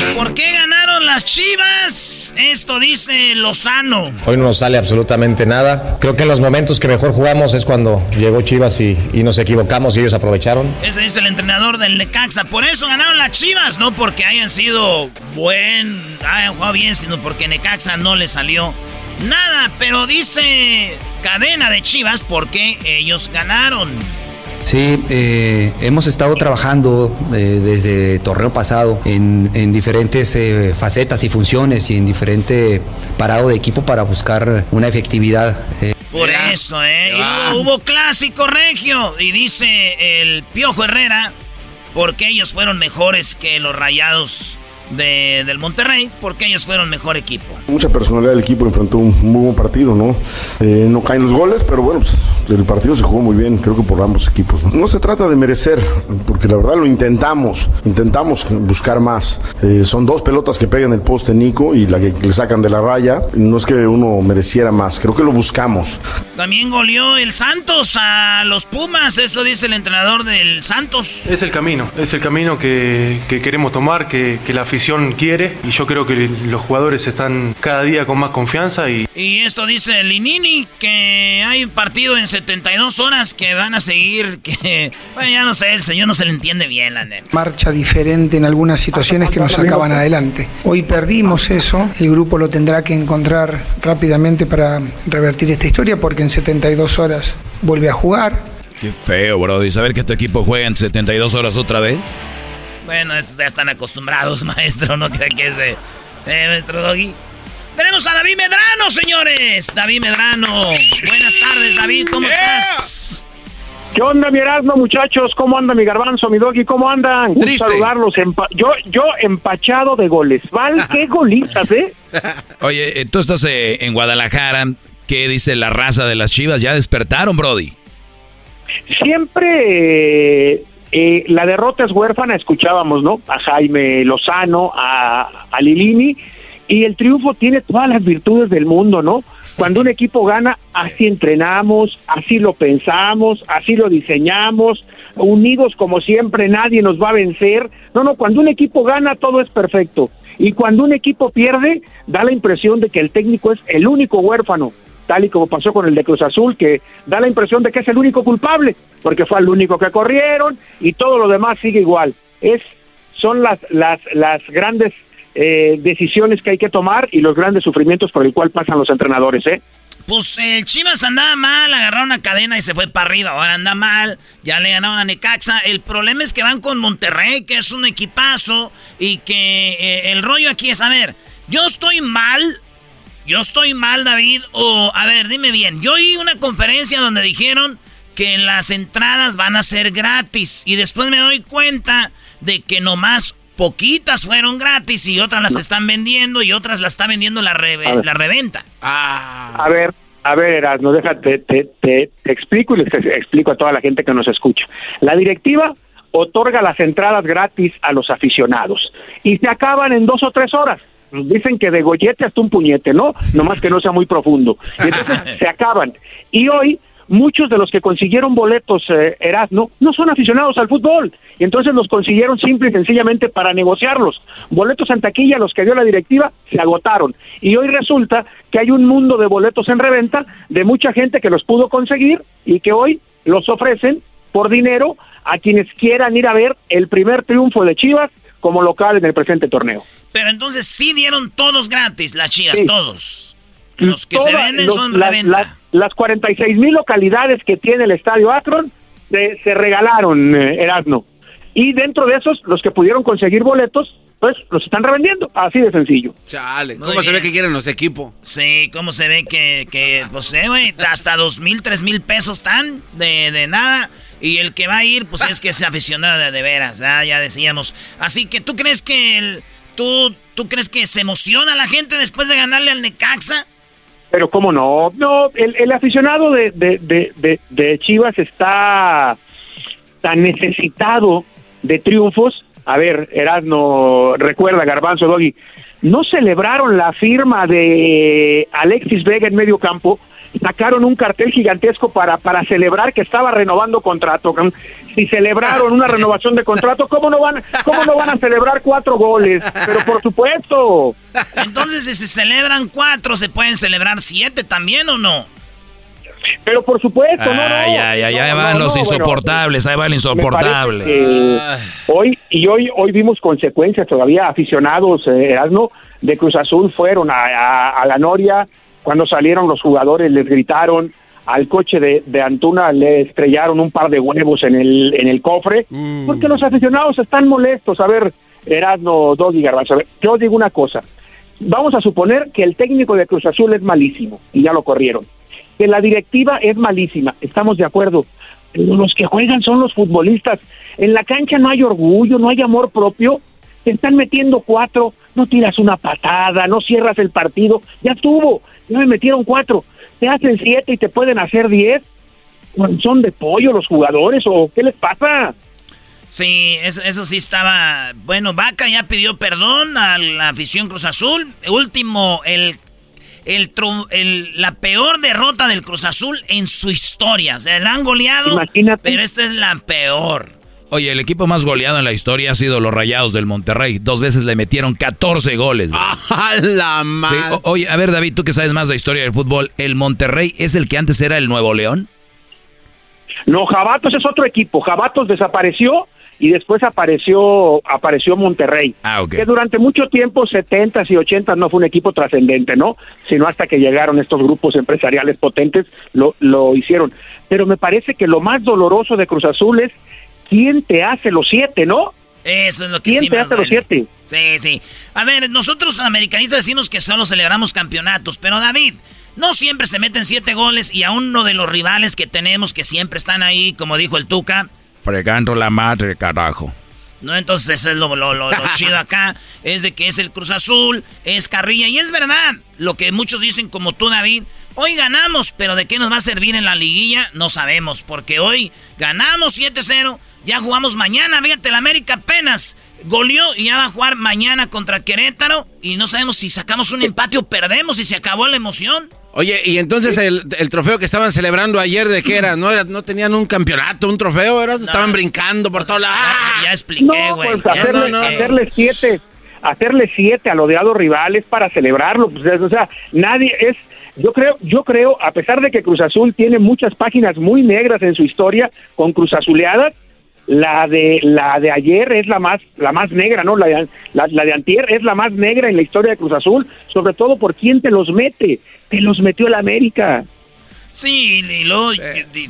¿Por qué ganaron las chivas? Esto dice Lozano. Hoy no nos sale absolutamente nada. Creo que en los momentos que mejor jugamos es cuando llegó Chivas y, y nos equivocamos y ellos aprovecharon. Ese es el entrenador del Necaxa. Por eso ganaron las chivas. No porque hayan sido buen, hayan jugado bien, sino porque Necaxa no le salió nada. Pero dice cadena de chivas porque ellos ganaron. Sí, eh, hemos estado trabajando eh, desde el torneo pasado en, en diferentes eh, facetas y funciones y en diferente parado de equipo para buscar una efectividad. eh. Por eso, ¿eh? Y hubo, hubo clásico regio. Y dice el Piojo Herrera, porque ellos fueron mejores que los rayados de- del Monterrey, porque ellos fueron mejor equipo. Mucha personalidad del equipo enfrentó un muy buen partido, ¿no? Eh, no caen los goles, pero bueno, pues el partido se jugó muy bien, creo que por ambos equipos. No, No se trata de merecer, porque la verdad lo intentamos, intentamos buscar más. Eh, son dos pelotas que pegan el poste Nico y la que le sacan de la raya. No es que uno mereciera más, creo que lo buscamos. También goleó el Santos a los Pumas, eso dice el entrenador del Santos. Es el camino, es el camino que, que queremos tomar, que, que la afición quiere y yo creo que los jugadores están cada día con más confianza y, Y esto dice Linini, que hay un partido en 72 horas que van a seguir, que... Bueno, ya no sé, el señor no se le entiende bien, la neta. marcha diferente en algunas situaciones que nos sacaban adelante. Hoy perdimos eso, el grupo lo tendrá que encontrar rápidamente para revertir esta historia porque en 72 horas vuelve a jugar. Qué feo, bro. ¿Y saber que tu equipo juega en 72 horas otra vez? Bueno, esos ya están acostumbrados, *laughs* maestro, no cree que es de... Eh, maestro Doggy. Tenemos a David Medrano, señores. David Medrano. Buenas tardes, David, ¿cómo estás? ¿Qué onda, mi Erasmo, muchachos? ¿Cómo anda mi garbanzo, mi doggy? ¿Cómo andan? Un Triste. saludarlos. empa- yo, yo empachado de goles. ¿Val? *laughs* ¿Qué golitas, eh? Oye, eh, tú estás eh, en Guadalajara. ¿Qué dice la raza de las chivas? Ya despertaron, Brody. Siempre eh, eh, la derrota es huérfana, escuchábamos, ¿no? A Jaime Lozano, a, a Lilini, y el triunfo tiene todas las virtudes del mundo, ¿no? Cuando un equipo gana, así entrenamos, así lo pensamos, así lo diseñamos, unidos como siempre, nadie nos va a vencer. No, no, cuando un equipo gana, todo es perfecto. Y cuando un equipo pierde, da la impresión de que el técnico es el único huérfano, tal y como pasó con el de Cruz Azul, que da la impresión de que es el único culpable, porque fue el único que corrieron y todo lo demás sigue igual. Es, son las, las, las grandes eh, decisiones que hay que tomar y los grandes sufrimientos por el cual pasan los entrenadores, ¿eh? Pues el Chivas andaba mal, agarraron una cadena y se fue para arriba. Ahora anda mal, ya le ganaron a Necaxa. El problema es que van con Monterrey, que es un equipazo, y que eh, el rollo aquí es, a ver, yo estoy mal, yo estoy mal, David, o a ver, dime bien, yo oí una conferencia donde dijeron que las entradas van a ser gratis, y después me doy cuenta de que nomás poquitas fueron gratis y otras las están vendiendo y otras las está vendiendo la, la reventa. Ah. A ver, a ver, Erasmo, déjate, te, te, explico y les explico a toda la gente que nos escucha. La directiva otorga las entradas gratis a los aficionados y se acaban en dos o tres horas. Dicen que de gollete hasta un puñete, ¿no? Nomás que no sea muy profundo. Y entonces *laughs* se acaban. Y hoy muchos de los que consiguieron boletos eh, Erasmo no son aficionados al fútbol y entonces los consiguieron simple y sencillamente para negociarlos. Boletos en taquilla, los que dio la directiva, se agotaron y hoy resulta que hay un mundo de boletos en reventa de mucha gente que los pudo conseguir y que hoy los ofrecen por dinero a quienes quieran ir a ver el primer triunfo de Chivas como local en el presente torneo. Pero entonces sí dieron todos gratis las Chivas, todos. Los que se venden son reventa las 46 mil localidades que tiene el Estadio Akron se, regalaron, eh, Erasmo. Y dentro de esos, los que pudieron conseguir boletos, pues los están revendiendo, así de sencillo. Chale, ¿cómo se ve que quieren los equipos? Sí, ¿cómo se ve que, que pues, eh, güey, hasta dos mil, tres mil pesos están de, de, nada? Y el que va a ir, pues es que se aficionado de, de veras, ya decíamos. Así que, ¿tú crees que el, tú, tú crees que se emociona la gente después de ganarle al Necaxa? Pero cómo no, no, el, aficionado de, de, de, Chivas está tan necesitado de triunfos. A ver, Erasno, recuerda, Garbanzo, Doggy, no celebraron la firma de Alexis Vega en medio campo sacaron un cartel gigantesco para, para celebrar que estaba renovando contrato. Si celebraron una renovación de contrato, ¿cómo no van, cómo no van a celebrar cuatro goles? Pero por supuesto. Entonces, si se celebran cuatro, ¿se pueden celebrar siete también o no? Pero por supuesto, no, no. Ay, ay, ay, ahí van los insoportables, ahí va el insoportable. hoy y hoy hoy vimos consecuencias todavía aficionados, eh, de Cruz Azul fueron a, a la Noria cuando salieron los jugadores les gritaron, al coche de, de, Antuna le estrellaron un par de huevos en el, en el cofre, mm. porque los aficionados están molestos. A ver, Erasmo, Doggy Garbanzo, yo digo una cosa. Vamos a suponer que el técnico de Cruz Azul es malísimo, y ya lo corrieron. Que la directiva es malísima, estamos de acuerdo. Pero los que juegan son los futbolistas. En la cancha no hay orgullo, no hay amor propio. Te están metiendo cuatro, no tiras una patada, no cierras el partido. Ya estuvo no me metieron cuatro, te hacen siete y te pueden hacer diez. ¿Son de pollo los jugadores o qué les pasa? Sí, eso, sí estaba. Bueno, Vaca ya pidió perdón a la afición Cruz Azul. Último, el, el, el, la peor derrota del Cruz Azul en su historia. O sea, la han goleado, pero esta es la peor. Oye, el equipo más goleado en la historia ha sido los Rayados del Monterrey. Dos veces le metieron 14 goles. ¡Ah, *laughs* la madre! oye, a ver, David, tú que sabes más de la historia del fútbol, ¿el Monterrey es el que antes era el Nuevo León? No, Jabatos es otro equipo. Jabatos desapareció y después apareció apareció Monterrey. Ah, Que durante mucho tiempo, 70s y 80s, no fue un equipo trascendente, ¿no? Sino hasta que llegaron estos grupos empresariales potentes, lo, lo hicieron. Pero me parece que lo más doloroso de Cruz Azul es ¿quién te hace los siete, no? Eso es lo que ¿Quién te hace los siete? Sí, sí. A ver, nosotros americanistas decimos que solo celebramos campeonatos, pero David, no siempre se meten siete goles y a uno de los rivales que tenemos que siempre están ahí, como dijo el Tuca. Fregando la madre, carajo. No, entonces eso es lo, lo, lo, *laughs* chido acá, es de que es el Cruz Azul, es Carrilla, y es verdad, lo que muchos dicen como tú, David, Hoy ganamos, pero ¿de qué nos va a servir en la liguilla? No sabemos, porque hoy ganamos 7-0, ya jugamos mañana, fíjate, el América apenas goleó y ya va a jugar mañana contra Querétaro y no sabemos si sacamos un empate o perdemos y se acabó la emoción. Oye, y entonces el, el, trofeo que estaban celebrando ayer, ¿de qué era? ¿No, era, no tenían un campeonato, un trofeo? Era, Estaban brincando por todos lados. Ya, ya, expliqué, güey. No, pues hacerle, no, no. hacerle siete, hacerle siete a los odiados rivales para celebrarlo. Pues, o sea, nadie es... Yo creo, yo creo, a pesar de que Cruz Azul tiene muchas páginas muy negras en su historia con Cruz Azuleadas, la de la de ayer es la más la más negra no la de, la, la, de antier es la más negra en la historia de Cruz Azul sobre todo por quién te los mete te los metió el América Sí, y luego,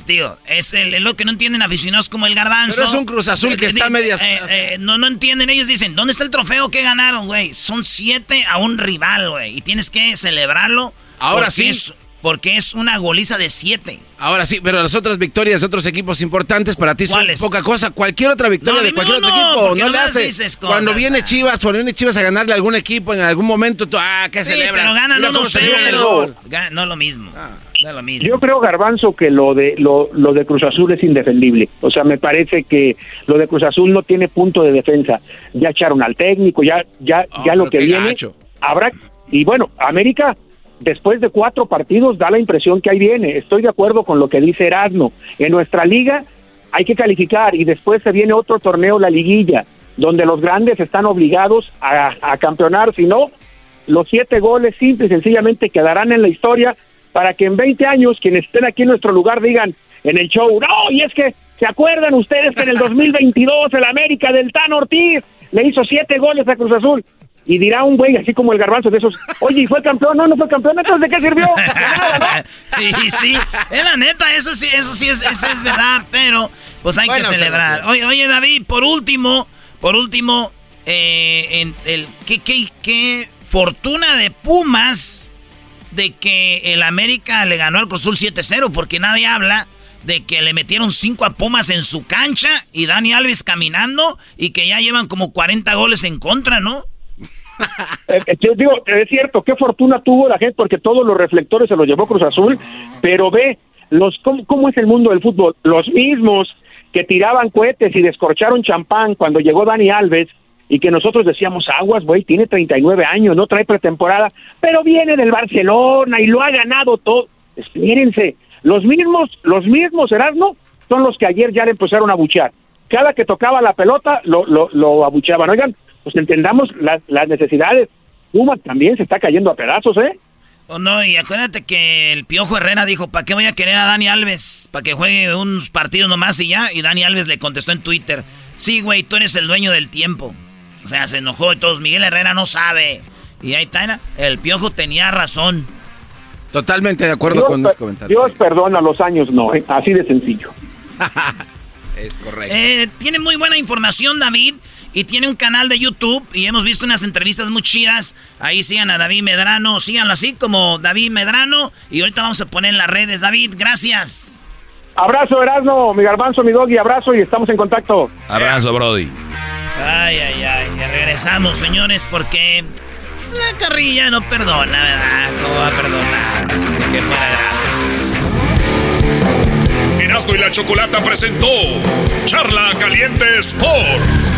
tío, es el, lo que no entienden aficionados como el garbanzo. Pero es un Cruz Azul que está media... Eh, eh, no, no entienden, ellos dicen, ¿dónde está el trofeo que ganaron, güey? Son siete a un rival, güey, y tienes que celebrarlo. Ahora sí. Es, porque es una goliza de siete. Ahora sí, pero las otras victorias de otros equipos importantes para ti son poca cosa. Cualquier otra victoria no, de cualquier no, otro equipo no le hace. Cosas, cuando viene Chivas, cuando viene Chivas a ganarle a algún equipo en algún momento, tú, ah, ¿qué sí, celebra? pero ganan llevan el gol. No es lo mismo. Ah. No lo mismo. Yo creo, Garbanzo, que lo de lo, lo de Cruz Azul es indefendible. O sea, me parece que lo de Cruz Azul no tiene punto de defensa. Ya echaron al técnico, ya ya Oh, ya lo que viene gacho. habrá y bueno, América después de cuatro partidos da la impresión que ahí viene. Estoy de acuerdo con lo que dice Erasmo. En nuestra liga hay que calificar y después se viene otro torneo, la liguilla, donde los grandes están obligados a, campeonar. Si no, los siete goles simple y sencillamente quedarán en la historia para que en 20 años quienes estén aquí en nuestro lugar digan en el show, no, y es que ¿se acuerdan ustedes que en el 2022 el América del Tan Ortiz le hizo siete goles a Cruz Azul? Y dirá un güey así como el garbanzo de esos, oye, ¿y fue campeón? No, no fue campeón, entonces ¿de qué sirvió? De nada, ¿no? *laughs* Sí, sí, es la neta, eso sí, eso sí es, eso es verdad, pero pues hay Bueno, que celebrar. Oye, oye, David, por último, por último, eh, en el qué, qué, qué fortuna de Pumas de que el América le ganó al Cruz Azul 7-0, porque nadie habla de que le metieron 5 a Pumas en su cancha y Dani Alves caminando y que ya llevan como 40 goles en contra, ¿no? Eh, eh, yo digo, es cierto, qué fortuna tuvo la gente porque todos los reflectores se los llevó Cruz Azul, pero ve los cómo, es el mundo del fútbol. Los mismos que tiraban cohetes y descorcharon champán cuando llegó Dani Alves y que nosotros decíamos, aguas, güey, tiene 39 años, no trae pretemporada, pero viene del Barcelona y lo ha ganado todo. Espérense, los mismos, los mismos, Erasmo, son los que ayer ya le empezaron a buchear. Cada que tocaba la pelota, lo, lo, lo abucheaban. Oigan, pues entendamos las, las necesidades. Pumas también se está cayendo a pedazos, ¿eh? Oh, no, y acuérdate que el Piojo Herrera dijo, ¿para qué voy a querer a Dani Alves? Para que juegue unos partidos nomás y ya. Y Dani Alves le contestó en Twitter, sí, güey, tú eres el dueño del tiempo. O sea, se enojó y todos, Miguel Herrera no sabe. Y ahí está, el Piojo tenía razón. Totalmente de acuerdo Dios, con los comentarios. Dios perdona los años, no, ¿eh? así de sencillo. *laughs* Es correcto. Eh, tiene muy buena información, David. Y tiene un canal de YouTube. Y hemos visto unas entrevistas muy chidas. Ahí sigan a David Medrano. Síganlo así como David Medrano. Y ahorita vamos a poner en las redes. David, gracias. Abrazo, Erasmo, mi garbanzo, mi doggy, abrazo y estamos en contacto. Abrazo, Brody. Ay, ay, ay. Ya regresamos, señores, porque pues, la carrilla no perdona, ¿verdad? ¿Cómo va a perdonar? Ni que fuera gratis. Erasmo y la Chocolata presentó Charla Caliente Sports.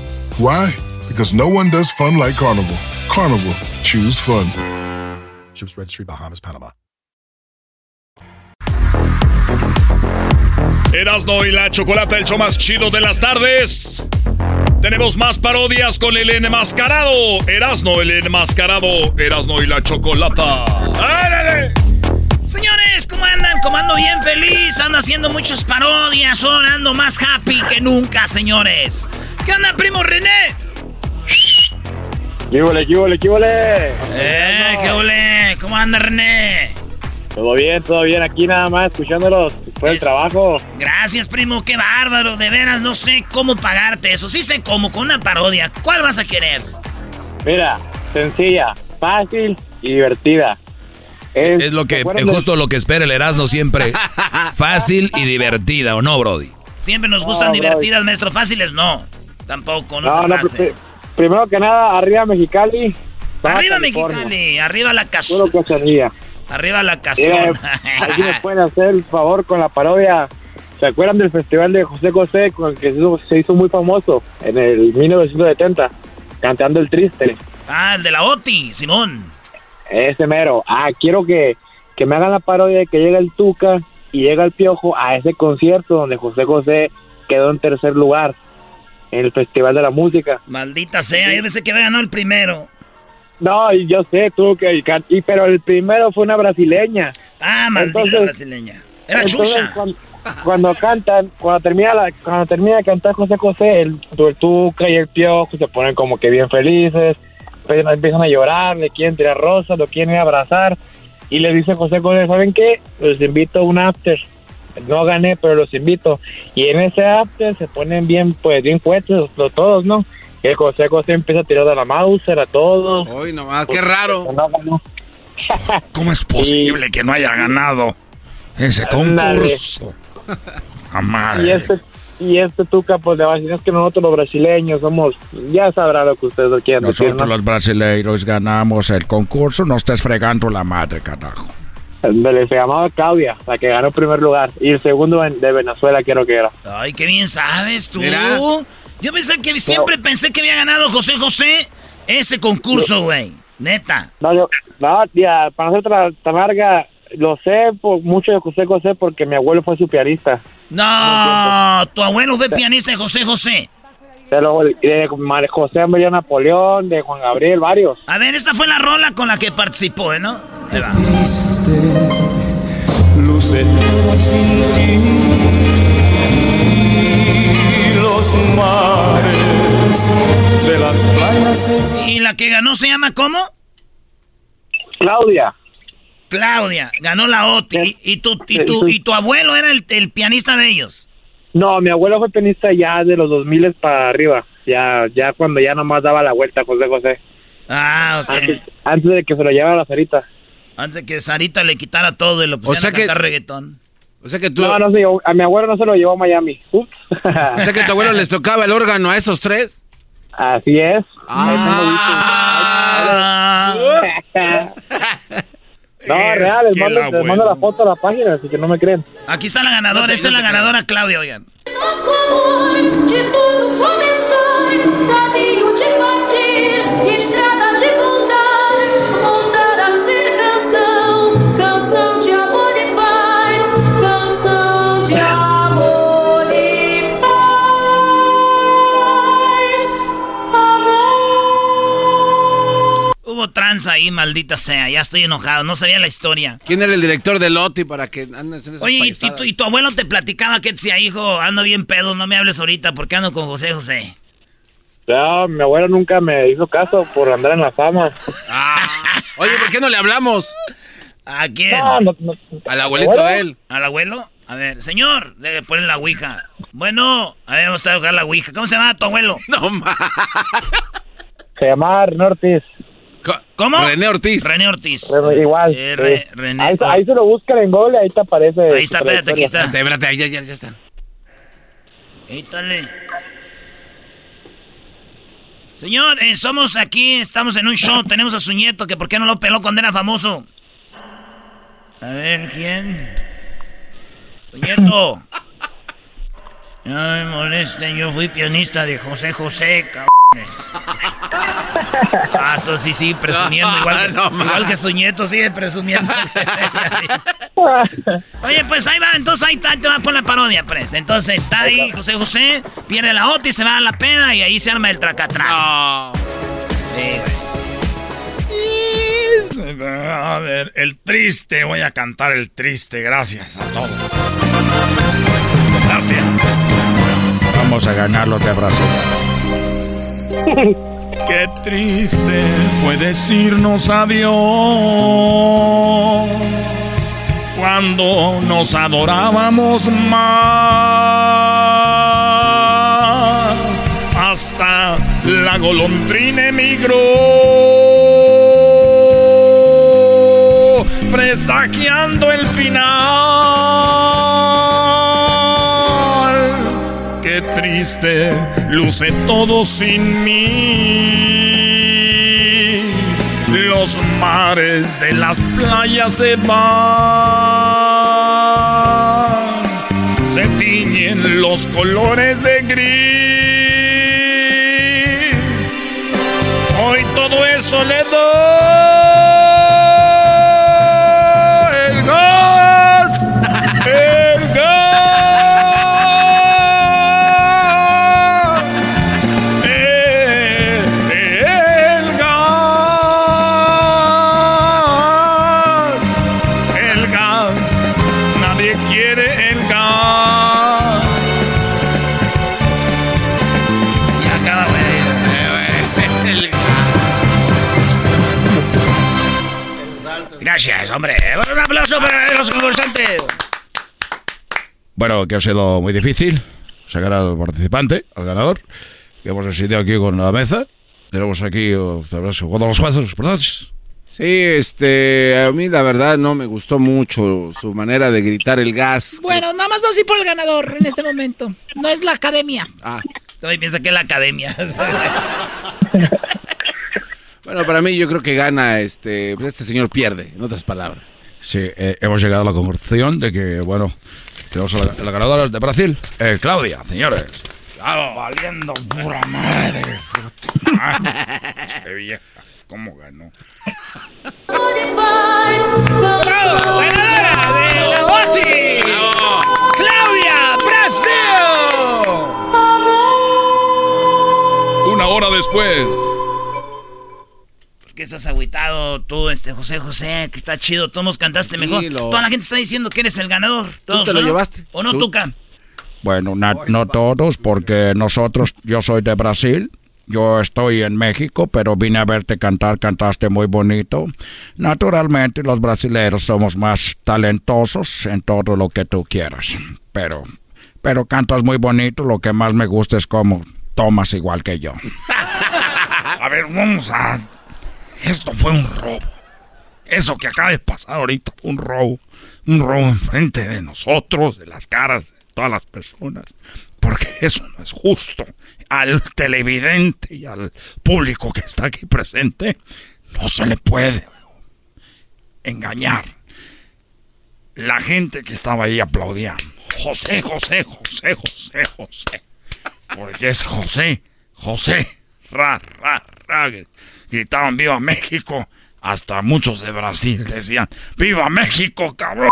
Why? Because no one does fun like Carnival. Carnival, choose fun. Ships Registry, Bahamas, Panama. Erasmo y la Chocolata, el show más chido de las tardes. Tenemos más parodias con el enmascarado. Erasmo, el enmascarado. Erasmo y la Chocolata. ¡Árale! Señores, ¿cómo andan? ¿Cómo ando bien feliz? Ando haciendo muchas parodias. Ahora ando más happy que nunca, señores. ¿Qué onda, primo René? ¿Qué huele, qué qué? Eh, ¿qué ole? ¿Cómo anda, René? Todo bien, todo bien, aquí nada más escuchándolos después del trabajo. Gracias, primo, qué bárbaro. De veras, no sé cómo pagarte eso. Sí sé cómo, con una parodia. ¿Cuál vas a querer? Mira, sencilla, fácil y divertida. Es, lo que, es justo lo que espera el Erasmo siempre. *laughs* Fácil y divertida, ¿o no, Brody? Siempre nos gustan divertidas, maestro. Fáciles no. Tampoco, no, no, primero que nada, arriba Mexicali. Arriba Mexicali, arriba la casona. Arriba la casona. aquí me *laughs* pueden hacer el favor con la parodia. ¿Se acuerdan del festival de José José con el que se hizo muy famoso en el 1970? Cantando el triste. Ah, el de la OTI, Simón. Ese mero. Ah, quiero que, que me hagan la parodia de que llega el Tuca y llega el Piojo a ese concierto donde José José quedó en tercer lugar en el Festival de la Música. Maldita sea, yo pensé que había ganado el primero. No, yo sé, tú que y, pero el primero fue una brasileña. Ah, maldita brasileña. Era chucha. Cuando, cantan, cuando termina la, cuando termina de cantar José José, el, el Tuca y el Piojo se ponen como que bien felices, empiezan a llorar, le quieren tirar rosas, lo quieren abrazar y le dice José José, ¿saben qué? Los invito a un after no gané, pero los invito. Y en ese after se ponen bien, pues, bien fuertes todos, ¿no? Y el José José empieza a tirar de la Mauser a todos. Uy, nomás, qué raro. *laughs* ¿Cómo es posible que no haya ganado ese concurso? Y este, y este Tuca, pues le va a decir, es que nosotros los brasileños somos, ya sabrá lo que ustedes quieren Nosotros los brasileños ganamos el concurso, no estés fregando la madre, carajo se llamaba Claudia, la que ganó el primer lugar. Y el segundo de Venezuela quiero que era. Ay, qué bien sabes tú. Yo pensé que siempre pensé que había ganado José José ese concurso, güey. Neta. No, yo, no, tía, para no ser tan larga, lo sé por mucho de José José porque mi abuelo fue su pianista. No, tu abuelo fue pianista de José José. De, de José María Napoleón, de Juan Gabriel, varios. A ver, esta fue la rola con la que participó, ¿no? Ahí va. luce sin ti. Los mares de las playas. ¿Y la que ganó se llama cómo? Claudia. Claudia, ganó la OTI. ¿Y, tu, y, tu, ¿Y tu abuelo era el, el pianista de ellos? No, mi abuelo fue pianista ya de los 2000 para arriba. Ya, ya cuando ya nomás daba la vuelta José José. Ah, ok. Antes, de que se lo llevara la Sarita. Antes de que Sarita le quitara todo y lo pusiera o sea a cantar reggaetón. O sea que tú... No, no sé, a mi abuelo no se lo llevó a Miami. o sea que tu abuelo les tocaba el órgano a esos tres. Así es. Ah. *laughs* *laughs* No, real, les mando, la foto a la página, así que no me creen. Aquí está la ganadora, esta es la ganadora, Claudia, oigan. Tranza ahí, maldita sea. Ya estoy enojado. No sabía la historia. ¿Quién era el director de Loti para que andes en Oye, ¿y tu, ¿y tu, abuelo te platicaba que decía, hijo, ando bien pedo, no me hables ahorita porque ando con José José? Ya, mi abuelo nunca me hizo caso por andar en la fama. Ah. Oye, ¿por qué no le hablamos? ¿A quién? Al abuelito de él. ¿Al abuelo? A ver, señor, debe poner la ouija. Bueno, a ver, vamos a tocar la ouija. ¿Cómo se llama tu abuelo? *laughs* No, más. Se llama Nortis. ¿Cómo? René Ortiz. René Ortiz. igual. Eh, René, ahí, se lo buscan en Google ahí te aparece. Ahí está, espérate, aquí está. Espérate, ahí ya, ya, ya está. Éítale. Señor, eh, somos aquí, estamos en un show, tenemos a su nieto, que por qué no lo peló cuando era famoso. A ver, ¿quién? Su nieto. No me molesten, yo fui pianista de José José, cabrón. Ah, *laughs* esto sí, sí, presumiendo. igual, que, *laughs* igual que su nieto, sigue presumiendo. *laughs* Oye, pues ahí va, entonces ahí está, te va por la parodia, pues. Entonces está ahí José José, pierde la OTI, se va a la peda y ahí se arma el tracatrán. A ver, el triste, voy a cantar el triste, gracias a todos. Vamos a ganar los de Brasil. *laughs* Qué triste fue decirnos adiós cuando nos adorábamos más. Hasta la golondrina emigró presagiando el final. Luce todo sin mí. Los mares de las playas se van. Se tiñen los colores de gris. Hoy todo eso le Bueno, que ha sido muy difícil sacar al participante, al ganador, que hemos decidido aquí con la mesa. Tenemos aquí, jugando los jueces, ¿verdad? Sí, este, a mí la verdad no me gustó mucho su manera de gritar el gas. Bueno, nada más así por el ganador en este momento. No es la academia. Ah. Todavía piensa que es la academia. *laughs* Bueno, para mí yo creo que gana, este, pues este señor pierde, en otras palabras. Sí, eh, hemos llegado a la conclusión de que, bueno, tenemos a la, a la ganadora de Brasil, eh, Claudia, señores. Valiendo pura madre. Qué vieja. ¿Cómo ganó? ¡Bravo! ¡Ganadora de la Boti! ¡Claudia Brasil! Una hora después. ¿Por qué estás agüitado tú, este José José? Que está chido, todos cantaste mejor. Toda la gente está diciendo que eres el ganador. Todos, te lo ¿no? llevaste. ¿O no, Tú. Tuca? Bueno, na- no todos, porque nosotros, yo soy de Brasil, yo estoy en México, pero vine a verte cantar, cantaste muy bonito. Naturalmente, los brasileños somos más talentosos en todo lo que tú quieras, pero, pero cantas muy bonito, lo que más me gusta es cómo tomas igual que yo. *laughs* A ver, vamos a. Esto fue un robo. Eso que acaba de pasar ahorita fue un robo. Un robo enfrente de nosotros, de las caras de todas las personas. Porque eso no es justo. Al televidente y al público que está aquí presente, no se le puede engañar. La gente que estaba ahí aplaudía. José, José, José, José, José. Porque es José, José, ra, ra, ra. Gritaban Viva México. Hasta muchos de Brasil decían Viva México, cabrón.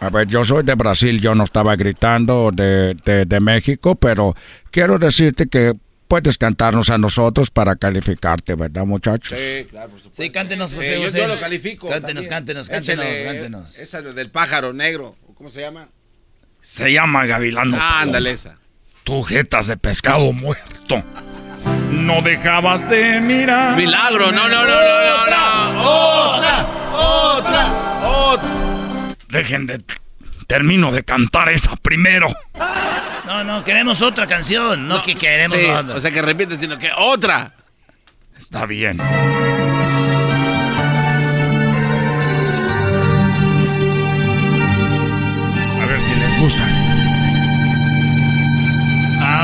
A ver, yo soy de Brasil, yo no estaba gritando de, de, de México, pero quiero decirte que puedes cantarnos a nosotros para calificarte, ¿verdad, muchachos? Sí, claro, por supuesto. Sí, cántenos, José Eh, yo, José. yo lo califico. Cántenos, también. cántenos, cántenos, Échale, cántenos. Esa de- del pájaro negro. ¿Cómo se llama? Se llama Gavilano. Ah, ándale esa. Tu jetas de pescado muerto. No dejabas de mirar. Milagro, no, no, no, no, no, no. Otra, otra, otra. Dejen de. Termino de cantar esa primero. No, no, queremos otra canción. No, que queremos Sí, otra. o sea que repite, sino que otra. Está bien. A ver si les gusta.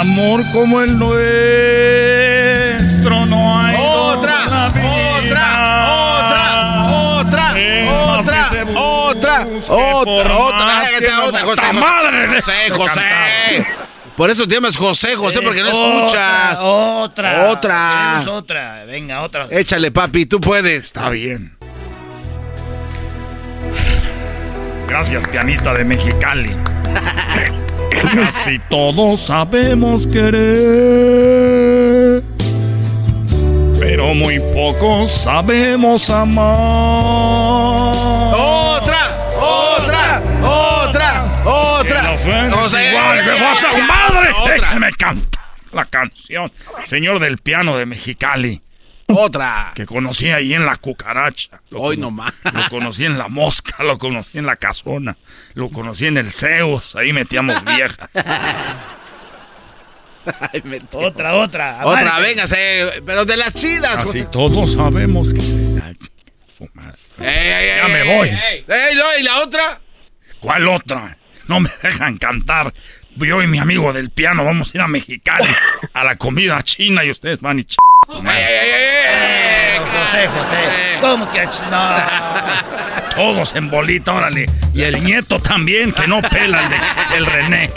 Amor como el nuestro no hay. Otra, otra, otra, otra, otra, otra, otra, otra, otra, otra, no- José, ¡Ta José. madre! José, José. Por eso te llamas José, José, porque no otra, escuchas. Otra. Otra. Otra. Venga, otra. Échale, papi, tú puedes. Está bien. Gracias, pianista de Mexicali. *laughs* *laughs* Casi todos sabemos querer, pero muy pocos sabemos amar. Otra, otra, otra, otra. No José, igual, me ya, bota madre. Déjame cantar la canción. Señor del piano de Mexicali. Otra. Que conocí ahí en la cucaracha. Lo Hoy nomás. Lo conocí en la mosca, lo conocí en la casona, lo conocí en el Zeus, ahí metíamos viejas. Ay, me. Otra, otra. Otra, véngase, pero de las chidas, Así José. todos sabemos que su madre. Ey, ey, ya ey, me voy. ey. Ey, lo- ¿Y la otra? ¿Cuál otra? No me dejan cantar. Yo y mi amigo del piano vamos a ir a Mexicali a la comida china y ustedes van y ch... José, José. ¿Cómo que no? Todos en bolita, órale. Y el nieto también, que no pela el, de- el René.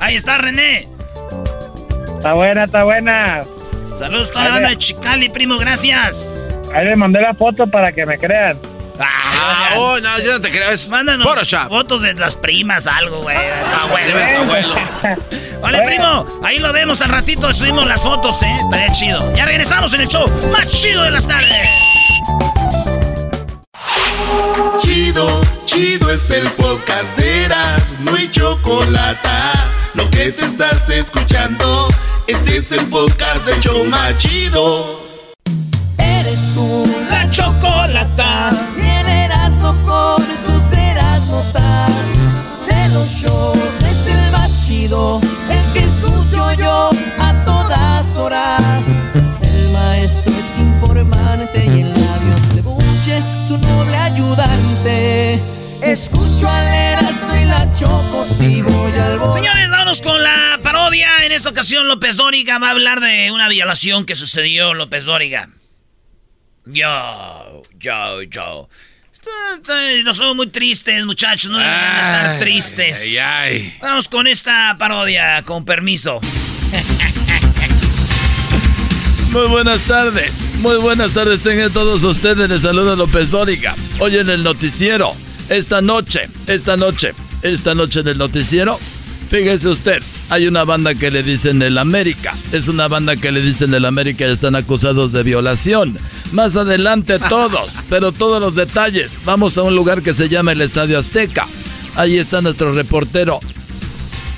Ahí está René. Está buena, está buena. Saludos a toda la banda de Chicali, primo, gracias. Ahí le mandé la foto para que me crean. Ah, oh, no, yo no te creo. Es Mándanos Photoshop. fotos de las primas, algo, güey. de tu abuelo. De tu abuelo. *laughs* Vale, primo, ahí lo vemos al ratito, subimos las fotos, ¿eh? Estaría chido. Ya regresamos en el show más chido de las tardes. Chido, chido es el podcast de Eras, no hay chocolate. Lo que te estás escuchando, este es el podcast de Choma Chido. Eres tú la chocolata. Shows es el más chido. El que escucho yo a todas horas. El maestro es informante y en labios de buche su noble ayudante. Escucho al Erasmo y la choco, sigo y al bo- Señores, vámonos con la parodia. En esta ocasión, López Dóriga va a hablar de una violación que sucedió, López Dóriga. Yo, yo, yo. Nos somos muy tristes, muchachos. No deberían de estar tristes. ay, ay. Vamos con esta parodia, con permiso. *laughs* Muy buenas tardes, muy buenas tardes tengan todos ustedes, les saluda López Dóriga. Hoy en el noticiero, esta noche, esta noche, esta noche en el noticiero, fíjese usted, hay una banda que le dicen el América, es una banda que le dicen el América y están acusados de violación. Más adelante *laughs* todos, pero todos los detalles, vamos a un lugar que se llama el Estadio Azteca. Ahí está nuestro reportero,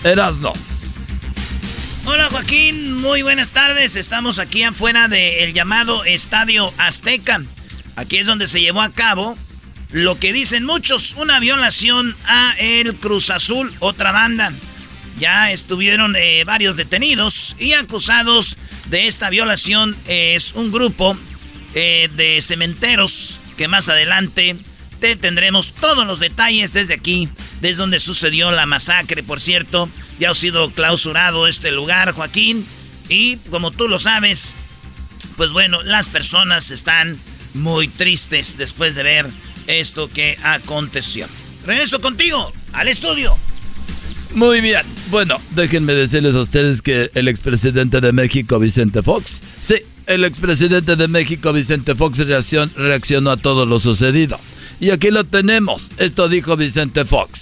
Erasno. Hola Joaquín, muy buenas tardes. Estamos aquí afuera del llamado Estadio Azteca. Aquí es donde se llevó a cabo lo que dicen muchos, una violación a el Cruz Azul, otra banda. Ya estuvieron eh, varios detenidos y acusados de esta violación. es un grupo eh, de cementeros que más adelante te tendremos todos los detalles desde aquí, desde donde sucedió la masacre, por cierto. Ya ha sido clausurado este lugar, Joaquín. Y como tú lo sabes, pues bueno, las personas están muy tristes después de ver esto que aconteció. Regreso contigo al estudio. Muy bien. Bueno, déjenme decirles a ustedes que el expresidente de México, Vicente Fox, sí, el expresidente de México, Vicente Fox, reaccion- reaccionó a todo lo sucedido. Y aquí lo tenemos. Esto dijo Vicente Fox.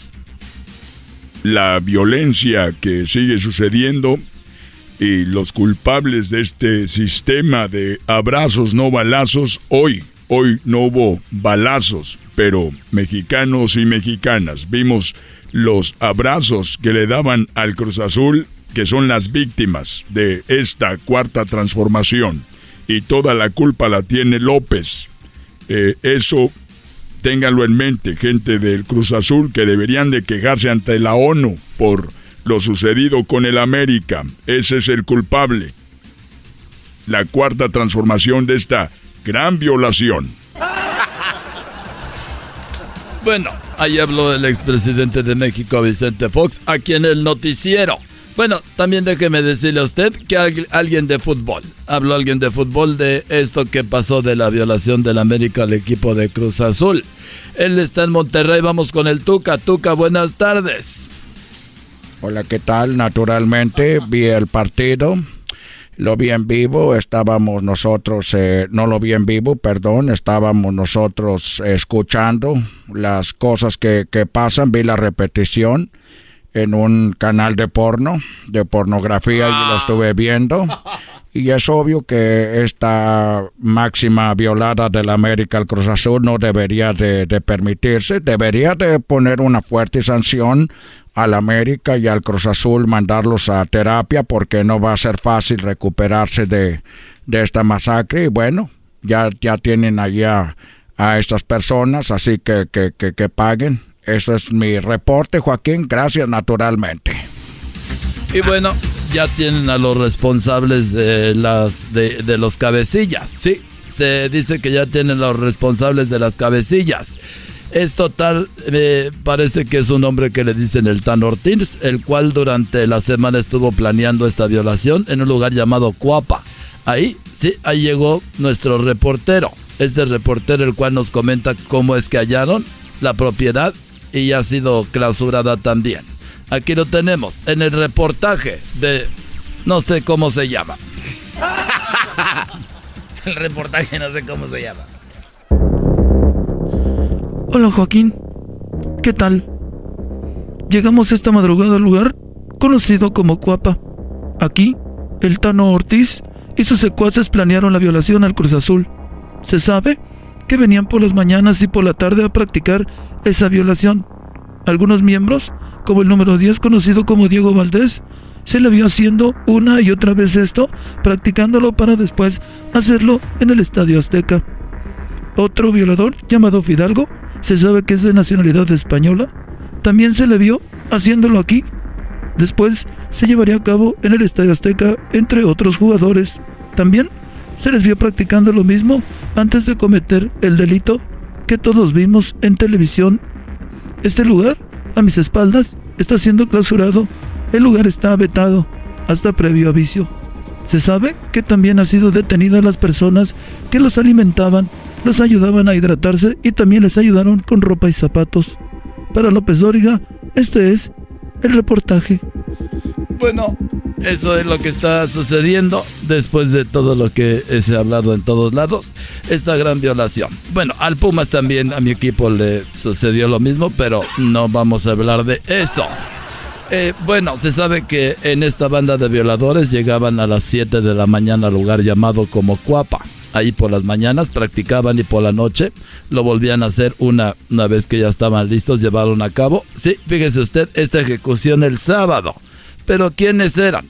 la violencia que sigue sucediendo y los culpables de este sistema de abrazos no balazos, hoy, hoy no hubo balazos, pero mexicanos y mexicanas vimos los abrazos que le daban al Cruz Azul, que son las víctimas de esta cuarta transformación. Y toda la culpa la tiene López. Eh, eso Ténganlo en mente, gente del Cruz Azul, que deberían de quejarse ante la ONU por lo sucedido con el América. Ese es el culpable. La cuarta transformación de esta gran violación. Bueno, ahí habló el expresidente de México, Vicente Fox, aquí en el noticiero. Bueno, también déjeme decirle a usted que al- alguien de fútbol, habló alguien de fútbol de esto que pasó de la violación del América al equipo de Cruz Azul. Él está en Monterrey, vamos con el Tuca. Tuca, buenas tardes. Hola, ¿qué tal? Naturalmente vi el partido, lo vi en vivo, estábamos nosotros, eh, no lo vi en vivo, perdón, estábamos nosotros escuchando las cosas que, que pasan, vi la repetición en un canal de porno, de pornografía, y lo estuve viendo. *laughs* Y es obvio que esta máxima violada de la América al Cruz Azul no debería de, de permitirse, debería de poner una fuerte sanción al América y al Cruz Azul, mandarlos a terapia porque no va a ser fácil recuperarse de, de esta masacre. Y bueno, ya, ya tienen allá a estas personas, así que, que, que, que paguen. Eso es mi reporte, Joaquín. Gracias, naturalmente. Y bueno, ya tienen a los responsables de las de, de los cabecillas, sí, se dice que ya tienen los responsables de las cabecillas. Es total, eh, parece que es un hombre que le dicen el Tan Ortiz, el cual durante la semana estuvo planeando esta violación en un lugar llamado Cuapa. Ahí, sí, ahí llegó nuestro reportero. Este reportero el cual nos comenta cómo es que hallaron la propiedad y ha sido clausurada también. Aquí lo tenemos en el reportaje de no sé cómo se llama. *laughs* el reportaje no sé cómo se llama. Hola Joaquín, ¿qué tal? Llegamos esta madrugada al lugar conocido como Cuapa. Aquí, el Tano Ortiz y sus secuaces planearon la violación al Cruz Azul. Se sabe que venían por las mañanas y por la tarde a practicar esa violación. Algunos miembros, como el número 10 conocido como Diego Valdés, se le vio haciendo una y otra vez esto, practicándolo para después hacerlo en el Estadio Azteca. Otro violador, llamado Fidalgo, se sabe que es de nacionalidad española, también se le vio haciéndolo aquí. Después se llevaría a cabo en el Estadio Azteca entre otros jugadores. También se les vio practicando lo mismo antes de cometer el delito que todos vimos en televisión. Este lugar, a mis espaldas, está siendo clausurado. El lugar está vetado hasta previo aviso. Se sabe que también ha sido detenida las personas que los alimentaban los ayudaban a hidratarse y también les ayudaron con ropa y zapatos. Para López Dóriga, este es el reportaje. Bueno, eso es lo que está sucediendo después de todo lo que se ha hablado en todos lados, esta gran violación. Bueno, al Pumas también, a mi equipo le sucedió lo mismo, pero no vamos a hablar de eso. Eh, bueno, se sabe que en esta banda de violadores llegaban a las 7 de la mañana al lugar llamado como Cuapa ahí por las mañanas, practicaban y por la noche lo volvían a hacer una, una vez que ya estaban listos, llevaron a cabo. Sí, fíjese usted, esta ejecución el sábado. Pero ¿quiénes eran?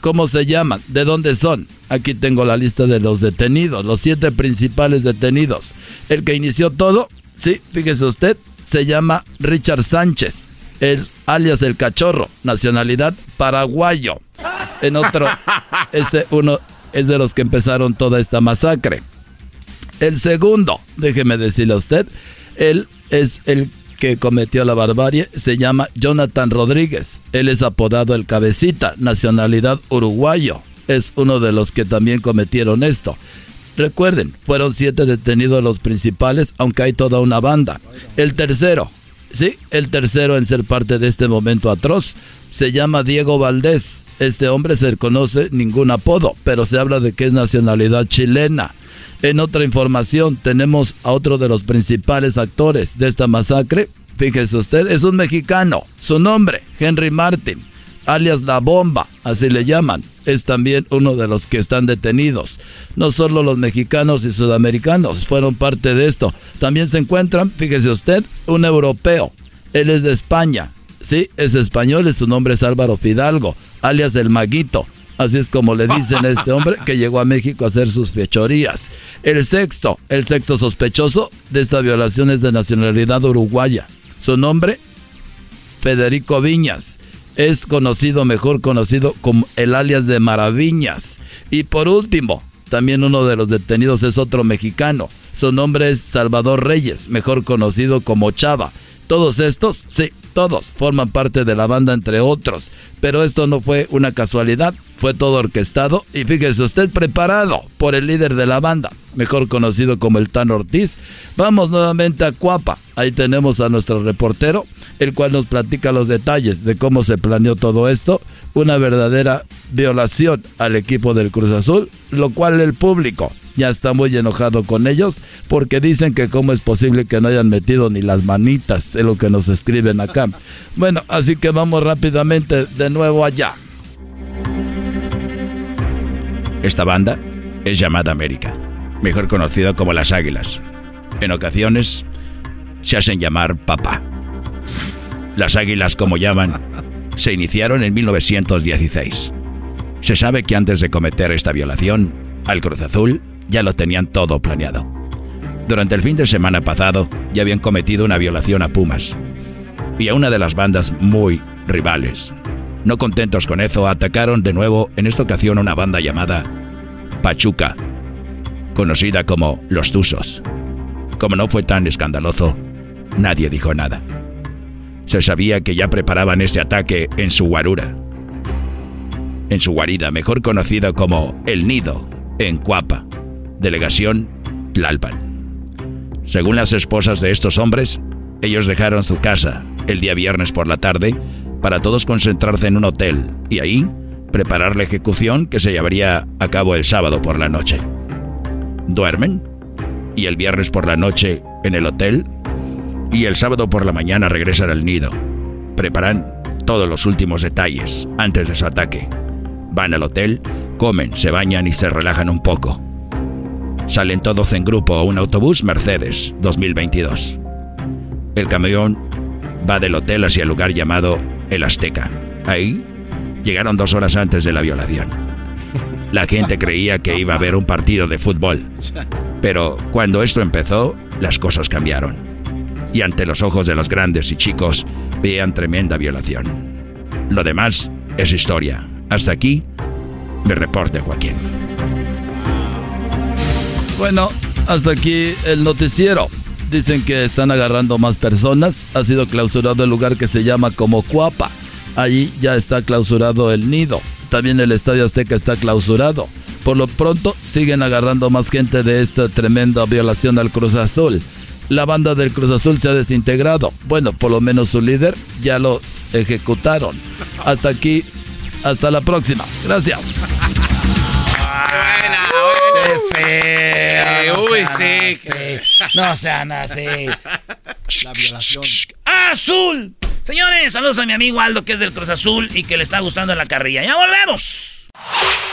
¿Cómo se llaman? ¿De dónde son? Aquí tengo la lista de los detenidos, los siete principales detenidos. El que inició todo, sí, fíjese usted, se llama Richard Sánchez, el, alias el cachorro, nacionalidad paraguayo. En otro, *laughs* este uno es de los que empezaron toda esta masacre. El segundo, déjeme decirle a usted, él es el que cometió la barbarie, se llama Jonathan Rodríguez. Él es apodado el cabecita, nacionalidad uruguayo. Es uno de los que también cometieron esto. Recuerden, fueron siete detenidos los principales, aunque hay toda una banda. El tercero, sí, el tercero en ser parte de este momento atroz, se llama Diego Valdés este hombre se conoce ningún apodo, pero se habla de que es nacionalidad chilena. En otra información tenemos a otro de los principales actores de esta masacre. Fíjese usted, es un mexicano. Su nombre, Henry Martin, alias La Bomba, así le llaman. Es también uno de los que están detenidos. No solo los mexicanos y sudamericanos fueron parte de esto. También se encuentran, fíjese usted, un europeo. Él es de España. Sí, es español y su nombre es Álvaro Fidalgo alias el maguito. Así es como le dicen a este hombre que llegó a México a hacer sus fechorías. El sexto, el sexto sospechoso de esta violación es de nacionalidad uruguaya. Su nombre, Federico Viñas. Es conocido, mejor conocido como el alias de Maraviñas. Y por último, también uno de los detenidos es otro mexicano. Su nombre es Salvador Reyes, mejor conocido como Chava. Todos estos, sí, todos forman parte de la banda entre otros. Pero esto no fue una casualidad, fue todo orquestado y fíjese usted preparado por el líder de la banda, mejor conocido como el Tan Ortiz. Vamos nuevamente a Cuapa, ahí tenemos a nuestro reportero, el cual nos platica los detalles de cómo se planeó todo esto, una verdadera violación al equipo del Cruz Azul, lo cual el público ya está muy enojado con ellos porque dicen que cómo es posible que no hayan metido ni las manitas, es lo que nos escriben acá. *laughs* Bueno, así que vamos rápidamente de nuevo allá. Esta banda es llamada América, mejor conocida como las Águilas. En ocasiones se hacen llamar papá. Las Águilas, como llaman, se iniciaron en 1916. Se sabe que antes de cometer esta violación, al Cruz Azul ya lo tenían todo planeado. Durante el fin de semana pasado ya habían cometido una violación a Pumas y a una de las bandas muy rivales. No contentos con eso, atacaron de nuevo en esta ocasión una banda llamada Pachuca, conocida como Los Tuzos. Como no fue tan escandaloso, nadie dijo nada. Se sabía que ya preparaban este ataque en su guarura. En su guarida, mejor conocida como El Nido, en Cuapa, delegación Tlalpan. Según las esposas de estos hombres, ellos dejaron su casa el día viernes por la tarde para todos concentrarse en un hotel y ahí preparar la ejecución que se llevaría a cabo el sábado por la noche. Duermen y el viernes por la noche en el hotel y el sábado por la mañana regresan al nido. Preparan todos los últimos detalles antes de su ataque. Van al hotel, comen, se bañan y se relajan un poco. Salen todos en grupo a un autobús Mercedes 2022. El camión va del hotel hacia el lugar llamado El Azteca. Ahí llegaron dos horas antes de la violación. La gente creía que iba a haber un partido de fútbol. *laughs* Pero cuando esto empezó, las cosas cambiaron. Y ante los ojos de los grandes y chicos, veían tremenda violación. Lo demás es historia. Hasta aquí, mi reporte, Joaquín. Bueno, hasta aquí el noticiero. Dicen que están agarrando más personas. Ha sido clausurado el lugar que se llama como Cuapa. Allí ya está clausurado el nido. También el Estadio Azteca está clausurado. Por lo pronto siguen agarrando más gente de esta tremenda violación al Cruz Azul. La banda del Cruz Azul se ha desintegrado. Bueno, por lo menos su líder ya lo ejecutaron. Hasta aquí, hasta la próxima. Gracias. Buena, buena. Qué feo. no uy, sí. así. No sean así. La violación. ¡Azul! Señores, saludos a mi amigo Aldo que es del Cruz Azul y que le está gustando la carrilla. ¡Ya volvemos!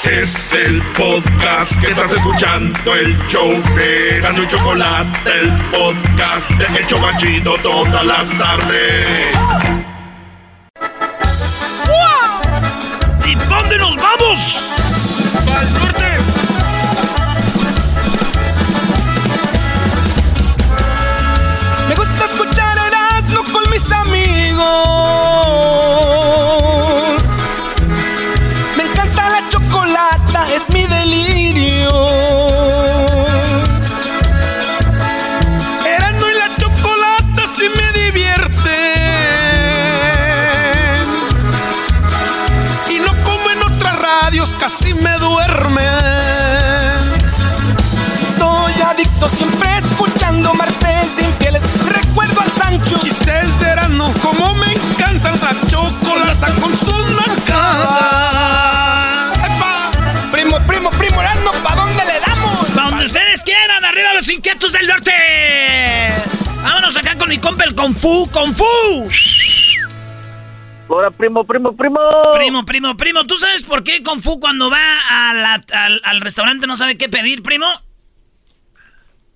Es el podcast que estás escuchando, el show de Gano y Chocolate, el podcast de El Chobachito todas las tardes. ¿Y dónde nos vamos? ¡Al norte! Me gusta escuchar Erasmo con mis amigos. Es mi delirio. Erasmo y la chocolata sí me divierten. Y no como en otras radios, casi me duermen. Estoy adicto siempre escuchando martes de infieles. Recuerdo al Sancho. Chistes de Erasmo, como me encanta la chocolata con sus nacadas. Del norte! Vámonos acá con mi compa el Kung Fu, Kung Fu. Ahora, primo, primo, primo. Primo, primo, primo. ¿Tú sabes por qué Kung Fu cuando va a la- al, al restaurante no sabe qué pedir, primo?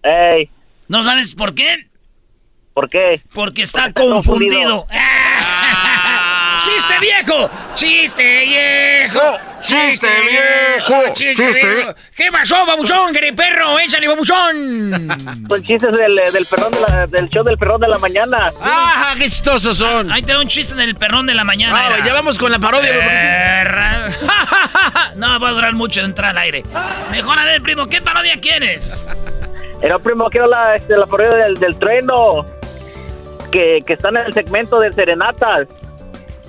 Ey, ¿No sabes por qué? ¿por qué? Porque está está confundido. confundido. ¡Chiste viejo! ¡Chiste viejo! ¡Chiste viejo! ¡Chiste viejo! ¿Qué pasó, babuchón, perro? ¡Échale, babuchón! Son chistes del, del, perrón de la- del show del perrón de la mañana. ¡Ah, qué chistosos son! Ahí te da un chiste del perrón de la mañana. Ah, era. ya vamos con la parodia. te- Perra. *laughs* no va a durar mucho de entrar al aire. Mejor a ver, primo, ¿qué parodia quieres? Era primo, quiero la, este, la parodia del, del trueno. Que, que está en el segmento de serenatas.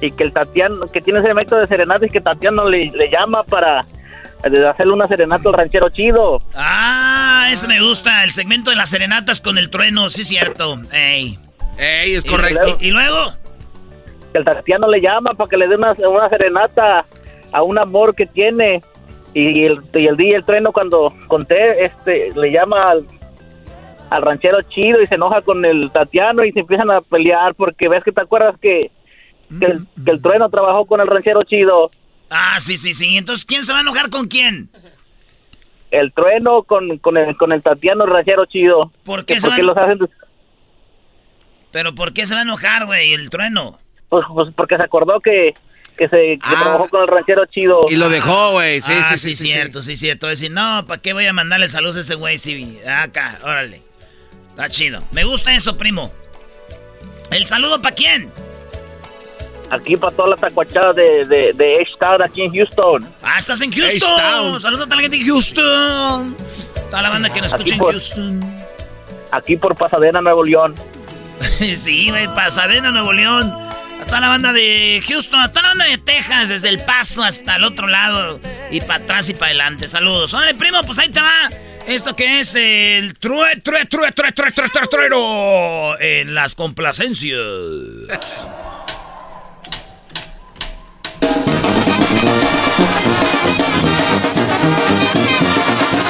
Y que el Tatiano, que tiene ese segmento de serenatas y que Tatiano le, le llama para hacerle una serenata al ranchero chido. Ah, ese me gusta, el segmento de las serenatas con el trueno, sí cierto. Ey. Ey, es Y correcto. luego- ¿Y, luego? Que el Tatiano le llama para que le dé una, una serenata a un amor que tiene. Y el, y el día el trueno cuando conté, este, le llama al, al ranchero chido y se enoja con el Tatiano y se empiezan a pelear porque ves que te acuerdas que, que, el, que el trueno trabajó con el ranchero chido. Ah, sí, sí, sí. Entonces, ¿quién se va a enojar con quién? El trueno con, con, el, con el Tatiano, el ranchero chido. ¿Por qué Que se ¿Por qué van- los hacen? ¿Pero por qué se va a enojar, güey, el trueno? Pues, pues porque se acordó que, que se que Ah. trabajó con el ranchero chido. Y lo dejó, güey. Sí, ah, sí, sí, sí, sí, cierto, sí, cierto. Decir, no, ¿para qué voy a mandarle saludos a ese güey? Sí, acá, órale. Está chido. Me gusta eso, primo. ¿El saludo para quién? Aquí para toda la tacuachada de, de, de H-Town aquí en Houston. Ah, estás en Houston. Saludos a toda la gente de Houston. Toda la banda que nos escucha en Houston. Aquí por Pasadena, Nuevo León. sí, güey, Pasadena, Nuevo León. A toda la banda de Houston, a toda la banda de Texas, desde El Paso hasta el otro lado. Y para atrás y para adelante. Saludos. Hola, primo, pues ahí te va. Esto que es el true, true, true, true, true, true, true, trueno en las complacencias.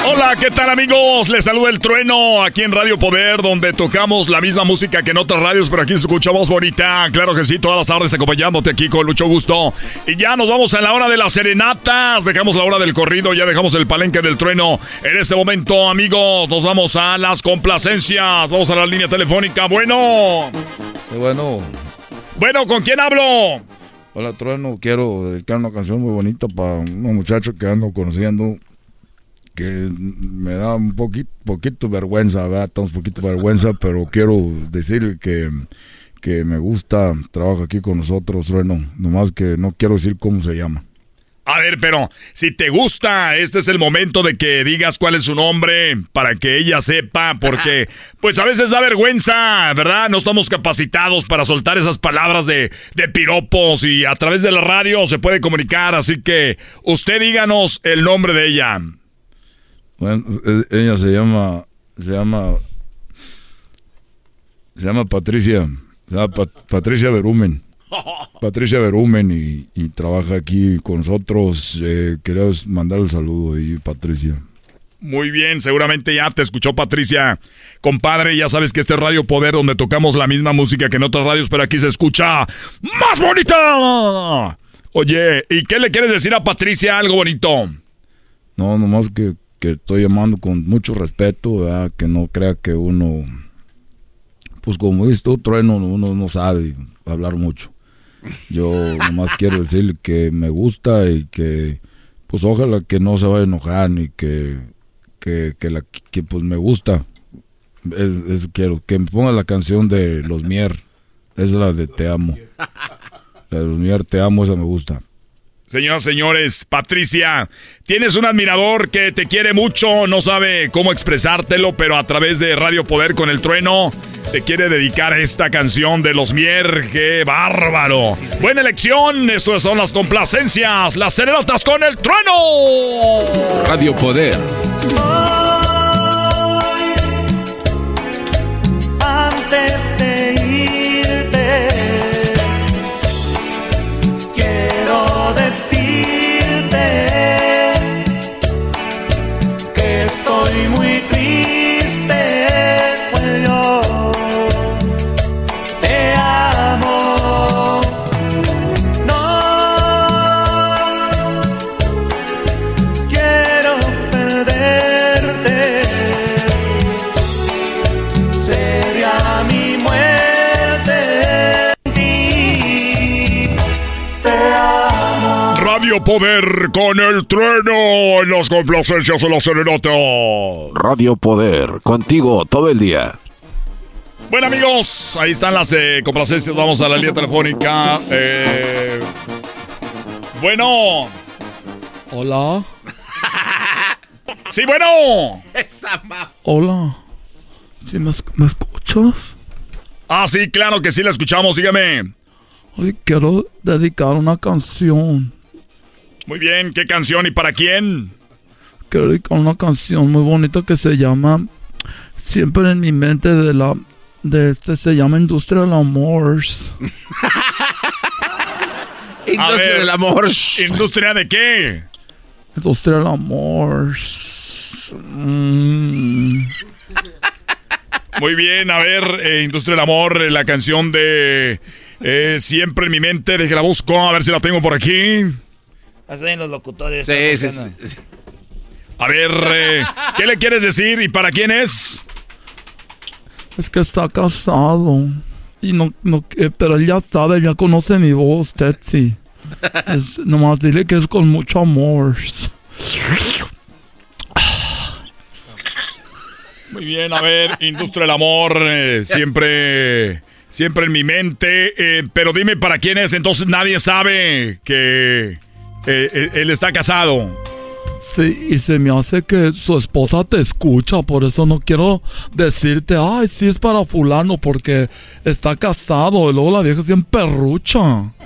Hola, ¿qué tal amigos? Les saluda el trueno aquí en Radio Poder, donde tocamos la misma música que en otras radios, pero aquí escuchamos bonita. Claro que sí, todas las tardes acompañándote aquí con mucho gusto. Y ya nos vamos a la hora de las serenatas. Dejamos la hora del corrido, ya dejamos el palenque del trueno. En este momento, amigos, nos vamos a las complacencias. Vamos a la línea telefónica. Bueno. Sí, bueno. Bueno, ¿con quién hablo? Hola, trueno. Quiero dedicar una canción muy bonita para unos muchachos que ando conociendo que me da un poquito, poquito vergüenza, ¿verdad? Estamos un poquito vergüenza, pero quiero decirle que, que me gusta, trabaja aquí con nosotros, bueno, nomás que no quiero decir cómo se llama. A ver, pero si te gusta, este es el momento de que digas cuál es su nombre para que ella sepa, porque pues a veces da vergüenza, ¿verdad? No estamos capacitados para soltar esas palabras de, de piropos y a través de la radio se puede comunicar, así que usted díganos el nombre de ella. Bueno, e, ella se llama, se llama, se llama Patricia, se llama Patricia Berumen. *laughs* Patricia Berumen y, trabaja aquí con nosotros. Eh, queremos mandar el saludo ahí, Patricia. Muy bien, seguramente ya te escuchó Patricia. Compadre, ya sabes que este es Radio Poder donde tocamos la misma música que en otras radios, pero aquí se escucha más bonita. Oye, ¿y qué le quieres decir a Patricia? Algo bonito. No, nomás que que estoy llamando con mucho respeto, que no crea que uno, pues como dices tú, trueno, uno no sabe hablar mucho. Yo nomás quiero decirle que me gusta y que, pues ojalá que no se vaya a enojar ni que, que, que, la, que pues me gusta. Es, quiero que me ponga la canción de Los Mier. Es la de Te Amo. La de Los Mier, Te Amo, esa me gusta. Señoras, señores, Patricia, tienes un admirador que te quiere mucho, no sabe cómo expresártelo, pero a través de Radio Poder con el Trueno te quiere dedicar esta canción de los Mier. ¡Qué bárbaro! Buena elección, estas son las complacencias, las serenatas con el Trueno. Radio Poder. Antes de Poder con el trueno en las complacencias de la serenata. Radio Poder, contigo todo el día. Bueno amigos, ahí están las eh, complacencias. Vamos a la línea telefónica. Eh, bueno. Hola. sí, bueno. Hola. ¿Sí me, me, escuchas? Ah, sí, claro que sí, la escuchamos. Dígame. Hoy quiero dedicar una canción muy bien, ¿qué canción y para quién? Quiero dedicar una canción muy bonita que se llama Siempre en mi mente de la de este se llama *laughs* Industria del Amor. Industria del Amor. ¿Industria de qué? Industria del Amor. Mm. Muy bien, a ver, eh, Industria del Amor, eh, la canción de eh, Siempre en mi mente, de que la busco, a ver si la tengo por aquí. Hacen los locutores. Sí, sí, A ver, eh, ¿qué le quieres decir y para quién es? Es que está casado. Y no, no, eh, pero él ya sabe, ya conoce mi voz, Tetsi. *laughs* Es, nomás dile que es con mucho amor. Muy bien, a ver, Industria del Amor, eh, siempre, siempre en mi mente. pero dime para quién es, entonces nadie sabe que eh, eh, él está casado. Sí, y se me hace que su esposa te escucha, por eso no quiero decirte, ay, sí es para fulano, porque está casado, y luego la vieja siempre perrucha. *laughs*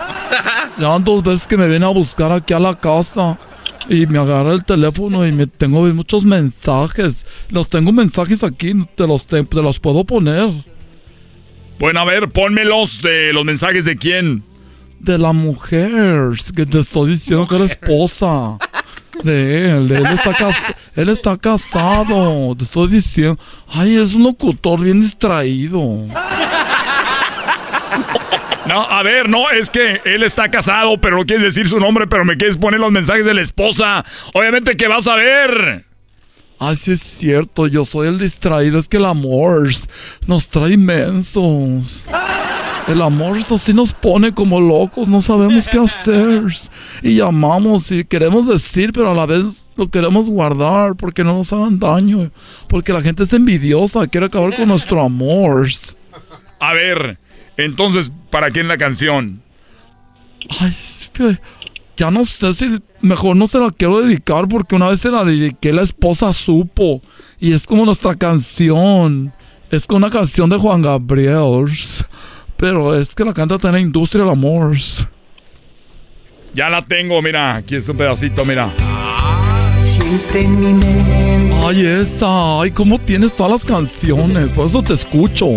Ya dos veces que me viene a buscar aquí a la casa y me agarra el teléfono y me tengo muchos mensajes. Los tengo mensajes aquí, te los, te, te los puedo poner. Bueno, a ver, pónmelos de los mensajes de quién. De la mujer, que te estoy diciendo que era esposa. De él, de él está, él está casado, te estoy diciendo. Ay, es un locutor bien distraído. *laughs* No, a ver, no, es que él está casado, pero no quieres decir su nombre, pero me quieres poner los mensajes de la esposa. Obviamente que vas a ver. Ay, sí es cierto, yo soy el distraído, es que el amor nos trae inmensos. El amor así nos pone como locos, no sabemos qué hacer. Y llamamos y queremos decir, pero a la vez lo queremos guardar porque no nos hagan daño. Porque la gente es envidiosa, quiere acabar con nuestro amor. A ver, entonces, ¿para quién la canción? Ay, es que ya no sé si mejor no se la quiero dedicar porque una vez se la dediqué, la esposa supo. Y es como nuestra canción. Es como una canción de Juan Gabriel. Pero es que la canta en la industria del amor. Ya la tengo, mira, aquí es un pedacito, mira. Siempre en mi mente. Ay, esa. Ay, cómo tienes todas las canciones. Por eso te escucho.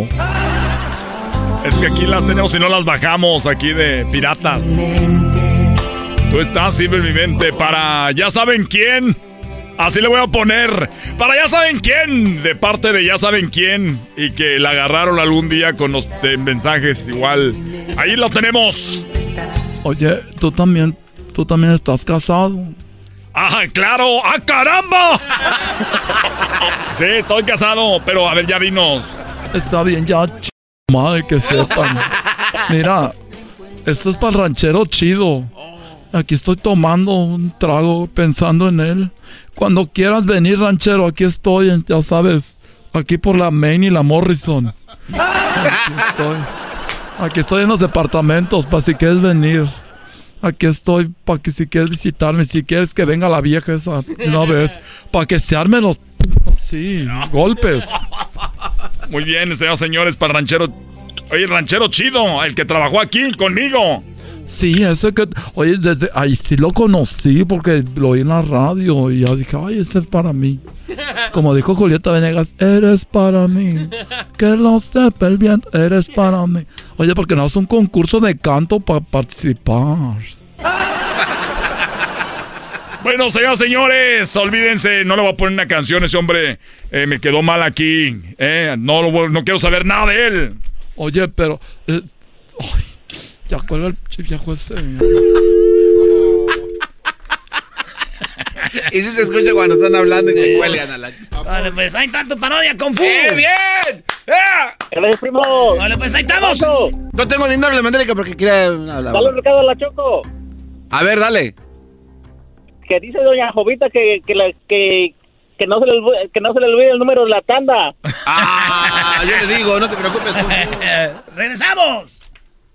Es que aquí las tenemos y no las bajamos aquí de piratas. Tú estás siempre en mi mente para ya saben quién. Así le voy a poner. Para ya saben quién. De parte de ya saben quién. Y que la agarraron algún día con los eh, mensajes igual. Ahí lo tenemos. Oye, tú también, tú también estás casado. ¡Ah, claro! ¡Ah, caramba! Sí, estoy casado, pero a ver, ya dinos. Está bien, ya, ch... madre, que sepan. Mira, esto es para el ranchero chido. Aquí estoy tomando un trago pensando en él. Cuando quieras venir, ranchero, aquí estoy, ya sabes. Aquí por la Main y la Morrison. Aquí estoy. Aquí estoy en los departamentos, para si quieres venir. Aquí estoy para que si quieres visitarme, si quieres que venga la vieja esa una vez, para que se armen los golpes. Muy bien, señoras y señores, para ranchero. Oye, ranchero chido, el que trabajó aquí conmigo. Sí, ese que, oye, desde ahí sí lo conocí porque lo oí en la radio y ya dije, ay, ese es para mí. Como dijo Julieta Venegas, eres para mí. Que lo sepa el bien, eres para mí. Oye, porque no es un concurso de canto para participar. *laughs* Bueno, señoras y señores, olvídense, no le voy a poner una canción, ese hombre eh, me quedó mal aquí. eh, no, no quiero saber nada de él. Oye, pero... eh, ay, ya cuelga el ch- viejo ese. *laughs* Y si se escucha cuando están hablando y te cuelgan a la... Vale, pues ahí está tu parodia, Kung Fu. ¡Eh, bien! ¡Eh, primo! Vale, pues ahí estamos. No tengo dinero, le mandé porque quería... hablar. Dale un recado a la Choco. A ver, dale. Que dice doña Jovita que, que, la- que, que, no se le, que no se le olvide el número de la tanda. Ah, yo le digo, no te preocupes. *laughs* ¡Regresamos!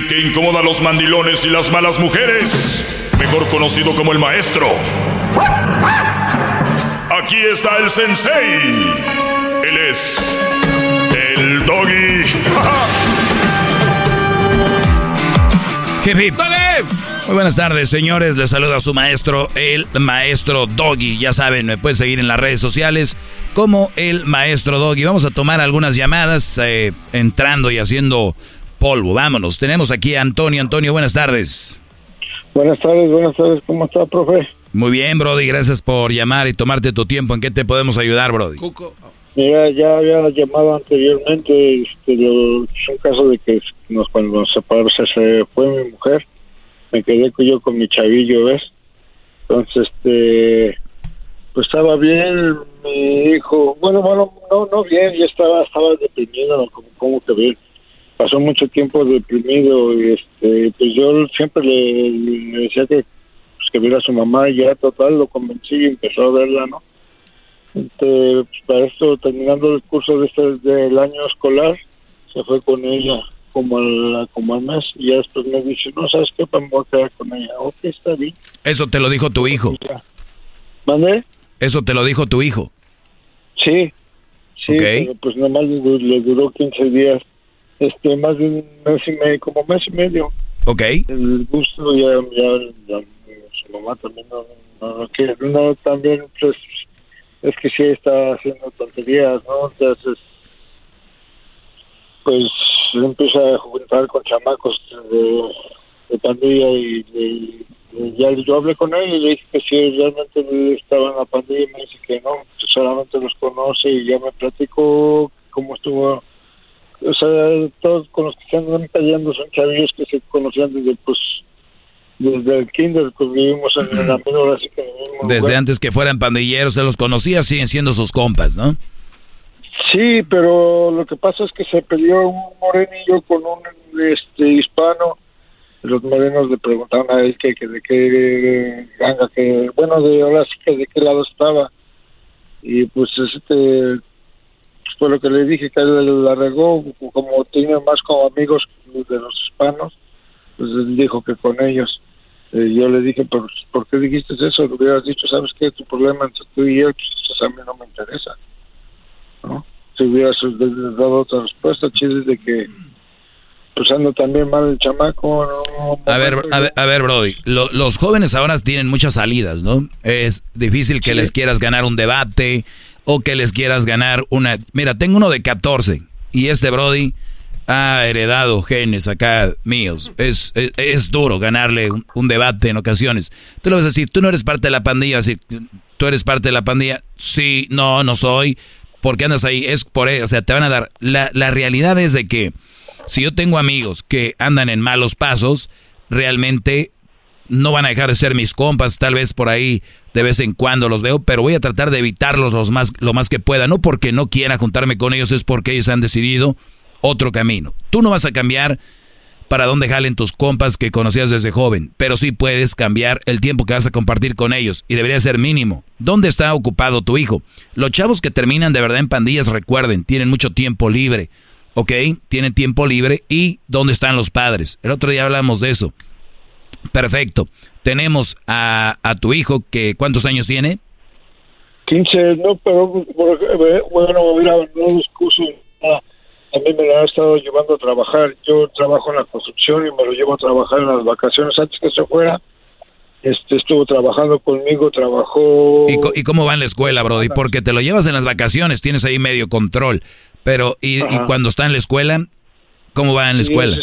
El que incomoda a los mandilones y las malas mujeres. Mejor conocido como el maestro. Aquí está el sensei. Él es el doggy. Hip, hip. Muy buenas tardes, señores. Les saluda su maestro, el maestro Doggy. Ya saben, me pueden seguir en las redes sociales como el maestro Doggy. Vamos a tomar algunas llamadas eh, entrando y haciendo polvo. Vámonos. Tenemos aquí a Antonio. Antonio, buenas tardes. Buenas tardes, buenas tardes. ¿Cómo está, profe? Muy bien, Brody. Gracias por llamar y tomarte tu tiempo. ¿En qué te podemos ayudar, Brody? Mira, ya había llamado anteriormente, este, lo- es un caso de que nos, cuando nos separamos, se, fue mi mujer, me quedé yo con mi chavillo, ¿ves? Entonces, este, pues estaba bien mi hijo. Bueno, bueno, no, no bien, ya estaba, estaba deprimido, como, como que bien. Pasó mucho tiempo deprimido y este, pues yo siempre le, le decía que, pues, que viera a su mamá y ya total lo convencí y empezó a verla, ¿no? Este, pues, para esto, terminando el curso de este, del año escolar, se fue con ella como al, como al mes y ya después me dice, no, ¿sabes qué? Pues me voy a quedar con ella. Ok, está bien. Eso te lo dijo tu hijo. ¿Mandé? Eso te lo dijo tu hijo. Sí, sí, pero pues nada más le, le duró 15 días, este, más de un mes y medio, como mes y medio. Ok. El gusto ya, ya, ya, su mamá también no, no, no quiere, no, también, pues, es que sí está haciendo tonterías, ¿no? Entonces, pues, empieza a juntar con chamacos de, de pandilla y, y- y ya yo hablé con él y le dije que si realmente estaba en la pandilla y me dice que no, solamente los conoce y ya me platicó cómo estuvo o sea, todos con los que se andan cayendo son chavillos que se conocían desde pues desde el kinder, pues vivimos en la menor, así que el Desde antes que fueran pandilleros, se los conocía, siguen siendo sus compas, ¿no? Sí, pero lo que pasa es que se peleó un morenillo con un este hispano. Los morenos le preguntaron a él que, que de qué ganga, que bueno, de ahora sí que de qué lado estaba. Y pues este fue lo que le dije que él la regó, como tiene más como amigos de los hispanos, pues él dijo que con ellos. Eh, yo le dije, ¿por, ¿por qué dijiste eso? Le hubieras dicho, ¿sabes qué? Tu problema entre tú y él, pues a mí no me interesa. ¿no? Si hubieras dado otra respuesta, chile de que pues ando también mal el chamaco. ¿no? A ver, a ver, a ver Brody, lo- los jóvenes ahora tienen muchas salidas, ¿no? Es difícil que les quieras ganar un debate o que les quieras ganar una... Mira, tengo uno de 14 y este Brody ha heredado genes acá míos. Es, es, duro ganarle un, debate en ocasiones. Tú le vas a decir, tú no eres parte de la pandilla, vas a decir, tú eres parte de la pandilla. Sí, no, no soy. ¿Por qué andas ahí? Es por eso, o sea, te van a dar... La, la realidad es de que si yo tengo amigos que andan en malos pasos, realmente no van a dejar de ser mis compas, tal vez por ahí de vez en cuando los veo, pero voy a tratar de evitarlos los más, lo más que pueda, no porque no quiera juntarme con ellos, es porque ellos han decidido otro camino. Tú no vas a cambiar para dónde jalen tus compas que conocías desde joven, pero sí puedes cambiar el tiempo que vas a compartir con ellos y debería ser mínimo. ¿Dónde está ocupado tu hijo? Los chavos que terminan de verdad en pandillas, recuerden, tienen mucho tiempo libre, ¿ok? Tienen tiempo libre y ¿dónde están los padres? El otro día hablamos de eso. Perfecto. Tenemos a, a tu hijo que ¿cuántos años tiene? 15, no, pero eh, bueno, mira, no lo excuso. nada. A mí me lo han estado llevando a trabajar. Yo trabajo en la construcción y me lo llevo a trabajar en las vacaciones antes que se fuera. Este estuvo trabajando conmigo, trabajó. ¿Y, co- y cómo va en la escuela, Brody? Porque te lo llevas en las vacaciones, tienes ahí medio control. Pero, ¿y, y cuando está en la escuela? ¿Cómo va en la Sí, escuela? sí,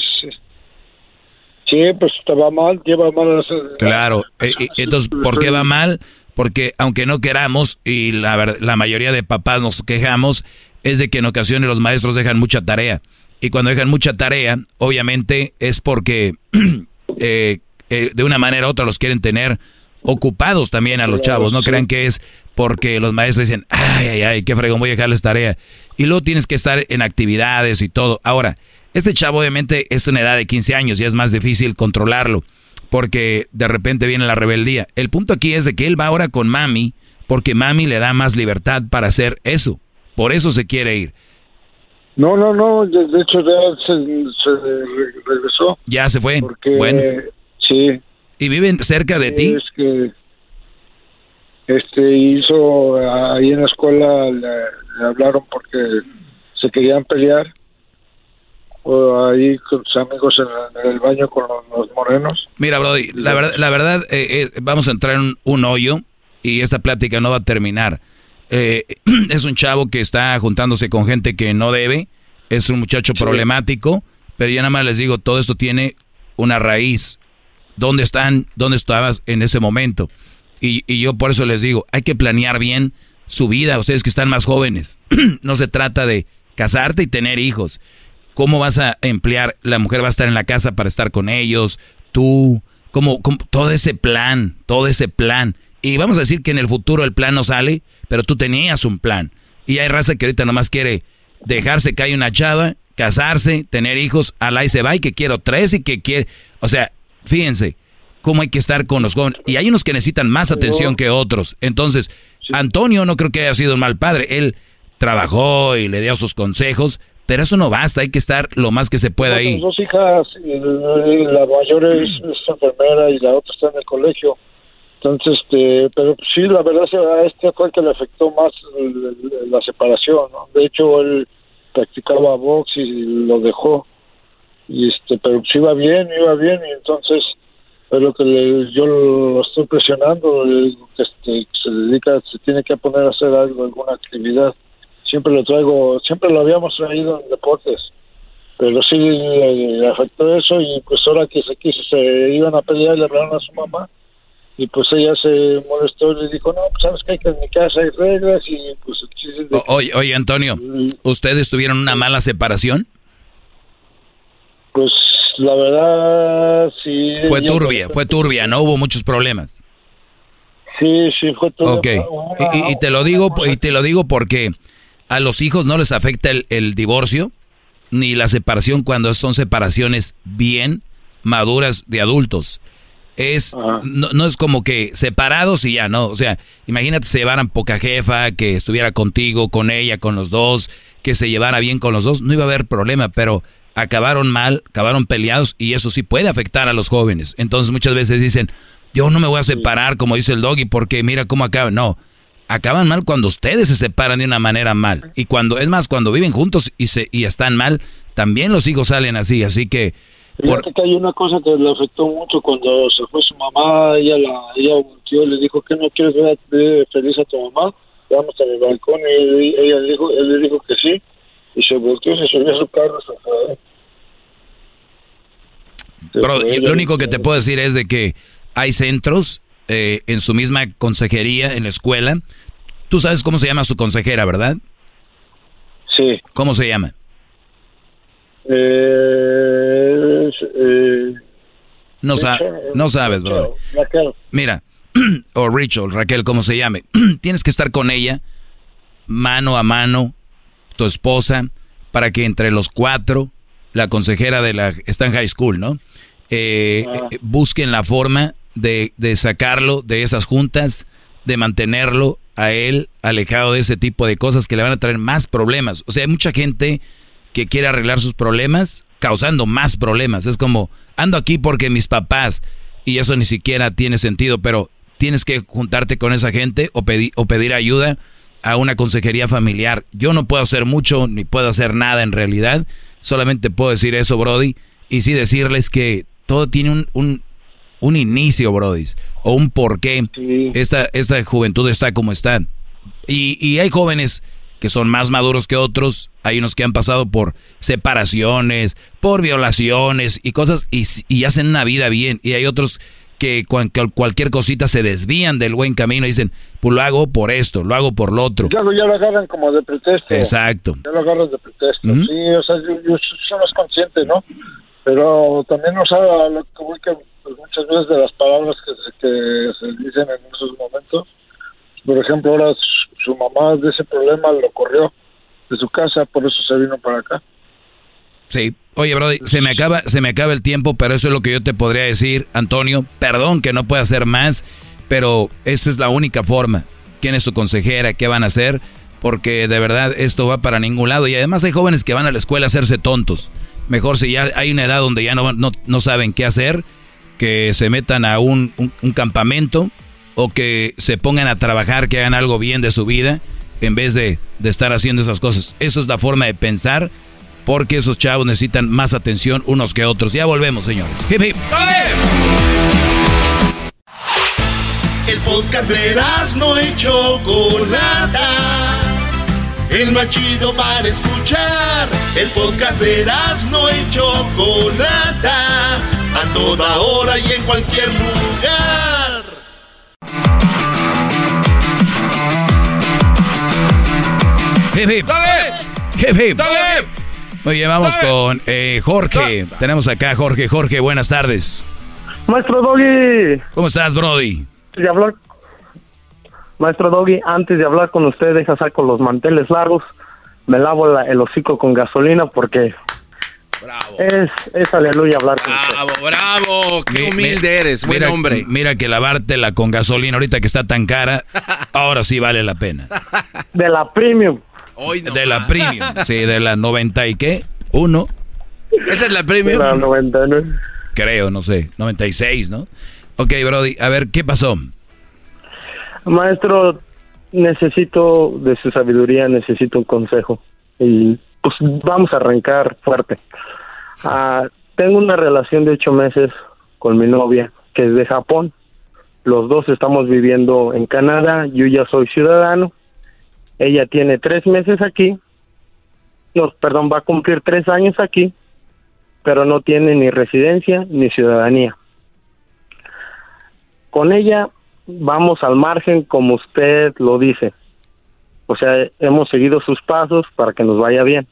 sí. Pues estaba mal, lleva mal. las- Claro. Eh, eh, entonces, ¿por qué va mal? Porque aunque no queramos, y la, la mayoría de papás nos quejamos, es de que en ocasiones los maestros dejan mucha tarea. Y cuando dejan mucha tarea, obviamente es porque *clears throat* eh, eh, de una manera u otra los quieren tener ocupados también a los chavos. No crean que es porque los maestros dicen, ay, ay, ay, qué fregón, voy a dejarles tarea. Y luego tienes que estar en actividades y todo. Ahora, este chavo obviamente es una edad de 15 años y es más difícil controlarlo porque de repente viene la rebeldía. El punto aquí es de que él va ahora con mami porque mami le da más libertad para hacer eso. Por eso se quiere ir. No, no, no, de, hecho ya se, se re- regresó. Ya se fue. Porque, bueno. sí. ¿Y viven cerca de ti? Es que este hizo ahí en la escuela le, le hablaron porque se querían pelear ahí con sus amigos en, en el baño con los, los morenos. Mira, Brody, la verdad, la verdad eh, eh, vamos a entrar en un, un hoyo y esta plática no va a terminar. Eh, *clears throat* es un chavo que está juntándose con gente que no debe, es un muchacho problemático, pero ya nada más les digo, todo esto tiene una raíz. ¿Dónde están? ¿Dónde estabas en ese momento? Y, y yo por eso les digo, hay que planear bien su vida, ustedes que están más jóvenes. *clears throat* no se trata de casarte y tener hijos. ¿Cómo vas a emplear? La mujer va a estar en la casa para estar con ellos, tú, como todo ese plan, todo ese plan. Y vamos a decir que en el futuro el plan no sale, pero tú tenías un plan. Y hay raza que ahorita nomás quiere dejarse caer una chava, casarse, tener hijos, al ahí se va y que quiero tres y que quiere... O sea, fíjense cómo hay que estar con los jóvenes. Y hay unos que necesitan más atención que otros. Entonces, Antonio no creo que haya sido un mal padre. Él trabajó y le dio sus consejos, pero eso no basta, hay que estar lo más que se pueda ahí. dos hijas, la mayor es, enfermera y la otra está en el colegio. Entonces, este, pero sí, la verdad a este fue el que le afectó más la separación. De hecho, él practicaba box y lo dejó. Y este, pero sí iba bien, iba bien y entonces es lo que yo lo estoy presionando, que este, se dedica, se tiene que poner a hacer algo, alguna actividad siempre lo traigo, siempre lo habíamos traído en deportes, pero sí le, afectó eso y pues ahora que se quiso, se iban a pelear, le hablaron a su mamá y pues ella se molestó y le dijo, no, pues sabes que, en mi casa hay reglas y pues... oye, oye, Antonio, ¿ustedes tuvieron una mala separación? Pues la verdad sí. Fue turbia, fue turbia, no hubo muchos problemas. Sí, sí, fue turbia. Ok, y, y, te lo digo, y te lo digo porque a los hijos no les afecta el, divorcio ni la separación cuando son separaciones bien maduras de adultos. Es, no, es como que separados y ya, no. O sea, imagínate se llevaran poca jefa, que estuviera contigo, con ella, con los dos, que se llevara bien con los dos, no iba a haber problema, pero acabaron mal, acabaron peleados y eso sí puede afectar a los jóvenes. Entonces muchas veces dicen, yo no me voy a separar como dice el doggy porque mira cómo acaba. No, acaban mal cuando ustedes se separan de una manera mal. Y cuando, es más, cuando viven juntos y, se, y están mal, también los hijos salen así. Así que... Por... que hay una cosa que le afectó mucho cuando se fue su mamá, ella la ella tío le dijo que no quieres ver feliz a tu mamá, vamos a mi balcón y ella le dijo, él le dijo que sí y se volteó, se subió a su carro, se fue. lo único que te puedo decir es de que hay centros eh, en su misma consejería en la escuela. Tú sabes cómo se llama su consejera, ¿verdad? Sí. ¿Cómo se llama? Eh, eh, no, no sabes, bro. Mira, *clears throat* o Rachel, Raquel, como se llame. *clears throat* Tienes que estar con ella mano a mano, tu esposa, para que entre los cuatro, la consejera de la, está en high school, ¿no? busquen la forma de, sacarlo de esas juntas, de mantenerlo a él alejado de ese tipo de cosas que le van a traer más problemas. O sea, hay mucha gente que quiere arreglar sus problemas causando más problemas. Es como, ando aquí porque mis papás, y eso ni siquiera tiene sentido, pero tienes que juntarte con esa gente o, o pedir ayuda a una consejería familiar. Yo no puedo hacer mucho ni puedo hacer nada en realidad, solamente puedo decir eso, Brody, y sí decirles que todo tiene un, un inicio, Brody, o un porqué esta, esta juventud está como está. Y, y hay jóvenes que son más maduros que otros, hay unos que han pasado por separaciones, por violaciones y cosas, y, y hacen una vida bien, y hay otros que cualquier cosita se desvían del buen camino y dicen, pues lo hago por esto, lo hago por lo otro. Lo, ya lo agarran como de pretexto. Exacto. Ya lo agarran de pretexto. Sí, o sea, yo, yo, soy más consciente, ¿no? Pero también no sabe lo que pues, muchas veces de las palabras que se, dicen en esos momentos. Por ejemplo, ahora su, mamá de ese problema lo corrió de su casa, por eso se vino para acá. Sí. Oye, Brody, se me acaba, se me acaba el tiempo, pero eso es lo que yo te podría decir, Antonio. Perdón que no pueda hacer más, pero esa es la única forma. ¿Quién es su consejera? ¿Qué van a hacer? Porque de verdad esto va para ningún lado. Y además hay jóvenes que van a la escuela a hacerse tontos. Mejor si ya hay una edad donde ya no, no, no saben qué hacer, que se metan a un, campamento o que se pongan a trabajar, que hagan algo bien de su vida, en vez de, estar haciendo esas cosas. Esa es la forma de pensar, porque esos chavos necesitan más atención unos que otros. Ya volvemos, señores. Hip, hip. El podcast de no hecho Chocolata. El más chido para escuchar. El podcast de no hecho Chocolata a toda hora y en cualquier lugar. Hip hip. Hip hip. Oye, vamos con eh, Jorge. Tenemos acá Jorge. Jorge, buenas tardes. Maestro Doggy. ¿Cómo estás, Brody? Ya habló, Maestro Doggy, antes de hablar con usted, deja saco los manteles largos, me lavo la- el hocico con gasolina porque es, es aleluya hablar con usted. Bravo, bravo, qué Mi- humilde mi- eres, buen mira, hombre. Mira que lavártela con gasolina ahorita que está tan cara, *laughs* ahora sí vale la pena. De la premium. de la premium, sí, de la 90 y qué, uno. Esa es la premium. La 99. Creo, no sé, 96, ¿no? Ok, Brody, a ver, ¿qué pasó? Maestro, necesito de su sabiduría, necesito un consejo. Y pues vamos a arrancar fuerte. Ah, tengo una relación de ocho meses con mi novia, que es de Japón. Los dos estamos viviendo en Canadá, yo ya soy ciudadano. Ella tiene tres meses aquí. No, perdón, va a cumplir tres años aquí, pero no tiene ni residencia ni ciudadanía. Con ella vamos al margen como usted lo dice. O sea, hemos seguido sus pasos para que nos vaya bien.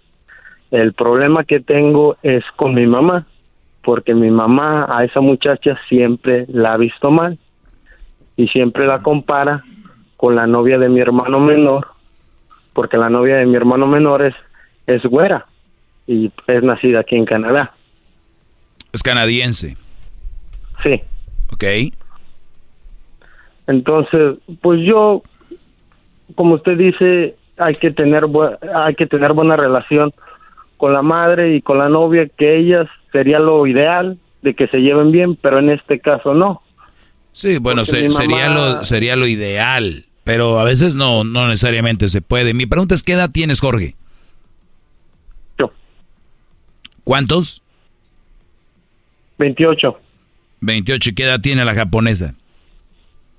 El problema que tengo es con mi mamá, porque mi mamá a esa muchacha siempre la ha visto mal y siempre la compara con la novia de mi hermano menor, porque la novia de mi hermano menor es, es güera y es nacida aquí en Canadá. Es canadiense, Sí. ¿ok? Entonces, pues yo, como usted dice, hay que tener bu- hay que tener buena relación con la madre y con la novia, que ellas sería lo ideal de que se lleven bien, pero en este caso no. Sí, bueno, se- mamá- sería, lo, sería lo ideal, pero a veces no, no necesariamente se puede. Mi pregunta es, ¿qué edad tienes, Jorge? Yo. ¿Cuántos? 28, 28. ¿Y qué edad tiene la japonesa?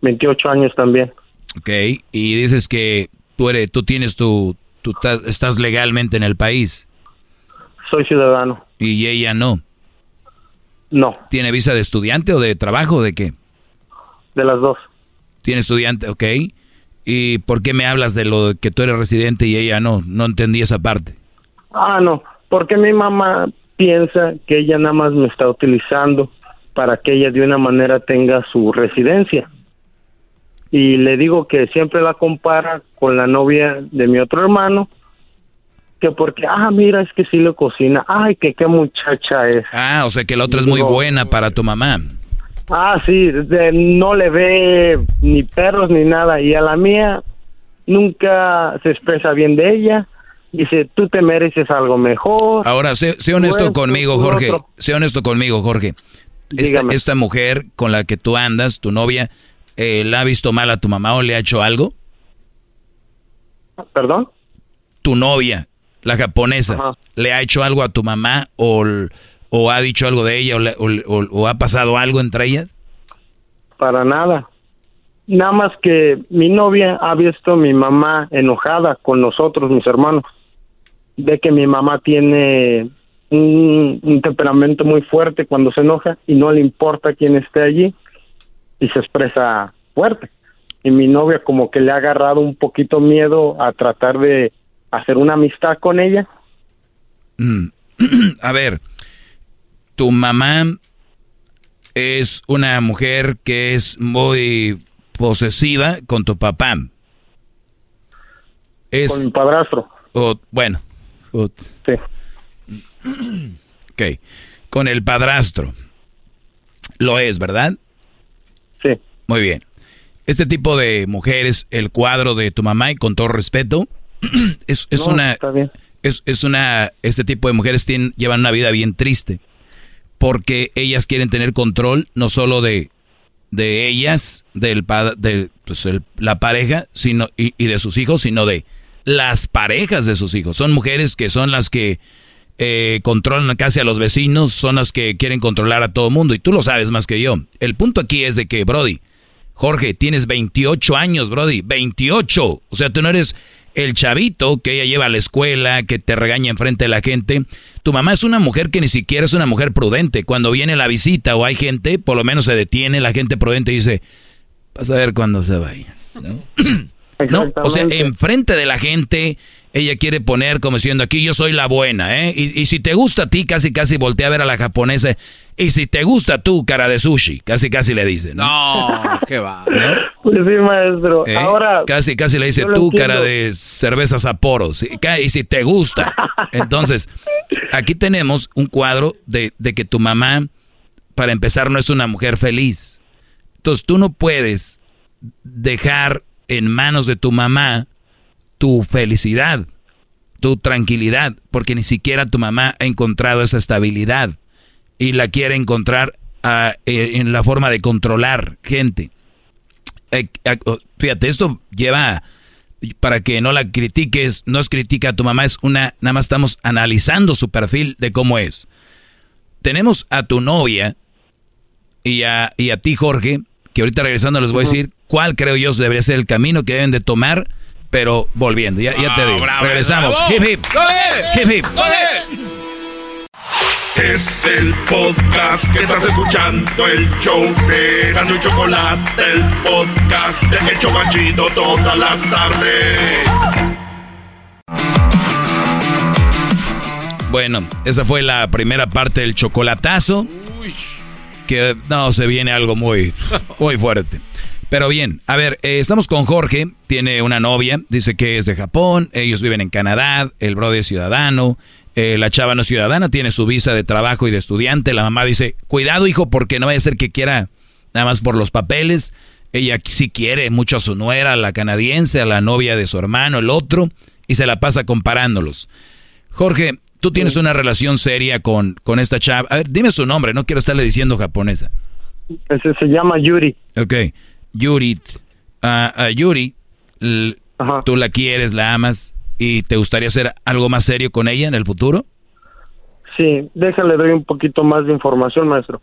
28 años también. Ok, y dices que tú, eres, tú tienes tu, tú estás legalmente en el país. Soy ciudadano. Y ella no. No. ¿Tiene visa de estudiante o de trabajo o de qué? De las dos. Tiene estudiante, ok. ¿Y por qué me hablas de lo de que tú eres residente y ella no? No entendí esa parte. Ah, no, porque mi mamá piensa que ella nada más me está utilizando para que ella de una manera tenga su residencia. Y le digo que siempre la compara con la novia de mi otro hermano, que porque, ah, mira, es que sí le cocina, ay, que qué muchacha es. Ah, o sea que la otra es muy No. buena para tu mamá. Ah, sí, de- no le ve ni perros ni nada. Y a la mía nunca se expresa bien de ella. Dice, tú te mereces algo mejor. Ahora, sé, sé honesto conmigo, Jorge. otro. Sé honesto conmigo, Jorge. Esta, esta mujer con la que tú andas, tu novia, eh, ¿la ha visto mal a tu mamá o le ha hecho algo? ¿Perdón? Tu novia, la japonesa, ¿le ha hecho algo a tu mamá o, o ha dicho algo de ella o, le- o- o- o ha pasado algo entre ellas? Para nada. Nada más que mi novia ha visto a mi mamá enojada con nosotros, mis hermanos. De que mi mamá tiene un, un temperamento muy fuerte cuando se enoja y no le importa quién esté allí y se expresa fuerte. Y mi novia como que le ha agarrado un poquito miedo a tratar de hacer una amistad con ella. Mm. *clears throat* a ver, tu mamá es una mujer que es muy posesiva con tu papá. Es, Con mi padrastro. bueno. Sí. Ok. Con el padrastro. Lo es, ¿verdad? Sí. Muy bien. Este tipo de mujeres, el cuadro de tu mamá, y con todo respeto, *clears throat* es, es No, una. está bien. Es, es una. Este tipo de mujeres tienen, llevan una vida bien triste. Porque ellas quieren tener control no solo de, de ellas, del de pues, el- la pareja, sino, y, y de sus hijos, sino de las parejas de sus hijos. Son mujeres que son las que eh, controlan casi a los vecinos, son las que quieren controlar a todo mundo. Y tú lo sabes más que yo. El punto aquí es de que, Brody, Jorge, tienes 28 años, Brody, 28. O sea, tú no eres el chavito que ella lleva a la escuela, que te regaña enfrente de la gente. Tu mamá es una mujer que ni siquiera es una mujer prudente. Cuando viene la visita o hay gente, por lo menos se detiene la gente prudente y dice, vas a ver cuándo se vaya. ¿no? *clears throat* No, o sea, enfrente de la gente, ella quiere poner como diciendo aquí yo soy la buena, ¿eh? Y, y, si te gusta a ti, casi casi voltea a ver a la japonesa. Y si te gusta tú, cara de sushi, casi casi le dice. No, no qué va. ¿no? Pues sí, maestro. ¿Eh? Ahora. Casi casi le dice tú, cara de cerveza Sapporo. Y si te gusta. Entonces, aquí tenemos un cuadro de, de que tu mamá, para empezar, no es una mujer feliz. Entonces, tú no puedes dejar en manos de tu mamá tu felicidad, tu tranquilidad, porque ni siquiera tu mamá ha encontrado esa estabilidad y la quiere encontrar uh, en la forma de controlar gente. Eh, eh, fíjate, esto lleva para que no la critiques, no es crítica a tu mamá, es una, nada más estamos analizando su perfil de cómo es. Tenemos a tu novia y a, y a ti, Jorge, que ahorita regresando les voy a decir cuál creo yo debería ser el camino que deben de tomar pero volviendo, ya, ya te digo. bravo, Regresamos. bravo. Hip hip. Hip hip. Es el podcast que estás escuchando, el show de Gano y Chocolate, el podcast de El Chobachito todas las tardes. Bueno, esa fue la primera parte del chocolatazo. Que no, se viene algo muy, muy fuerte. Pero bien, a ver, eh, estamos con Jorge, tiene una novia, dice que es de Japón, ellos viven en Canadá, el brother es ciudadano, eh, la chava no es ciudadana, tiene su visa de trabajo y de estudiante, la mamá dice, cuidado hijo, porque no vaya a ser que quiera nada más por los papeles, ella sí quiere mucho a su nuera, a la canadiense, a la novia de su hermano, el otro, y se la pasa comparándolos. Jorge, tú tienes una relación seria con, con esta chava, a ver, dime su nombre, no quiero estarle diciendo japonesa. Ese se llama Yuri. Ok, Yuri, ah, Yuri, l- tú la quieres, la amas y te gustaría hacer algo más serio con ella en el futuro? Sí, déjale doy un poquito más de información, maestro.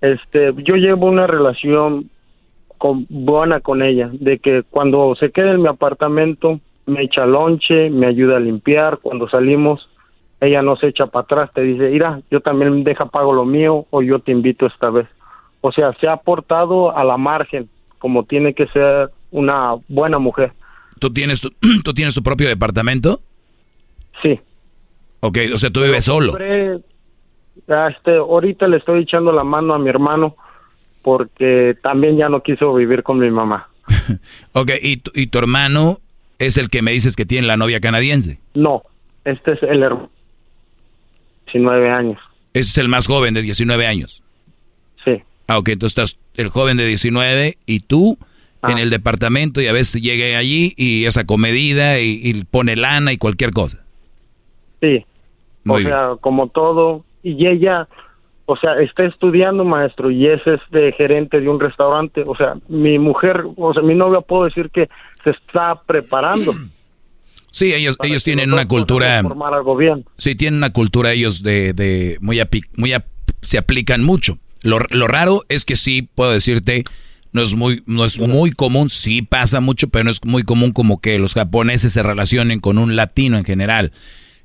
Este, yo llevo una relación con, buena con ella, de que cuando se queda en mi apartamento me echa lonche, me ayuda a limpiar, cuando salimos ella no se echa para atrás, te dice, mira, yo también deja pago lo mío o yo te invito esta vez. O sea, se ha portado a la margen, como tiene que ser una buena mujer. ¿Tú tienes tu, *clears throat* ¿tú tienes tu propio departamento? Sí. Ok, o sea, tú vives solo. Compré, este, ahorita le estoy echando la mano a mi hermano porque también ya no quiso vivir con mi mamá. *laughs* Ok, y tu, y tu hermano es el que me dices que tiene la novia canadiense. No, este es el hermano. 19 años. Ese es el más joven de 19 años. Sí. Ah, ok, entonces estás el joven de 19 y tú en el departamento y a veces llegue allí y es acomedida y, y pone lana y cualquier cosa. Sí. Muy o sea, como todo. Y ella, o sea, está estudiando, maestro, y es este gerente de un restaurante. O sea, mi mujer, o sea, mi novia puedo decir que se está preparando. *clears throat* Sí, ellos, ellos tienen una cultura... formar algo bien. Sí, tienen una cultura ellos de, de muy, api- muy ap- se aplican mucho. Lo, lo raro es que sí, puedo decirte, no es muy, no es muy común, sí pasa mucho, pero no es muy común como que los japoneses se relacionen con un latino en general.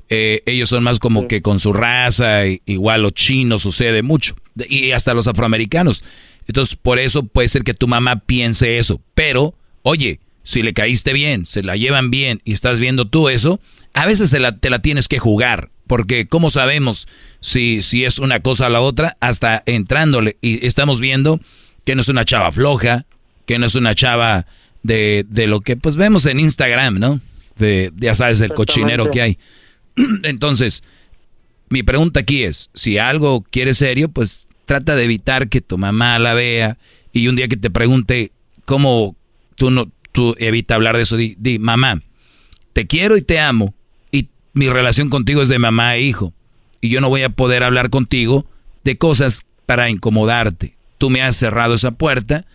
Eh, ellos son más como que con su raza, igual los chinos sucede mucho, y hasta los afroamericanos. Entonces, por eso puede ser que tu mamá piense eso. Pero, oye, si le caíste bien, se la llevan bien y estás viendo tú eso, a veces te la, te la tienes que jugar. Porque, ¿cómo sabemos si, si es una cosa o la otra? Hasta entrándole y estamos viendo que no es una chava floja, que no es una chava de, de lo que pues vemos en Instagram, ¿no? De, ya sabes, el cochinero que hay. *clears throat* Entonces, mi pregunta aquí es, si algo quieres serio, pues trata de evitar que tu mamá la vea y un día que te pregunte cómo tú no tú evita hablar de eso, di, di, mamá, te quiero y te amo y mi relación contigo es de mamá e hijo y yo no voy a poder hablar contigo de cosas para incomodarte. Tú me has cerrado esa puerta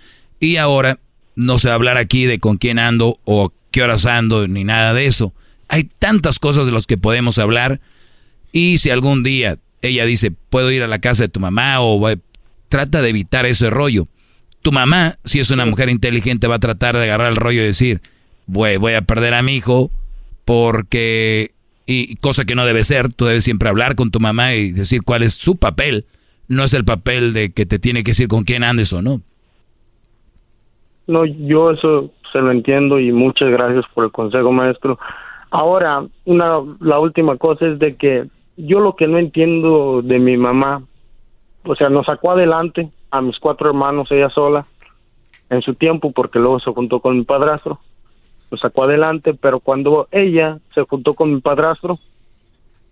y ahora no sé hablar aquí de con quién ando o qué horas ando ni nada de eso. Hay tantas cosas de las que podemos hablar y si algún día ella dice, puedo ir a la casa de tu mamá o voy-", trata de evitar ese rollo. Tu mamá, si es una mujer inteligente, va a tratar de agarrar el rollo y decir, voy, voy a perder a mi hijo porque, y cosa que no debe ser, tú debes siempre hablar con tu mamá y decir cuál es su papel. No es el papel de que te tiene que decir con quién andes o no. No, yo eso se lo entiendo y muchas gracias por el consejo, maestro. Ahora, una, la última cosa es de que yo lo que no entiendo de mi mamá, o sea, nos sacó adelante a mis cuatro hermanos ella sola en su tiempo porque luego se juntó con mi padrastro, nos sacó adelante, pero cuando ella se juntó con mi padrastro,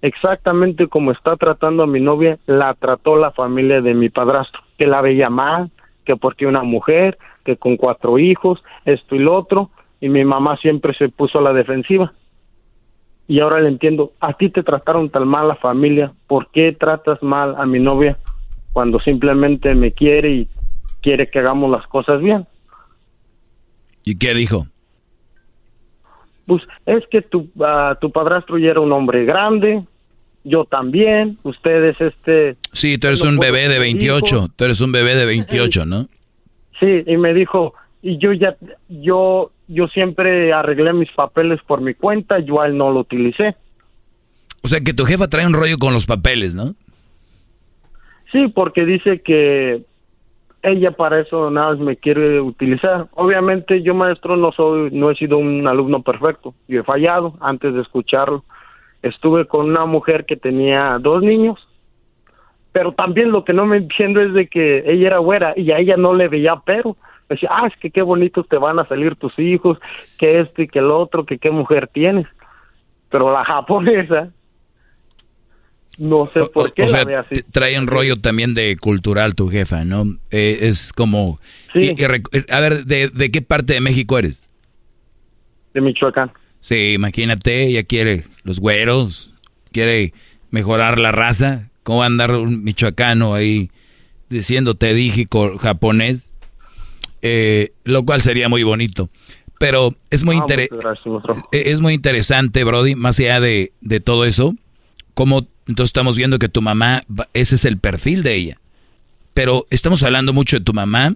exactamente como está tratando a mi novia, la trató la familia de mi padrastro, que la veía mal, que porque una mujer, que con cuatro hijos, esto y lo otro, y mi mamá siempre se puso a la defensiva. Y ahora le entiendo, a ti te trataron tan mal la familia, ¿por qué tratas mal a mi novia cuando simplemente me quiere y quiere que hagamos las cosas bien? ¿Y qué dijo? Pues es que tu, ah, tu padrastro ya era un hombre grande, yo también, ustedes este... Sí, tú eres un bebé de tener 28, hijos. tú eres un bebé de 28, ¿no? Sí, y me dijo, y yo ya, yo, yo siempre arreglé mis papeles por mi cuenta, yo a él no lo utilicé. O sea, que tu jefa trae un rollo con los papeles, ¿no? Sí, porque dice que ella para eso nada más me quiere utilizar. Obviamente yo maestro no soy, no he sido un alumno perfecto, yo he fallado antes de escucharlo. Estuve con una mujer que tenía dos niños, pero también lo que no me entiendo es de que ella era güera y a ella no le veía pero. Decía, ah, es que qué bonitos te van a salir tus hijos, que esto y que el otro, que qué mujer tienes. Pero la *laughs* japonesa, no sé por qué O sea, la ve así. trae un rollo también de cultural tu jefa, ¿no? Eh, es como... y- y rec- a ver, ¿de, de qué parte de México eres? De Michoacán. Sí, imagínate, ella quiere los güeros, quiere mejorar la raza. ¿Cómo va a andar un michoacano ahí diciendo te dije japonés? Eh, lo cual sería muy bonito. Pero es muy, Ah, gracias, eh, es muy interesante, Brody, más allá de, de todo eso, como entonces estamos viendo que tu mamá, ese es el perfil de ella. Pero estamos hablando mucho de tu mamá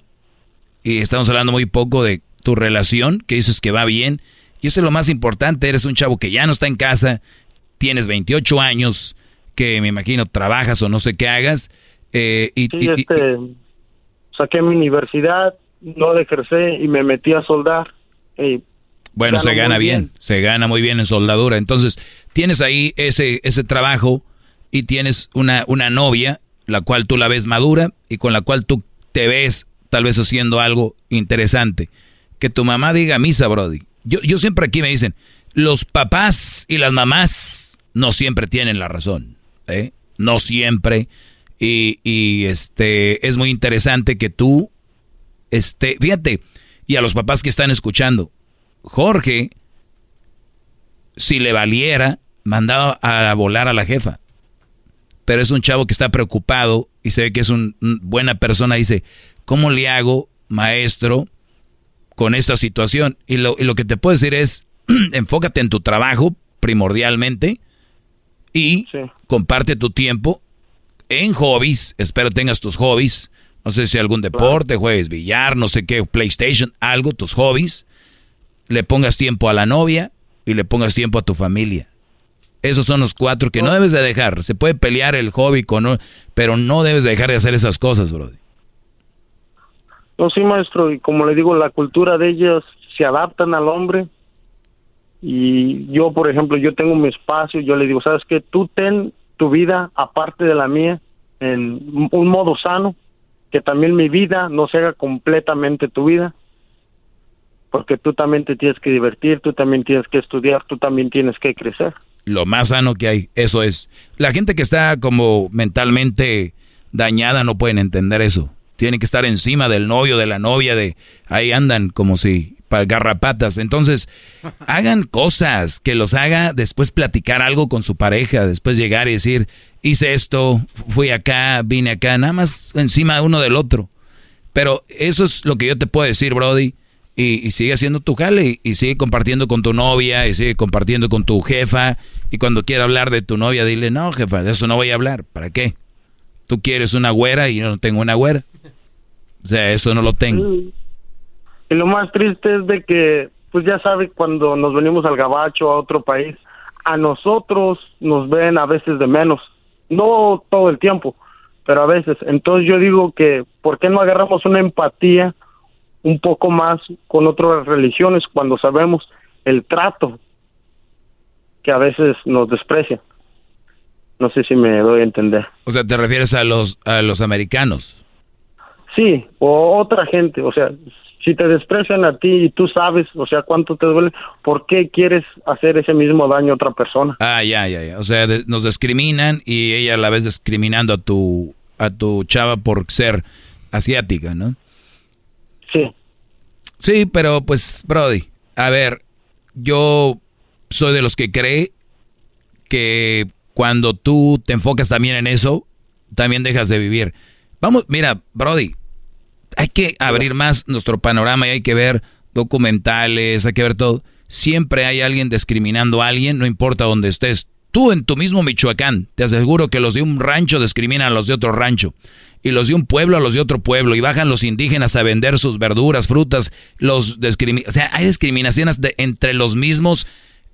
y estamos hablando muy poco de tu relación, que dices que va bien. Y eso es lo más importante, eres un chavo que ya no está en casa, tienes 28 años, que me imagino trabajas o no sé qué hagas. eh, y, Sí, y- y- este, saqué mi universidad, no la ejercé y me metí a soldar. Y Bueno, se gana bien. bien. se gana muy bien en soldadura. Entonces, tienes ahí ese, ese trabajo y tienes una, una novia, la cual tú la ves madura y con la cual tú te ves tal vez haciendo algo interesante. Que tu mamá diga misa, Brody. Yo, yo siempre aquí me dicen, los papás y las mamás no siempre tienen la razón. ¿eh? No siempre. Y, y, este es muy interesante que tú, este, fíjate, y a los papás que están escuchando, Jorge, si le valiera, mandaba a volar a la jefa. Pero es un chavo que está preocupado y se ve que es una buena persona. Dice, ¿cómo le hago, maestro, con esta situación? Y lo, y lo que te puedo decir es, *clears throat* enfócate en tu trabajo primordialmente y comparte tu tiempo en hobbies. Espero tengas tus hobbies. No sé si algún deporte, juegues billar, no sé qué, PlayStation, algo, tus hobbies. Le pongas tiempo a la novia y le pongas tiempo a tu familia. Esos son los cuatro que no debes de dejar. Se puede pelear el hobby con, pero no debes de dejar de hacer esas cosas, bro. No, sí, maestro, y como le digo, la cultura de ellas se adaptan al hombre. Y yo, por ejemplo, yo tengo mi espacio, yo le digo, ¿sabes qué? Tú ten tu vida aparte de la mía en un modo sano, que también mi vida no se haga completamente tu vida, porque tú también te tienes que divertir, tú también tienes que estudiar, tú también tienes que crecer. Lo más sano que hay, eso es. La gente que está como mentalmente dañada no pueden entender eso. Tienen que estar encima del novio, de la novia, de ahí andan como si para garrapatas. Entonces, *laughs* hagan cosas que los haga después platicar algo con su pareja, después llegar y decir, hice esto, fui acá, vine acá, nada más encima uno del otro. Pero eso es lo que yo te puedo decir, Brody. Y, sigue haciendo tu jale y, sigue compartiendo con tu novia y sigue compartiendo con tu jefa. Y cuando quiera hablar de tu novia, dile, no, jefa, de eso no voy a hablar. ¿Para qué? Tú quieres una güera y yo no tengo una güera. O sea, eso no lo tengo. Y lo más triste es de que, pues ya sabe, cuando nos venimos al gabacho, a otro país, a nosotros nos ven a veces de menos. No todo el tiempo, pero a veces. Entonces yo digo que, ¿por qué no agarramos una empatía un poco más con otras religiones cuando sabemos el trato que a veces nos desprecian. No sé si me doy a entender. O sea, ¿te refieres a los, a los americanos? Sí, o otra gente, o sea, si te desprecian a ti y tú sabes, o sea, cuánto te duele, ¿por qué quieres hacer ese mismo daño a otra persona? Ah, ya, ya, ya. O sea, de- nos discriminan y ella a la vez discriminando a tu, a tu chava por ser asiática, ¿no? Sí. Sí, pero pues, Brody, a ver, yo soy de los que cree que cuando tú te enfocas también en eso, también dejas de vivir. Vamos, mira, Brody, hay que abrir más nuestro panorama y hay que ver documentales, hay que ver todo. Siempre hay alguien discriminando a alguien, no importa dónde estés. Tú en tu mismo Michoacán, te aseguro que los de un rancho discriminan a los de otro rancho. Y los de un pueblo a los de otro pueblo. Y bajan los indígenas a vender sus verduras, frutas. Los discrimi- O sea, hay discriminaciones de- entre los mismos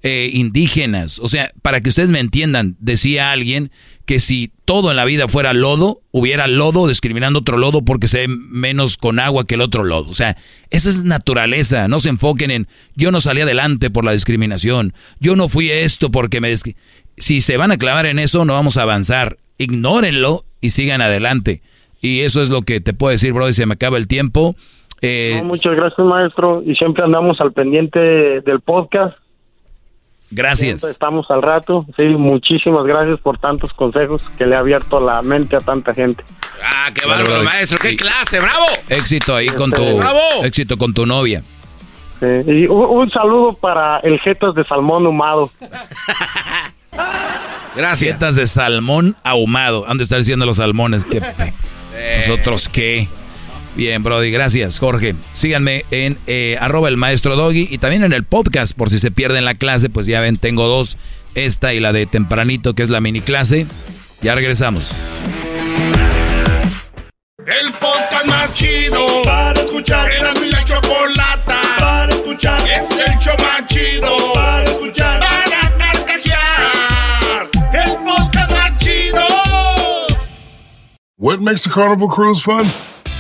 eh, indígenas. O sea, para que ustedes me entiendan, decía alguien que si todo en la vida fuera lodo, hubiera lodo discriminando otro lodo porque se ve menos con agua que el otro lodo. O sea, esa es naturaleza. No se enfoquen en yo no salí adelante por la discriminación. Yo no fui esto porque me... discri-". Si se van a clavar en eso, no vamos a avanzar. Ignórenlo y sigan adelante. Y eso es lo que te puedo decir, bro, y se me acaba el tiempo. Eh, muchas gracias, maestro, y siempre andamos al pendiente del podcast. Gracias. Siempre estamos al rato. Sí, muchísimas gracias por tantos consejos que le ha abierto la mente a tanta gente. Ah, qué bárbaro, maestro. ¡Qué clase! ¡Bravo! Éxito ahí con tu... ¡Bravo! Éxito con tu novia. Sí, Y un, un saludo para el Jetas de Salmón Humado. *laughs* Gracias. Jetas de salmón ahumado. Han de estar diciendo los salmones. ¿Qué pe- *laughs* ¿Nosotros qué? Bien, Brody, gracias, Jorge. Síganme en eh, arroba el maestro Doggy y también en el podcast, por si se pierden la clase, pues ya ven, tengo dos, esta y la de tempranito, que es la mini clase. Ya regresamos. El podcast más chido para escuchar. Era mi la chocolata para escuchar. Es el show más chido para escuchar. Para carcajear. El podcast más chido. What makes a carnival cruise fun?